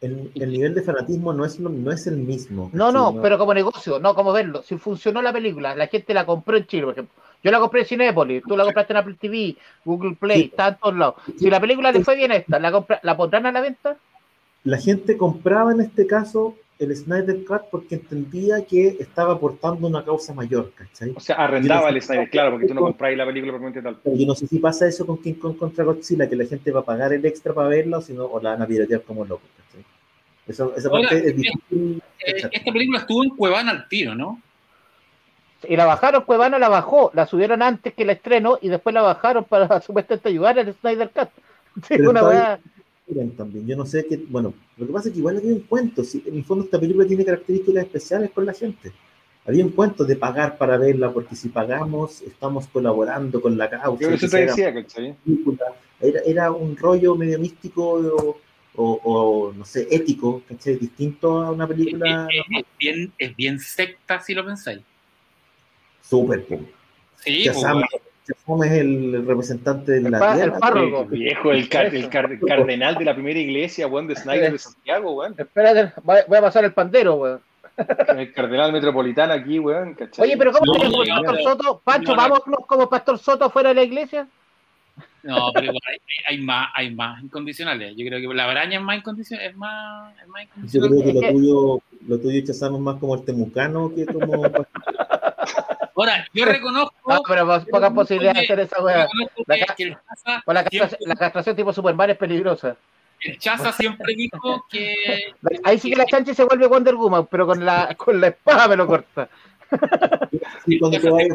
El, el nivel de fanatismo no es, lo- no es el mismo. No, no, pero como negocio, no como verlo. Si funcionó la película, la gente la compró en Chile, por ejemplo. Yo la compré en Cinépolis, tú la compraste en Apple TV, Google Play, Sí. está en todos lados. Si la película le fue bien a esta, ¿la, compra- ¿la pondrán a la venta? La gente compraba en este caso el Snyder Cut porque entendía que estaba aportando una causa mayor, ¿cachai? O sea, arrendaba el Snyder, claro, porque tú no compráis la película propiamente tal. Yo no sé si pasa eso con King Kong contra Godzilla, que la gente va a pagar el extra para verla o, si no, o la van a piratear como locos, ¿cachai? Eso, esa Ahora, parte es difícil. Eh, esta película estuvo en Cuevana al tiro, ¿no? Y la bajaron, Cuevana la bajó, la subieron antes que el estreno y después la bajaron para supuestamente ayudar al Snyder Cut. Sí, una está también. Yo no sé qué. Bueno, lo que pasa es que igual había un cuento. Si, en el fondo, esta película tiene características especiales con la gente. Había un cuento de pagar para verla, porque si pagamos, estamos colaborando con la causa. Yo eso te decía. Era, era un rollo medio místico o, o- o, no sé, ético, ¿cachai? Distinto a una película es- es bien, es bien secta, si lo pensáis. súper. po. Sí, Shazam, Shazam es el representante de El la pa- tierra. el párroco. El viejo, el, car- el car- el cardenal de la primera iglesia, weón, de Snyder de Santiago, weón. Espérate, voy voy a pasar el pandero, weón. El cardenal metropolitano aquí, weón, ¿cachai? Oye, pero ¿cómo No, tenemos no, Pastor no. Soto? Pancho, No, no. vámonos como Pastor Soto fuera de la iglesia. No, pero igual hay, hay más, hay más incondicionales. Yo creo que la araña es más incondicional, es más, es más Yo incondicional. creo que lo tuyo, lo tuyo Shazam es más como el temucano que como Ahora, yo reconozco, Ah, pero pocas pero- posibilidades de hacer esa weá. reconozco La castración- la castración tipo Superman es peligrosa. el Chaza siempre dijo que Ahí sí que la chanchi se vuelve Wonder Woman, pero con la, con la espada me lo corta. Sí, cuando te vayas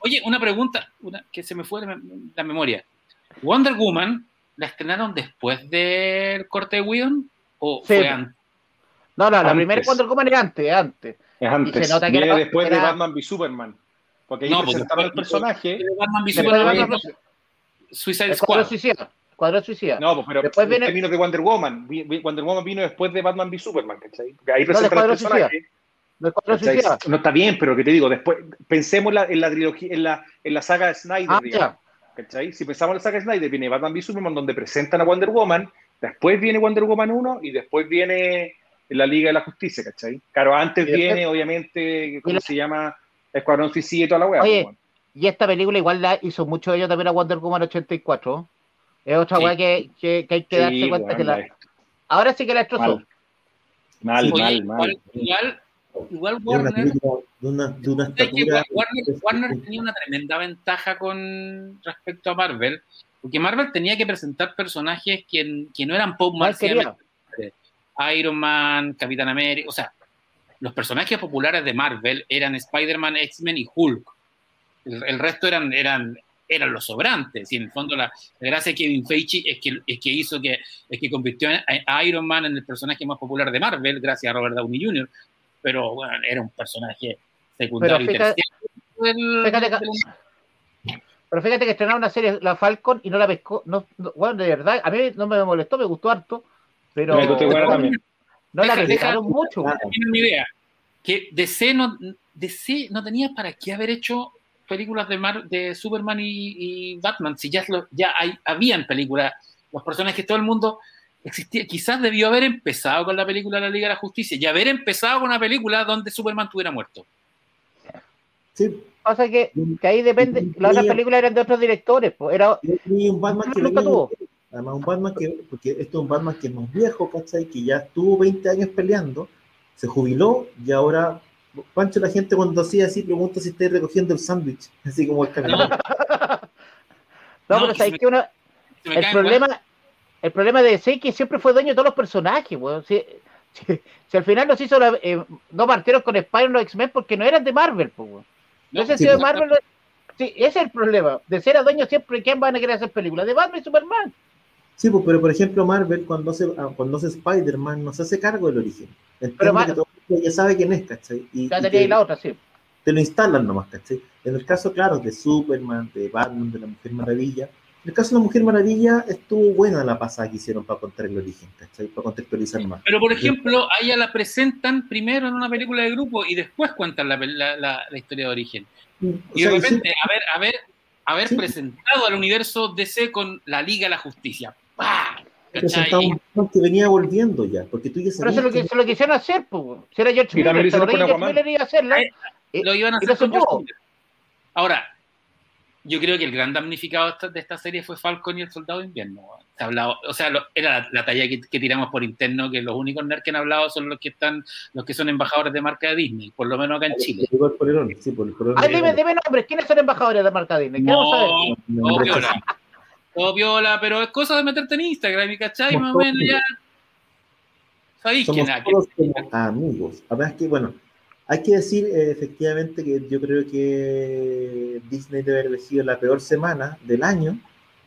Oye, una pregunta una, que se me fue de la, la memoria. ¿Wonder Woman la estrenaron después del corte de Whedon o Sí. fue antes? No, no, la primera Wonder Woman es antes, antes. Es antes. Y se nota que Viene era- después de Batman v Superman. Porque ahí No, pues, presentaron el personaje. De Batman v Después Superman, de Batman no, Suicide Squad. suicida. Cuadro suicida. No, pues, pero Después en viene- términos de Wonder Woman. Wonder Woman vino después de Batman v Superman, ¿cachai? Porque ahí No, presentan el Escuadrón Suicida. No está bien, pero que te digo, después pensemos la- en la trilogía, en la, en la saga de Snyder, Ah, digamos, ya. ¿cachai? Si pensamos en la saga de Snyder, viene Batman v Superman, donde presentan a Wonder Woman, después viene Wonder Woman 1 y después viene la Liga de la Justicia, ¿cachai? Claro, antes después- viene, obviamente, ¿cómo la- se llama? Escuadrón Suicida y toda la weá. Oye, pues, Y esta película igual la hizo mucho ellos también a Wonder Woman 84. Es otra Sí. weá que, que, que hay que Sí, darse cuenta que la... Ahora sí que la destrozó. Mal. Mal, mal, igual, mal. igual, igual Warner, de una, de una ¿sabes qué? estatura. Warner, Warner tenía una tremenda ventaja con respecto a Marvel, porque Marvel tenía que presentar personajes que, que no eran pop quería. Iron Man, Capitán América, o sea, los personajes populares de Marvel eran Spider-Man, X-Men y Hulk. El, el resto eran, eran, eran los sobrantes. Y en el fondo la, la gracia de Kevin Feige es que, es que hizo que, es que convirtió a, a Iron Man en el personaje más popular de Marvel, gracias a Robert Downey Jr. Pero bueno, era un personaje secundario Pero y fíjate- terciario. del- fíjate que- Pero fíjate que estrenaron una serie, la Falcon, y no la pescó. No, no- bueno, de verdad, a mí no me molestó, me gustó harto. Pero Me gustó igual también. no la Deja- criticaron deja- mucho. tienen una idea. Que DC no, DC no tenía para qué haber hecho películas de, Mar- de Superman y, y Batman, si ya, lo- ya hay, habían películas, los personajes, todo el mundo existía. Quizás debió haber empezado con la película de la Liga de la Justicia y haber empezado con una película donde Superman estuviera muerto. Sí, Pasa que, que ahí depende. Las otras películas eran de otros directores. pues, Era, y un Batman que Nunca tuvo. Además, un Batman que, porque esto es un Batman que es más viejo, ¿cachai? Que ya estuvo 20 años peleando, se jubiló y ahora, Pancho, la gente cuando hacía así pregunta si estáis recogiendo el sándwich, así como el camino. no, No, pero sabéis que me el problema, el problema de DC es que siempre fue dueño de todos los personajes, weón. Si, si- si al final nos hizo la, eh, no partieron con Spider-Man o X-Men porque no eran de Marvel, pues, weón. No, sí, de pues. Marvel, no- sí, ese es el problema. De ser a dueño siempre, ¿quién van a querer hacer películas? De Batman y Superman. Sí, pues, pero por ejemplo, Marvel, cuando hace, ah, cuando hace Spider-Man, no se hace cargo del origen. Pero que todo ya sabe quién es, ¿cachai? Y, Ya y tenía te, la otra, sí. te lo instalan nomás, ¿cachai? En el caso, claro, de Superman, de Batman, de la Mujer Maravilla. En el caso de la Mujer Maravilla, estuvo buena la pasada que hicieron para contar el origen, ¿cachai? Para contextualizar más. Pero, por ejemplo, a ella la presentan primero en una película de grupo y después cuentan la, la- la- la historia de origen. O Y sea, de y sí, repente, haber, haber, haber Sí. presentado al universo DC con la Liga de la Justicia. ¡Pah! un montón que venía volviendo ya, porque tú ya Pero eso es lo sabías que, se lo quisieron hacer, pues. Si era George lo Miller, hicieron ¿te con acordás que Aquaman. George Miller iba a Y- Lo iban a hacer. Ahora, yo creo que el gran damnificado de esta, de serie fue Falcon y el Soldado de Invierno. Se ha hablado, o sea, lo- era la, la talla que, que tiramos por interno, que los únicos nerds que han hablado son los que están, los que son embajadores de marca de Disney, por lo menos acá en Chile. Llegó el polerón, sí, por el polerón. Ay, dime, dime nombres. ¿Quiénes son embajadores de marca Disney? Queremos saber. No, todo viola. Todo viola, pero es cosa de meterte en Instagram, ¿y ¿cachai? Más o menos ya. Sabéis quién amigos. Además que, bueno, hay que decir eh, efectivamente que yo creo que Disney debe haber elegido la peor semana del año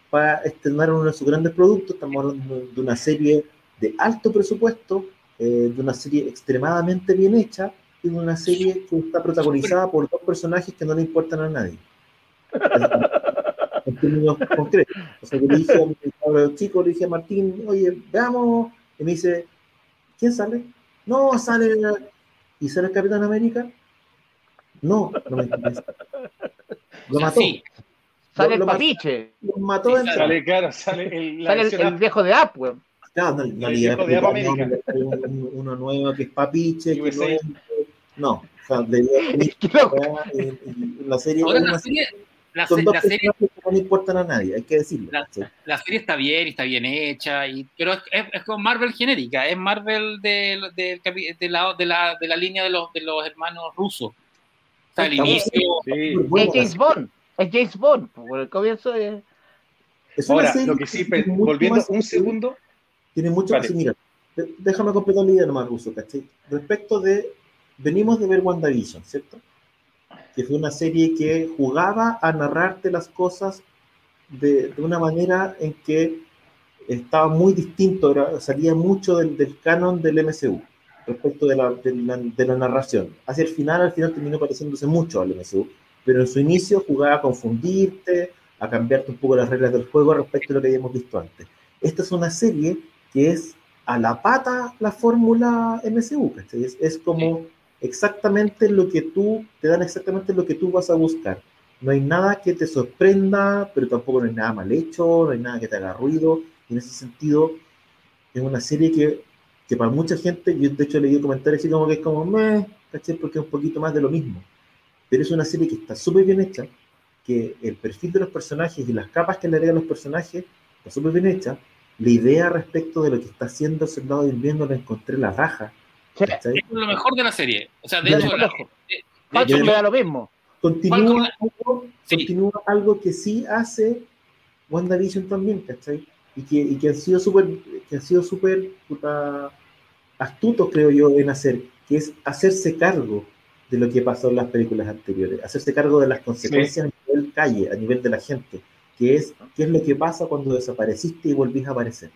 para estrenar uno de sus grandes productos. Estamos hablando de una serie de alto presupuesto, eh, de una serie extremadamente bien hecha y de una serie que está protagonizada por dos personajes que no le importan a nadie. en términos concretos. O sea, yo le dije a mi cabro chico, le dije a Martín, oye, veamos, y me dice, ¿quién sale? No, sale, ¿y sale el Capitán América? No, no me interesa. Lo mató, Sí, Sale Lo- el lo papiche. lo mató Sí, Sale, claro, sale el, la Sale el, viejo de App, weón. Claro, no, no El de América. un- uno nuevo que es papiche, que no USA. es, no, o sea, la serie ahora es la una serie, la, con se- dos la serie, que no le importan a nadie, hay que decirlo. La- ¿sí? la serie está bien, está bien hecha, y, pero es, es, es como Marvel genérica, es Marvel de, de, de la, de, la, de la línea de los, de los hermanos rusos. O sea, al Está inicio, Sí. Es. James Bond. Es James Bond. Por el comienzo es. Es Ahora, serie lo que sí, que volviendo más- un segundo, Tiene mucho Vale. más. Mira, déjame completar la idea nomás, Ruso, ¿cachai? Respecto de. Venimos de ver WandaVision, ¿cierto? Que fue una serie que jugaba a narrarte las cosas de, de una manera en que estaba muy distinto, era- salía mucho del, del canon del MCU respecto de la, de, la, narración. Hacia el final, al final terminó pareciéndose mucho al MCU, pero en su inicio jugaba a confundirte, a cambiarte un poco las reglas del juego respecto a lo que habíamos visto antes. Esta es una serie que es a la pata la fórmula MCU. Es, es como exactamente lo que tú, te dan exactamente lo que tú vas a buscar. No hay nada que te sorprenda, pero tampoco no hay nada mal hecho, no hay nada que te haga ruido. Y en ese sentido, es una serie que, que para mucha gente, yo de hecho he leído comentarios así como que es como, meh, ¿cachai? Porque es un poquito más de lo mismo. Pero es una serie que está súper bien hecha, que el perfil de los personajes y las capas que le agregan los personajes está súper bien hecha. La idea respecto de lo que está haciendo el soldado de invierno la encontré la raja. Sí, ¿cachai? es lo mejor de la serie. O sea, de de hecho, la- Falcon me da lo mismo. Continúa, Falcon- algo, Sí. continúa algo que sí hace WandaVision también, ¿cachai? Y que, y que han sido súper que han sido súper astutos, creo yo, en hacer, que es hacerse cargo de lo que pasó en las películas anteriores, hacerse cargo de las consecuencias a nivel calle, a nivel de la gente, que es qué es lo que pasa cuando desapareciste y volvís a aparecer.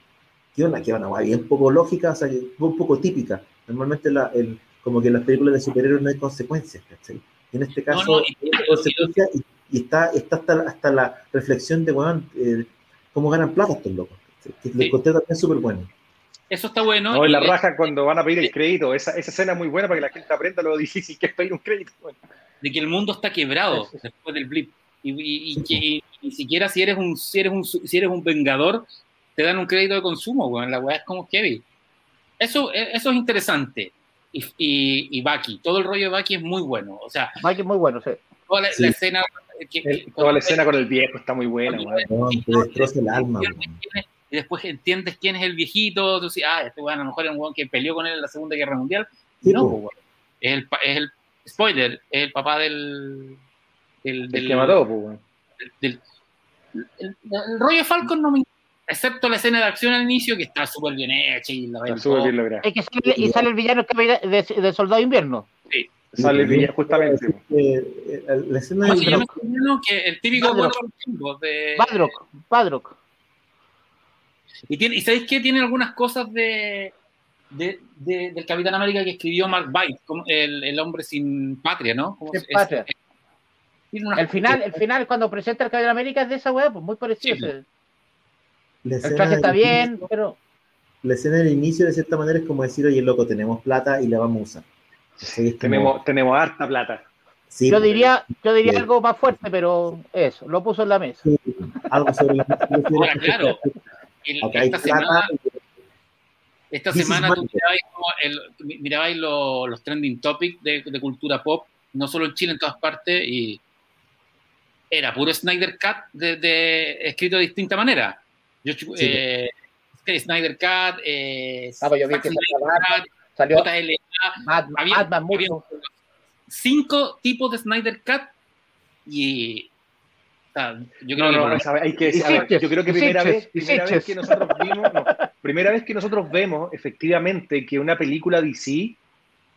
¿Qué onda? Que una bien poco lógica, o sea, que un poco típica. Normalmente la, el, como que en las películas de superhéroes no hay consecuencias, ¿cachai? Y en este caso No, no, y- hay consecuencia y, y está, está hasta, hasta la reflexión de, weón, eh, cómo ganan plata estos locos. ¿cachai? Que lo Sí. encontré también súper bueno. eso está bueno. no, y la raja cuando van a pedir el crédito, esa, esa escena es muy buena para que la gente aprenda lo difícil que es pedir un crédito. Bueno, de que el mundo está quebrado después del blip. Y, y- y que ni siquiera si eres un si eres un si eres un vengador, te dan un crédito de consumo, weón. La weá es como heavy. Eso, eh, eso es interesante. Y, y, y Bucky, todo el rollo de Bucky es muy bueno. O sea, Mike es muy bueno, sí. toda la, Sí. la escena. que- el- toda la escena con el viejo está muy buena. te destroza el alma. y después entiendes quién es el viejito, tú dices, ah, este weón a lo mejor es un weón que peleó con él en la Segunda Guerra Mundial. Sí, no, po. pues, es el, pa- es el spoiler, es el papá del del, El del, que mató, pues, weón. del- el, el rollo de Falcon no me excepto la escena de acción al inicio, que está súper bien hecha y la Está súper bien lograda. Es que sale, y sale el villano de, de Soldado Invierno. Sale el villano, justamente. Eh, eh, la escena ¿Cómo del se llama Bronco- este villano? Que el típico Badrock. de los tiempos de- Badrock, Badrock. Y, tiene, y sabéis que tiene algunas cosas de, de- de- del Capitán América que escribió Mark Byte, como el, el hombre sin patria, ¿no? ¿Cómo Sin patria. es- El final, el final cuando presenta el Capitán América es de esa weá, pues muy parecido. Sí. El escena traje está del bien, inicio- pero La escena del inicio, de cierta manera, es como decir, oye, loco, tenemos plata y la vamos a usar. Como- Tenemos, tenemos harta plata. sí, yo pues, diría, yo diría algo más fuerte, pero eso, lo puso en la mesa. sí, algo sobre la Ahora, claro, el- esta semana, esta semana tú mirabais, como el- mirabais lo- los trending topics de, de cultura pop, no solo en Chile, en todas partes, y era puro Snyder Cut de, de- escrito de distinta manera. Yo, Sí. eh, Snyder Cut, eh, Ah, yo vi que Salió JLA, Mad- había- Madman había cinco tipos de Snyder Cut y yo creo No, que no, hay que ver, yo creo que primera vez, primera vez que nosotros vimos, no, primera vez que nosotros vemos efectivamente que una película DC,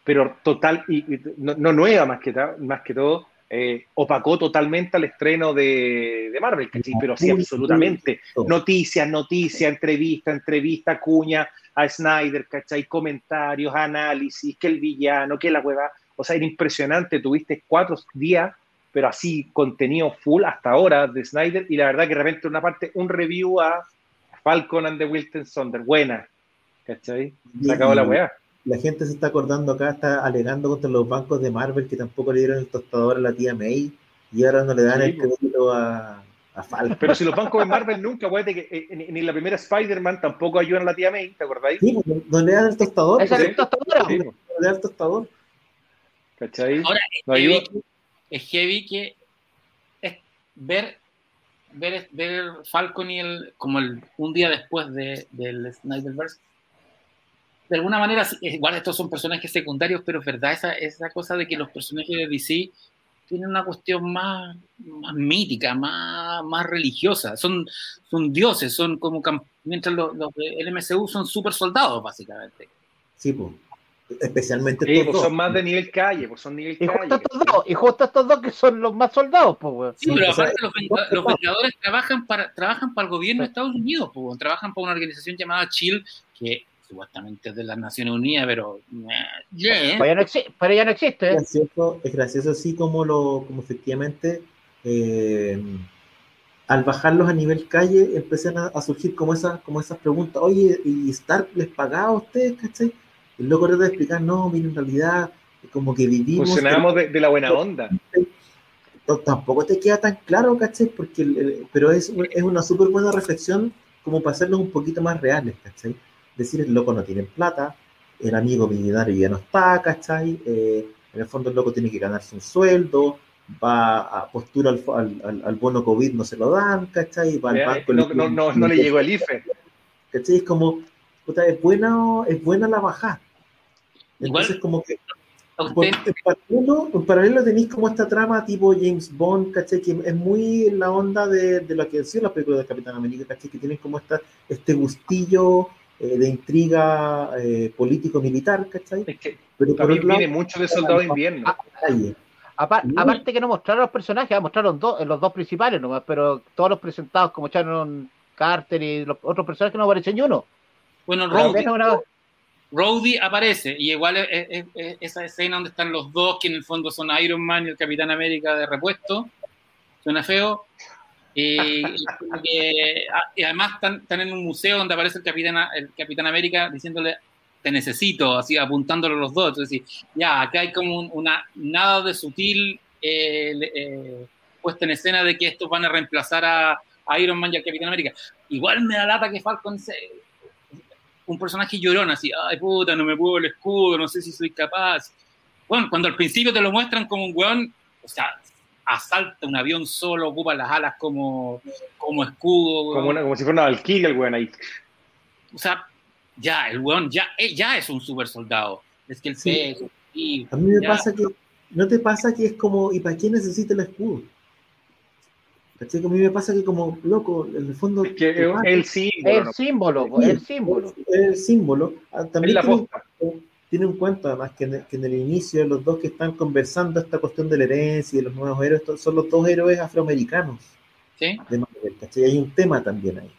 pero total y, y no, no nueva más que más que todo, eh, opacó totalmente al estreno de, de Marvel, ¿cachai? Pero sí, absolutamente. Noticias, noticias, entrevista, entrevista, cuña a Snyder, ¿cachai? Comentarios, análisis, que el villano, que la hueva. O sea, era impresionante. Tuviste cuatro días, pero así contenido full hasta ahora de Snyder. Y la verdad que de repente una parte, un review a Falcon and the Wilton Sonder. Buena, ¿cachai? Se acabó la weá. La gente se está acordando acá, está alegando contra los bancos de Marvel que tampoco le dieron el tostador a la tía May y ahora no le dan Sí, el crédito a, a Falcon. Pero si los bancos de Marvel nunca, acuérdate que eh, ni, en la primera Spider-Man tampoco ayudan a la tía May, ¿te acordáis? Sí, no le dan el tostador, es la tostadora. Sí, no le dan el tostador. ¿cachai? Ahora, No heavy es heavy que es ver, ver, ver Falcon y el, como el, un día después de, del Snyderverse. De alguna manera, igual estos son personajes secundarios, pero es verdad esa, esa cosa de que los personajes de DC tienen una cuestión más, más mítica, más, más religiosa. Son, son dioses, son como mientras los, los del MCU son super soldados, básicamente. Sí, pues. Especialmente Sí, estos pues dos. son más de nivel calle, pues son nivel Y calle. justo estos dos, y justo estos dos que son los más soldados, pues. Sí, Sí, pero aparte los, los Vengadores trabajan para, trabajan para el gobierno de Estados Unidos, pues, trabajan para una organización llamada Chill, que supuestamente es de las Naciones Unidas, pero... eh, yeah. Pero ya no, pero ya no existe. Es ¿eh? gracioso, es gracioso así como lo, como efectivamente eh, al bajarlos a nivel calle empiezan a, a surgir como esas, como esas preguntas, oye, ¿y Stark les pagaba a ustedes? ¿cachai? Loco trata de explicar, no, mira, en realidad, como que vivimos. Funcionábamos de, de la buena onda. No, tampoco te queda tan claro, ¿cachai? Porque el- el- pero es, es una súper buena reflexión como para hacerlos un poquito más reales, ¿cachai? Decir, el loco no tiene plata, el amigo millonario ya no está, ¿cachai? Eh, en el fondo el loco tiene que ganarse un sueldo, va a postura al, al, al- bono COVID, no se lo dan, ¿cachai? Va al banco, No, no, no, no le llegó el IFE. ¿cachai? Es como, puta, es buena, es buena la bajada. Igual- Entonces, como que en paralelo, en paralelo tenéis como esta trama tipo James Bond, ¿cachai? Que es muy la onda de, de lo que han sido las películas de Capitán América, ¿cachai? Que tienen como esta, este gustillo eh, de intriga eh, político-militar, ¿cachai? Es que Pero por también lado, viene mucho de soldado de invierno. Aparte que no mostraron los personajes, ah, mostraron dos, los dos principales nomás, pero todos los presentados como Sharon Carter y los otros personajes no aparecen ni uno. bueno, menos una- aparece, y igual es, es- es- esa escena donde están los dos, que en el fondo son Iron Man y el Capitán América de repuesto, suena feo. Y, y ah, y además están, están en un museo donde aparece el Capitán, el Capitán América diciéndole te necesito, así apuntándolo los dos. Entonces, ya, acá hay como un- una nada de sutil eh, eh, puesta en escena de que estos van a reemplazar a, a Iron Man y al Capitán América. Igual me da lata que Falcon se, un personaje llorón, así, ay puta, no me puedo el escudo, no sé si soy capaz. Bueno, cuando al principio te lo muestran como un weón, o sea, asalta un avión solo, ocupa las alas como, como escudo. Como, una- como si fuera una Valkyria el weón ahí. o sea, ya, el weón ya, eh, ya es un super soldado. Es que el Sí. peso, y A mí me ya. pasa que, ¿no te pasa que es como, ¿y para qué necesita el escudo? A mí me pasa que como, loco, en el fondo... Es que es el símbolo. El símbolo, po, el símbolo. Es el símbolo. Ah, También Es la posta. Tiene un cuento, además, que en, el, que en el inicio los dos que están conversando esta cuestión de la herencia y de los nuevos héroes son los dos héroes afroamericanos ¿Sí? de Marvel, ¿cachai? Hay un tema también ahí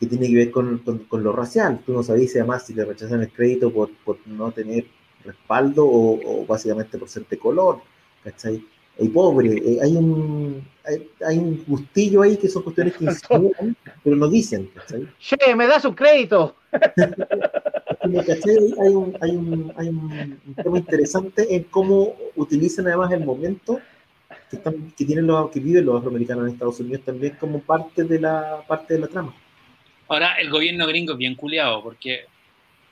que tiene que ver con, con- con lo racial. Tú no sabías además si le rechazan el crédito por, por no tener respaldo o, o básicamente por ser de color, ¿cachai? Y pobre, eh, hay un hay, hay un gustillo ahí que son cuestiones que insinúan, pero no dicen, ¿cachai? Che, me das un crédito. Como, ¿cachai? Hay, un, hay, un, hay un, tema interesante en cómo utilizan además el momento que, están, que, tienen los, que viven los afroamericanos en Estados Unidos también como parte de la, parte de la trama. Ahora, el gobierno gringo es bien culiado, porque,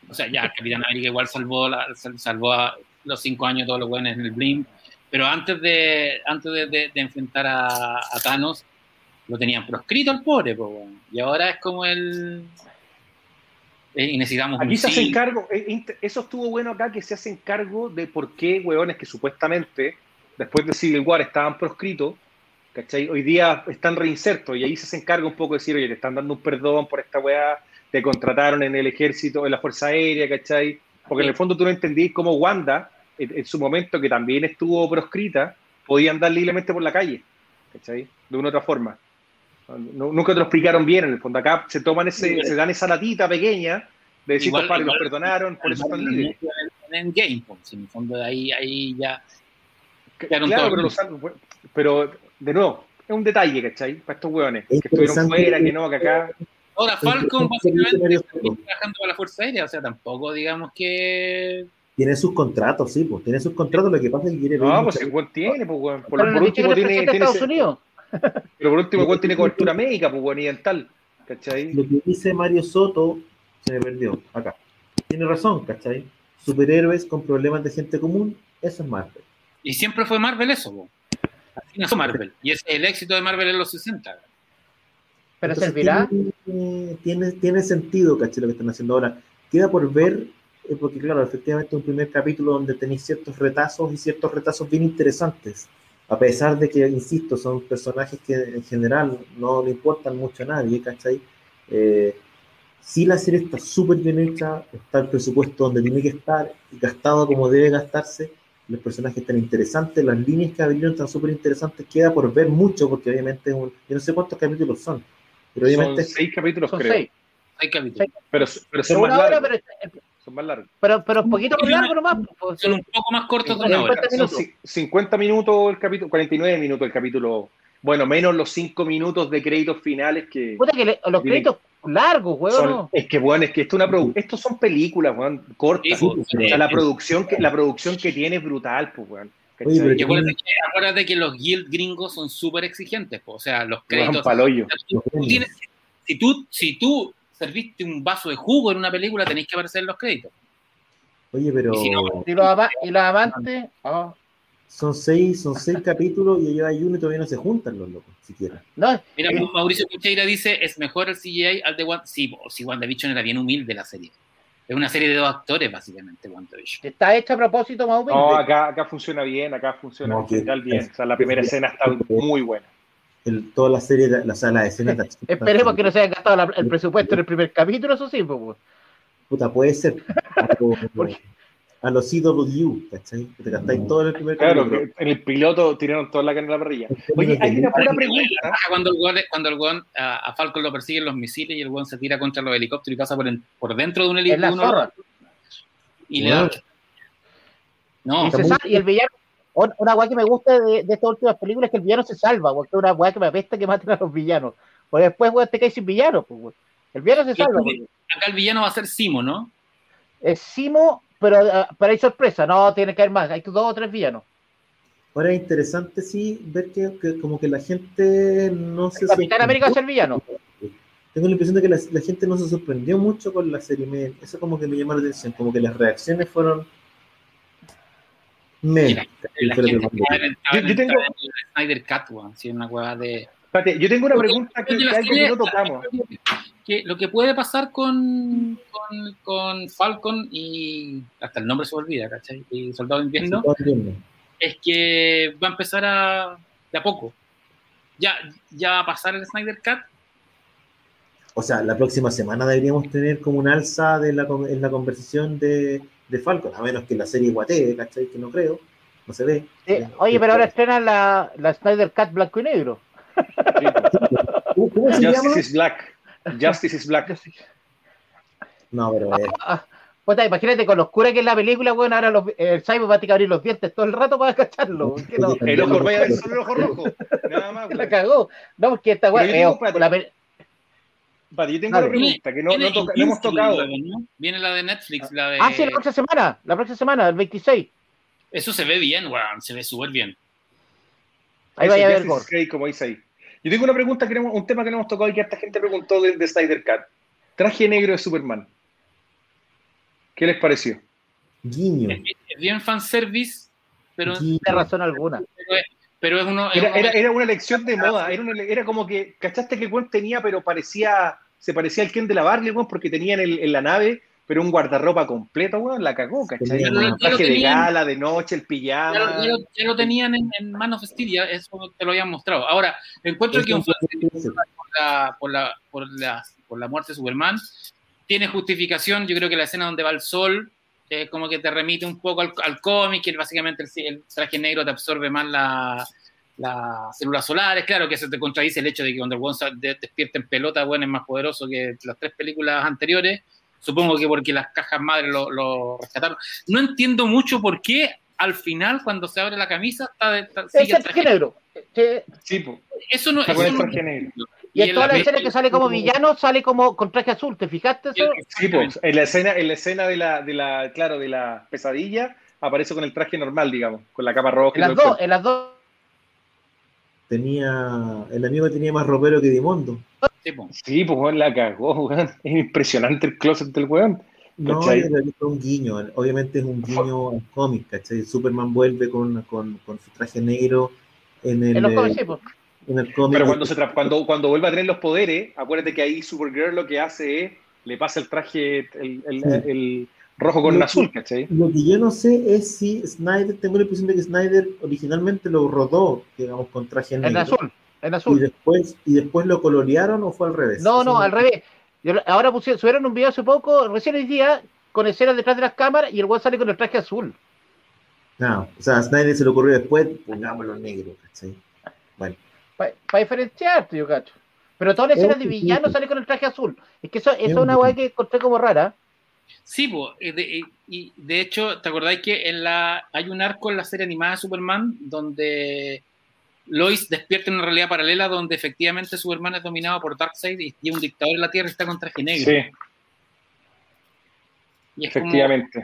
o sea, ya, Capitán América igual salvó, la, sal- salvó a los cinco años todos los buenos en el Blim, pero antes de, antes de, de- de enfrentar a, a Thanos, lo tenían proscrito al pobre, po, y ahora es como el... eh, y necesitamos un Aquí se hacen sí. cargo, eh, eso estuvo bueno acá, que se hacen cargo de por qué hueones que supuestamente después de Civil War estaban proscritos, ¿cachai? Hoy día están reinsertos y ahí se hacen cargo un poco de decir, oye, te están dando un perdón por esta weá, te contrataron en el ejército, en la Fuerza Aérea, ¿cachai? Porque en el fondo tú no entendís cómo Wanda, en, en su momento que también estuvo proscrita, podía andar libremente por la calle, ¿cachai? De una u otra forma. No- nunca te lo explicaron bien en el fondo. Acá se toman ese, se dan esa latita pequeña de decir, Igual- compadre, los igual- perdonaron, por eso están libres. En Game, pues, en el fondo de ahí, ahí ya... Claro, pero, los- pero de nuevo, es un detalle, ¿cachai? Para estos hueones, Es que estuvieron fuera, que- que no, que acá. Ahora Falcon básicamente está trabajando para la Fuerza Aérea, o sea, tampoco digamos que... Tiene sus contratos, sí, pues tiene sus contratos, lo que pasa es que quiere No, pues el tiene, pues weón. Por, por último tiene, tiene Estados ese- Unidos. Pero por último weón tiene cobertura médica, pues y dental. ¿Cachai? Lo que dice Mario Soto se me perdió acá. Tiene razón, ¿cachai? Superhéroes con problemas de gente común, eso es Marvel. Y siempre fue Marvel eso, po. Así nació Marvel. Y es el éxito de Marvel en los 60. Pero Entonces, servirá. Tiene, tiene, tiene sentido, ¿cachai? Lo que están haciendo ahora. Queda por ver, eh, porque claro, efectivamente un primer capítulo donde tenéis ciertos retazos y ciertos retazos bien interesantes. A pesar de que, insisto, son personajes que en general no le importan mucho a nadie, ¿cachai? Eh, sí la serie está súper bien hecha, está el presupuesto donde tiene que estar, gastado como debe gastarse, los personajes están interesantes, las líneas que abrieron están súper interesantes, queda por ver mucho, porque obviamente es un, yo no sé cuántos capítulos son, pero Son obviamente seis capítulos, Son creo. seis. Hay capítulos. Pero, pero son Son más hora, largos. pero, Son más largos. pero, pero un poquito más largo nomás. pues, Son un poco más cortos de una hora. 50 Son minutos. ci- 50 minutos el capítulo, 49 minutos el capítulo. Bueno, menos los 5 minutos de créditos finales que. Puta que le- los créditos largos, weón. son- ¿no? es que, bueno, es que esto es una produ- estos son películas, weón, cortas. Sí, pues, o sea, la producción que, la producción que tiene es brutal, pues, weón. Oye, pero acuérdate que, acuérdate que los guild gringos son súper exigentes, po. o sea, los créditos. si, tú, si tú serviste un vaso de jugo en una película, tenéis que aparecer en los créditos. Oye, pero Y si no- Y los, ama- y los amantes. ah, son seis, son seis capítulos y ya hay uno y todavía no se juntan los locos, siquiera. no, Mira, Eh. Mauricio Cucheira dice, es mejor el CGI al de One... Sí, po, si WandaVision era bien humilde la serie. Es una serie de dos actores, básicamente, WandaVision. está hecha a propósito más o menos. No, acá, acá funciona bien, acá funciona No, en que- general bien. O sea, la primera escena está muy buena. El, toda la serie, la, la, la escena de. Esperemos que no se hayan gastado la- el presupuesto en el primer capítulo, eso sí, pues. Puta, puede ser. Algo- a los CW, ¿cachai? Que te gastáis todo en el primer Claro, capítulo. que en el piloto tiraron toda la carne a la parrilla. Oye, hay una pura pregunta. Cuando el weón, cuando el weón, a, a Falcon lo persiguen los misiles y el weón se tira contra los helicópteros y pasa por, en- por dentro de un helicóptero y le da... No, Y, se y el villano, una weá que me gusta de, de estas últimas películas es que el villano se salva, porque es una weá que me apesta que maten a los villanos. Pues después, weón, te caes sin villano, pues, weón. El villano se salva, weón. acá el villano va a ser Simo, ¿no? Es Simo, pero, ah, pero hay sorpresa, no tiene que haber más, hay dos o tres villanos. Ahora es interesante, sí, ver que, que como que la gente no se El Capitán América va a ser villano. Tengo la impresión de que la, la gente no se sorprendió mucho con la serie. eso como que me llamó la atención. Como que las reacciones fueron... Me, La Yo- yo en- tengo- Snyder sí, una de... Espérate, yo tengo una pregunta que, serie- no tocamos. que lo que puede pasar con, con, con Falcon y hasta el nombre se me olvida, ¿cachai? Y Soldado de Invierno, es que va a empezar a de a poco. ya, ya va a pasar el Snyder Cut. O sea, la próxima semana deberíamos tener como un alza de la, en la conversación de, de Falcon, a menos que la serie guatee, ¿cachai? Que no creo, no se ve. Eh, oye, pero ahora estrena la, la Snyder Cut blanco y negro. ¿Cómo, cómo se Justice llama? is Black. Justice is Black. No, pero es, Ah, puta, imagínate con lo oscura que es la película, bueno, ahora los, el Cyber va a tener que abrir los dientes todo el rato para cacharlo. no, El ojo, vaya a ver solo el ojo rojo. Nada más. la weón. cagó. No, porque esta weá. Pero yo tengo Dale. una pregunta que no, no, toca- no Invincible hemos tocado. Viene la de Netflix, la de. Ah, sí, la próxima semana. La próxima semana, el 26. Eso se ve bien, weón. Se ve súper bien. Ahí vaya a ver como dice ahí. Yo tengo una pregunta, que no un tema que no hemos tocado y que esta gente preguntó de, de Snyder Cut. Traje negro de Superman. ¿Qué les pareció? guiño. Es, bien- fanservice, pero, guiño. Tiene razón alguna. pero, es, pero es uno. es Era, uno- era, era una elección de moda. Era, una- era como que, ¿cachaste que el weón tenía, pero parecía, se parecía al Ken de la Barley, weón, porque tenía en, el- en la nave, pero un guardarropa completo, weón, la cagó, ¿cachai? Ya lo traje de tenían. gala, de noche, el ya, lo, pijama. ya lo- ya lo tenían en, en Man of Steel, ya eso te lo habían mostrado. Ahora, encuentro que un por la, por, la, por, la, por la muerte de Superman tiene justificación. Yo creo que la escena donde va el sol es como que te remite un poco al, al cómic, que básicamente el, el traje negro te absorbe más la- las células solares. Claro que eso te contradice el hecho de que Wonder Woman sa- de- despierta en pelota, bueno, es más poderoso que las tres películas anteriores. Supongo que porque las cajas madres lo, lo rescataron. No entiendo mucho por qué al final, cuando se abre la camisa, está, de- está- sigue Es el traje negro. Sí. Eso no eso no- negro. Y en en todas la las escenas que sale como villano, sale como con traje azul. ¿Te fijaste eso? Sí, po. En la escena, en la escena de la, de la, claro, de la pesadilla, aparece con el traje normal, digamos, con la capa roja. En y las dos, en las dos. Tenía, el amigo tenía más ropero que Dimondo. Sí, po. Sí, pues la cagó, weón. Es impresionante el closet del weón. No, fue un guiño, obviamente es un guiño al cómic, ¿cachai? Superman vuelve con, con, con su traje negro en el, En los eh, cómics, sí, pues. En el cómic. Pero cuando, se cuando, cuando vuelve a tener los poderes, acuérdate que ahí Supergirl lo que hace es, le pasa el traje, el, el- Sí. el rojo con Lo azul, que- ¿cachai? Lo que yo no sé es si Snyder, tengo la impresión de que Snyder originalmente lo rodó, digamos, con traje negro. En azul. En Y azul. después, y después lo colorearon o fue al revés. No, no, al revés. Yo- ahora pusieron, subieron un video hace poco, recién hoy día, con escenas detrás de las cámaras y el weón sale con el traje azul. No, o sea, a Snyder se le ocurrió después, pongámoslo negro, ¿cachai? Bueno, Para diferenciarte, yo cacho. Pero todas las escenas de villano sale con el traje azul. Es que eso, eso es una un- weá que encontré como rara. Sí, po, eh, de- eh, y de hecho, ¿te acordáis que en la, hay un arco en la serie animada de Superman donde Lois despierta en una realidad paralela donde efectivamente Superman es dominado por Darkseid y tiene un dictador en la Tierra y está con traje negro? Sí, Y como- efectivamente.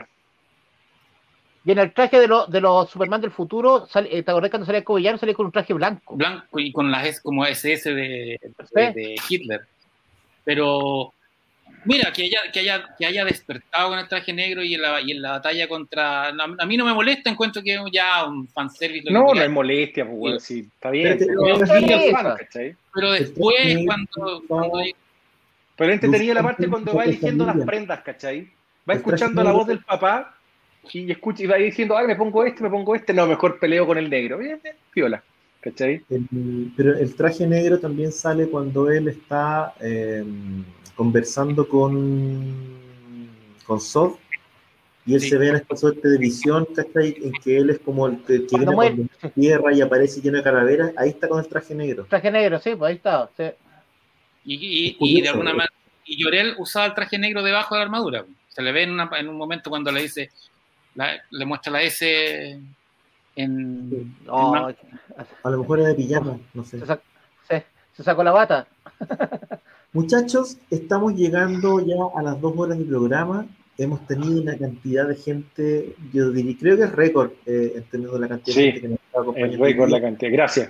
Y en el traje de, los de los Superman del futuro, sale, eh, ¿te acordás cuando salía como villano? Sale con un traje blanco. blanco y con las como SS de, de- de Hitler. Pero mira, que haya, que haya, que haya despertado con el traje negro y en la, y en la batalla contra. no, a mí no me molesta, encuentro que es ya un fanservice. lo No, no es molestia, pues, weón, sí, está bien. Pero, pero. Pero El después, cuando, cuando- Pero entretenía la parte cuando va eligiendo las prendas, ¿cachai? Va El escuchando la voz del papá y escucha y va diciendo, ay, me pongo este, me pongo este, no, mejor peleo con el negro. Bien, bien, piola, ¿cachai? el- pero el traje negro también sale cuando él está eh, conversando con, con Zod y él Sí. se ve en esta suerte de visión, ¿cachai? En que él es como el que, que Cuando viene muere. cuando tierra y aparece lleno de calaveras, ahí está con el traje negro. Traje negro, sí, pues ahí está. sí. y, y- Es y de alguna manera. Y Llorel usaba el traje negro debajo de la armadura. Se le ve en, una- en un momento cuando le dice, la- le muestra la S en. No, en man- A lo mejor era de pijama, no sé. se, sac- se- se sacó la bata. Muchachos, estamos llegando ya a las dos horas del programa. Hemos tenido una cantidad de gente, yo diría, creo que es récord eh, en términos de la cantidad Sí, de gente que nos está acompañando. El récord, la cantidad. Gracias.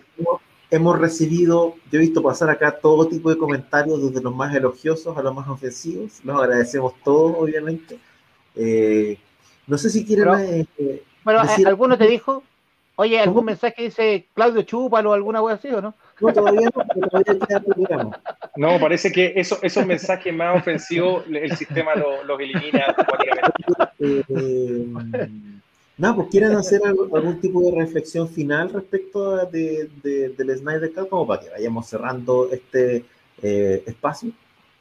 Hemos recibido, yo he visto pasar acá todo tipo de comentarios, desde los más elogiosos a los más ofensivos. Los agradecemos todos, obviamente. Eh, no sé si quieren... Pero- eh, eh, Bueno, Decir- eh, alguno te dijo, oye, algún ¿Cómo? mensaje que dice Claudio Chúpalo o alguna wea así, ¿o no? no, todavía no, pero todavía queda el programa. No, parece que eso, esos mensajes más ofensivos el sistema lo- los elimina automáticamente. Eh, No, pues quieren hacer algo- algún tipo de reflexión final respecto de, de- del Snyder Cut, como para que vayamos cerrando este eh, espacio.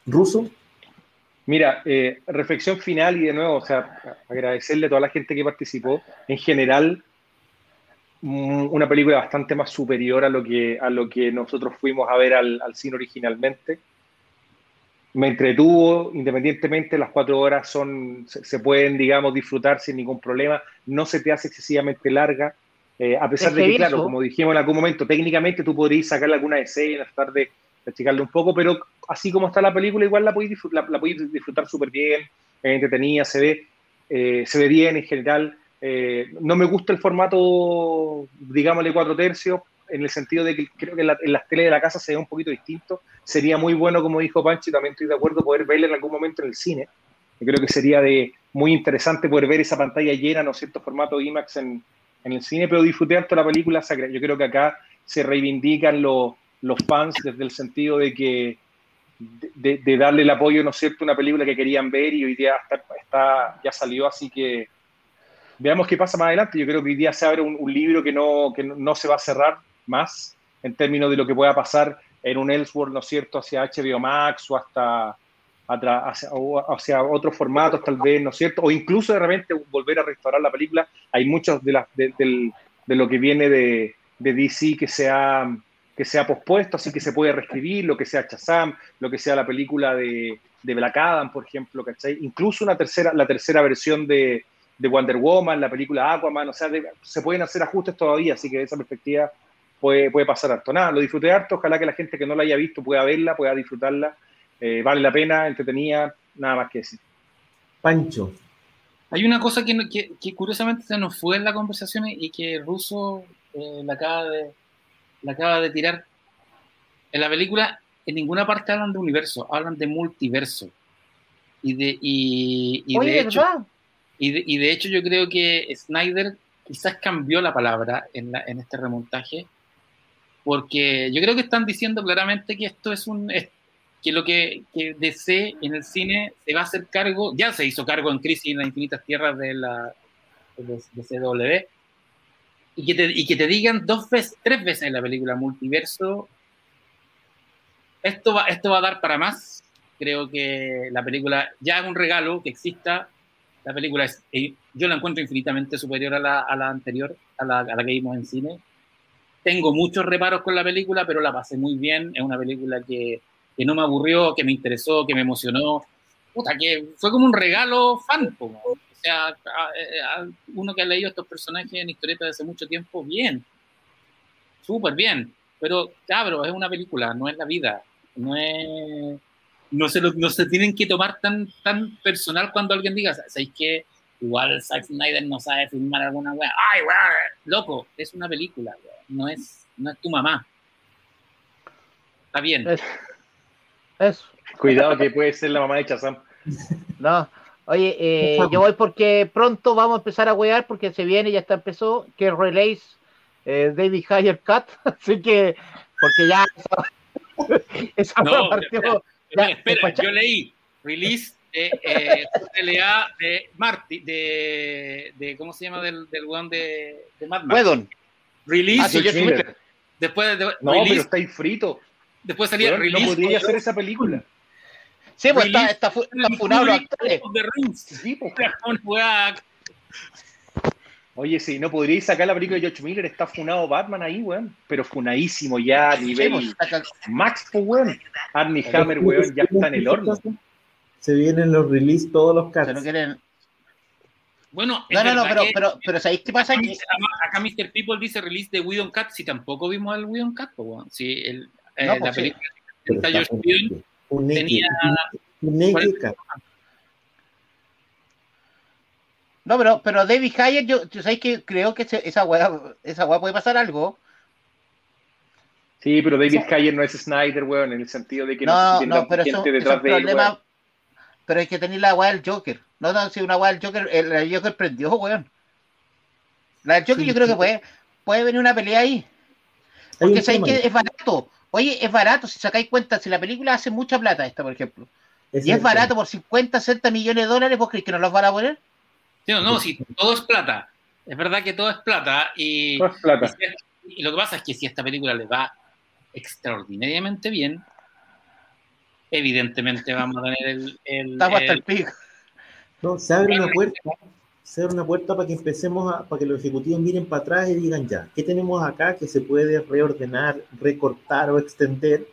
Ruso, Mira, eh, reflexión final y de nuevo, o sea, agradecerle a toda la gente que participó. En general, mm, una película bastante más superior a lo que, a lo que nosotros fuimos a ver al, al cine originalmente. Me entretuvo, independientemente, las cuatro horas son, se, se pueden, digamos, disfrutar sin ningún problema. No se te hace excesivamente larga. Eh, a pesar Es de que, claro, como dijimos en algún momento, técnicamente tú podrías sacarle alguna escena, tratar de de achicarle un poco, pero así como está la película, igual la podéis disfrutar, la, la podéis disfrutar súper bien, es entretenida, se ve, eh, se ve bien en general. Eh, no me gusta el formato, digámosle, cuatro tercios, en el sentido de que creo que en, la- en las teles de la casa se ve un poquito distinto. Sería muy bueno, como dijo Pancho, y también estoy de acuerdo, poder verla en algún momento en el cine. Yo creo que sería de muy interesante poder ver esa pantalla llena, ¿no cierto?, formato IMAX en, en el cine, pero disfruté harto la película. Yo creo que acá se reivindican los, los fans desde el sentido de que de, de darle el apoyo, ¿no es cierto?, una película que querían ver y hoy día está, está- ya salió, así que veamos qué pasa más adelante. Yo creo que hoy día se abre un, un libro que, no, que no se va a cerrar más en términos de lo que pueda pasar en un Elseworld, ¿no es cierto?, hacia HBO Max o hasta hacia, hacia otros formatos tal vez, ¿no es cierto? O incluso de repente volver a restaurar la película. Hay muchos de, las de, del- de lo que viene de, de DC que se, ha, que se ha pospuesto, así que se puede reescribir, lo que sea Shazam, lo que sea la película de, de Black Adam, por ejemplo, ¿cachai? Incluso una tercera, la tercera versión de, de Wonder Woman, la película Aquaman, o sea, de- se pueden hacer ajustes todavía, así que de esa perspectiva puede, puede pasar harto. Nada, lo disfruté harto, ojalá que la gente que no la haya visto pueda verla, pueda disfrutarla, eh, vale la pena, entretenida, nada más que decir. Pancho. Hay una cosa que, no- que, que curiosamente se nos fue en la conversación y que Russo eh, la, acaba de, la acaba de tirar. En la película, en ninguna parte hablan de universo, hablan de multiverso. Y de, y, y Oye, de hecho, y de, y de hecho yo creo que Snyder quizás cambió la palabra en, la- en este remontaje, porque yo creo que están diciendo claramente que esto es un... es- que lo que, que DC en el cine se va a hacer cargo, ya se hizo cargo en Crisis en las Infinitas Tierras de la de, de CW, y que, te, y que te digan dos veces, tres veces en la película multiverso, esto va, esto va a dar para más. Creo que la película ya es un regalo que exista. La película es, eh, yo la encuentro infinitamente superior a la, a la anterior, a la, a la que vimos en cine. Tengo muchos reparos con la película, pero la pasé muy bien. Es una película que, que no me aburrió, que me interesó, que me emocionó. Puta, que fue como un regalo fan. po, O sea, a- uno que ha leído estos personajes en historietas desde hace mucho tiempo, bien. Súper bien. Pero, cabrón, es una película, no es la vida. No es. No se, lo- no se tienen que tomar tan, tan personal cuando alguien diga, ¿sabéis que Igual Zack Snyder no sabe filmar alguna wea. ¡Ay, wea! Loco, es una película, wea. No es, no es tu mamá. Está bien. Eso. Eso. Cuidado que puede ser la mamá de Chazam. No. Oye, eh, yo voy porque pronto vamos a empezar a wear porque se viene, ya está empezó, que release eh, David Higher Cut. Así que, porque ya esa, esa No, partió. espera, ya, espera, yo leí release de eh, LA de Marty, de, de ¿cómo se llama? Del, del weón de, de Mad Max. Wedon. Release, Ah, sí, después de, No, release, pero está ahí frito. después salía release. no podría of hacer esa película. Sí, pues está, está, fu- the está funado los actores. Sí, weá Oye, sí, no podríais sacar la película de George Miller, está funado Batman ahí, weón. Pero funadísimo ya a Sí, nivel pues, Max, pues, weón. Arnie Hammer, weón, ya está en el horno. Se vienen los release, todos los cats. no quieren- Bueno, No, no, no, pero, que pero, pero ¿sabéis qué pasa? acá, Mr. People dice release de Widon Cat, si tampoco vimos el Widon Cat, pues, weón. Si el, eh, No, la pues, sí. película está Whedon naked- tenía-. No, pero, pero David Hyer, yo, yo sabéis que creo que esa weá, esa weá puede pasar algo. Sí, pero David Hayer no es Snyder, weón, en el sentido de que no, No, no, pero eso, gente eso detrás es de él, problema. weón. Pero hay que tener la weá del Joker. No, no, si una weá del Joker, el, el Joker prendió, weón. La del Joker Sí, yo creo sí. que puede, puede venir una pelea ahí. Porque sabéis que es barato. Oye, es barato, si sacáis cuenta, si la película hace mucha plata esta, por ejemplo, Ese y es barato por 50, 60 millones de dólares, ¿vos creéis que nos los van a poner? Sí, no, no, si todo es plata. Es verdad que todo es plata y, Todo es plata. y si- y lo que pasa es que si a esta película le va extraordinariamente bien, evidentemente vamos a tener el, el- Estamos hasta el- el pico. No, se abre una puerta, se abre una puerta para que empecemos a, para que los ejecutivos miren para atrás y digan ya, ¿qué tenemos acá que se puede reordenar, recortar o extender?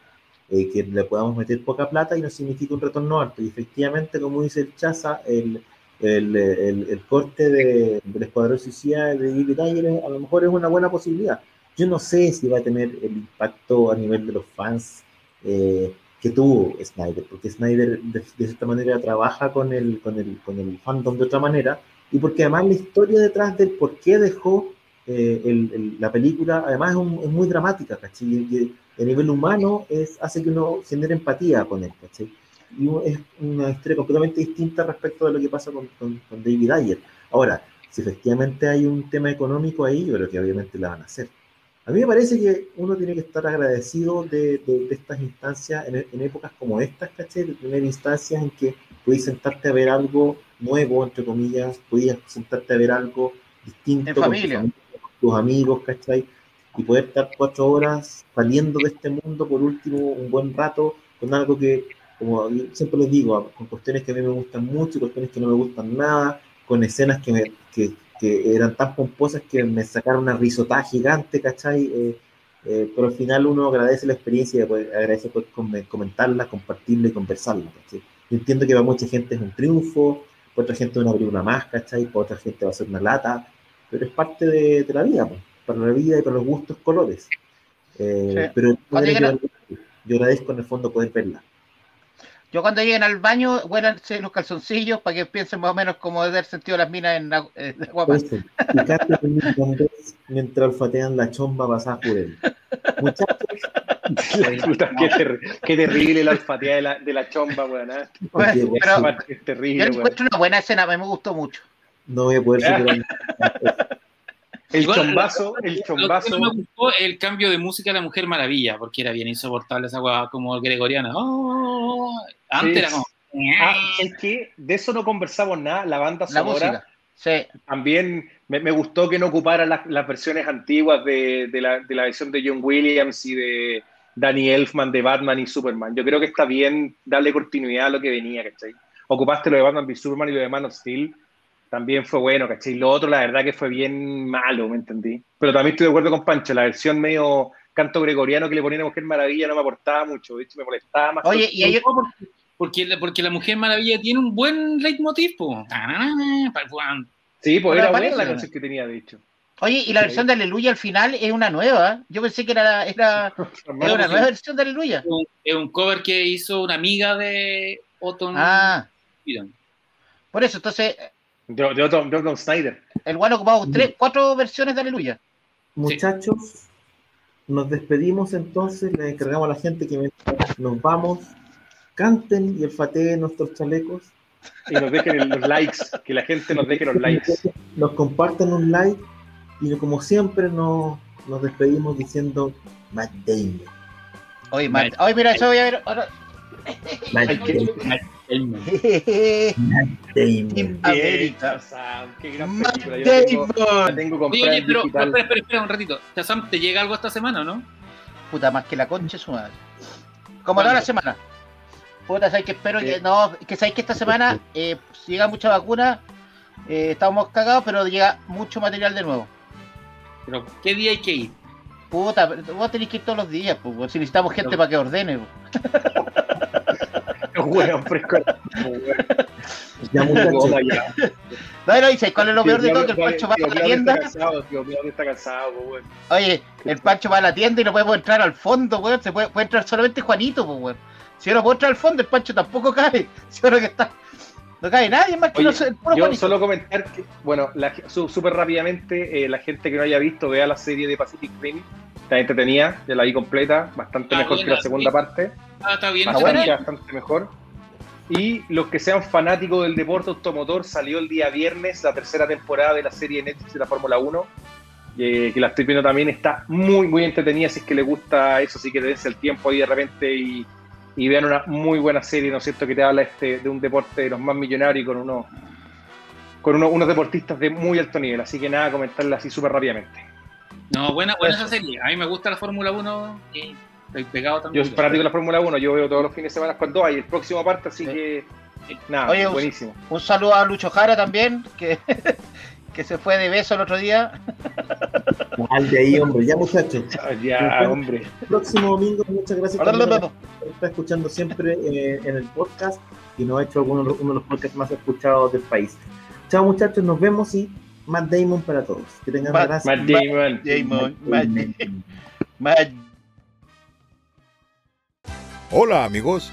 eh, que le podamos meter poca plata y no significa un retorno alto. Y efectivamente, como dice el Chaza, el, el, el, el corte de, del Escuadrón Suicida de David Ayer a lo mejor es una buena posibilidad. Yo no sé si va a tener el impacto a nivel de los fans eh, que tuvo Snyder, porque Snyder de, de cierta manera trabaja con el, con, el, con el fandom de otra manera, y porque además la historia detrás del por qué dejó eh, el, el, la película, además es, un, es muy dramática, ¿cachai? Y, a nivel humano es, hace que uno genere empatía con él, ¿cachai? Y es una historia completamente distinta respecto de lo que pasa con, con, con David Ayer. Ahora, si efectivamente hay un tema económico ahí, yo creo que obviamente la van a hacer. A mí me parece que uno tiene que estar agradecido de, de, de estas instancias, en, en, épocas como estas, ¿cachai? De tener instancias en que podéis sentarte a ver algo nuevo, entre comillas, podías sentarte a ver algo distinto en familia. Con, tus, amigos, ¿cachai? Y poder estar cuatro horas saliendo de este mundo, por último, un buen rato, con algo que, como siempre les digo, con cuestiones que a mí me gustan mucho, cuestiones que no me gustan nada, con escenas que, me, que, que eran tan pomposas que me sacaron una risota gigante, ¿cachai? Eh, eh, pero al final uno agradece la experiencia y pues, agradece poder comentarla, compartirla y conversarla, ¿cachai? Yo entiendo que para mucha gente es un triunfo, para otra gente una película más, ¿cachai? Para otra gente va a ser una lata, pero es parte de, de la vida, pues, para la vida y para los gustos colores. Eh, sí. Pero yo, yo agradezco en el fondo poder verla. Yo cuando lleguen al baño, huélanse los calzoncillos para que piensen más o menos cómo debe haber sentido las minas en la, en la guapa. Pues, mientras olfatean la chomba pasada por él. Muchachos. Puta, qué, ter qué, terrible la olfateada de la, de la chomba, weón. ¿eh? Bueno, pero, es terrible, yo encuentro una buena escena, a mí me gustó mucho. No voy a poder superar. El Igual, chombazo, el chombazo. me gustó el cambio de música de la Mujer Maravilla, porque era bien insoportable esa weá como gregoriana. Oh, antes sí. era como. Ah, es que de eso no conversamos nada, la banda la sonora. Música. Sí. También me, me, gustó que no ocupara las, las versiones antiguas de, de, la, de, la, versión de John Williams y de Danny Elfman de Batman y Superman. Yo creo que está bien darle continuidad a lo que venía, ¿cachai? Ocupaste lo de Batman y Superman y lo de Man of Steel también fue bueno, ¿cachai? Lo otro, la verdad, que fue bien malo, ¿me entendí? Pero también estoy de acuerdo con Pancho, la versión medio canto gregoriano que le ponía a Mujer Maravilla no me aportaba mucho, de hecho me molestaba más. Oye, y ellos... porque, porque la Mujer Maravilla tiene un buen leitmotiv, po. Sí, pues era buena la canción que tenía, de hecho. Oye, y la versión de Aleluya al final es una nueva. Yo pensé que era, era, era una nueva versión de Aleluya. Es un cover que hizo una amiga de Otton. Ah. Por eso, entonces, de, de, Otto, de Otto Snyder. El Juan ocupado tres, cuatro versiones de Aleluya. Muchachos, sí. nos despedimos entonces, le encargamos a la gente que nos vamos, canten y olfateen nuestros chalecos. Y nos dejen los likes, que la gente nos deje los likes. Nos compartan un like y como siempre nos, nos despedimos diciendo Matt Damon. Oye, Matt, oye mira, eso voy a ver ahora. Matt Damon. Matt Damon. América. Qué gran película. Yo la tengo, tengo Oye, pero, pero, espera, espera, espera un ratito. Shazam, ¿te llega algo esta semana o no? Puta, más que la concha su madre. Como toda la semana. Puta, sabes que espero sí. que no, que sabéis que esta semana eh, llega mucha vacuna, eh, estamos cagados, pero llega mucho material de nuevo. Pero, ¿qué día hay que ir? Puta, vos tenéis que ir todos los días, pues, si necesitamos gente no. para que ordene. Bueno, fresco. Ya muchachos. Ya. No, no, dice, ¿cuál es lo peor de todo? Que el Pancho va a la tienda. Oye, el Pancho va a la tienda y no podemos entrar al fondo, weón. Se puede, puede entrar solamente Juanito, pues, weón. Si yo no puedo entrar al fondo, el Pancho tampoco cae. Si ahora que está. No cae nadie más que Oye, no el puro Yo Juanito. solo comentar que, bueno, súper rápidamente, eh, la gente que no haya visto, vea la serie de Pacific Rim. Está entretenida, ya la vi completa, bastante Ah, mejor buena, que la segunda sí. parte. Ah, está bien. Bastante, está bien. bastante mejor. Y los que sean fanáticos del deporte automotor, salió el día viernes la tercera temporada de la serie Netflix de la Fórmula 1, eh, que la estoy viendo también, está muy, muy entretenida, si es que le gusta eso, sí que dense el tiempo ahí de repente y, y vean una muy buena serie, ¿no es cierto?, que te habla este, de un deporte de los más millonarios y con unos con uno- unos deportistas de muy alto nivel. Así que nada, comentarla así súper rápidamente. No, buena, buena esa serie. A mí me gusta la Fórmula 1 y estoy pegado Yo también. soy fanático de la Fórmula 1, yo veo todos los fines de semana cuando hay el próximo parte, así Sí. que nada, Oye, un- buenísimo. Un saludo a Lucho Jara también, que, que se fue de beso el otro día. Al de ahí, hombre. Ya, muchachos. Ah, Ya, hombre. El próximo domingo, muchas gracias Hola, hola, la gente que está escuchando siempre eh, en el podcast y nos ha hecho uno, de los- uno de los podcasts más escuchados del país. Chao, muchachos. Nos vemos y Matt Damon para todos. Que tengan Matt- gracias. Matt Damon. Damon, Matt- Matt- Hola amigos,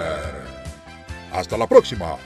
Hasta la próxima.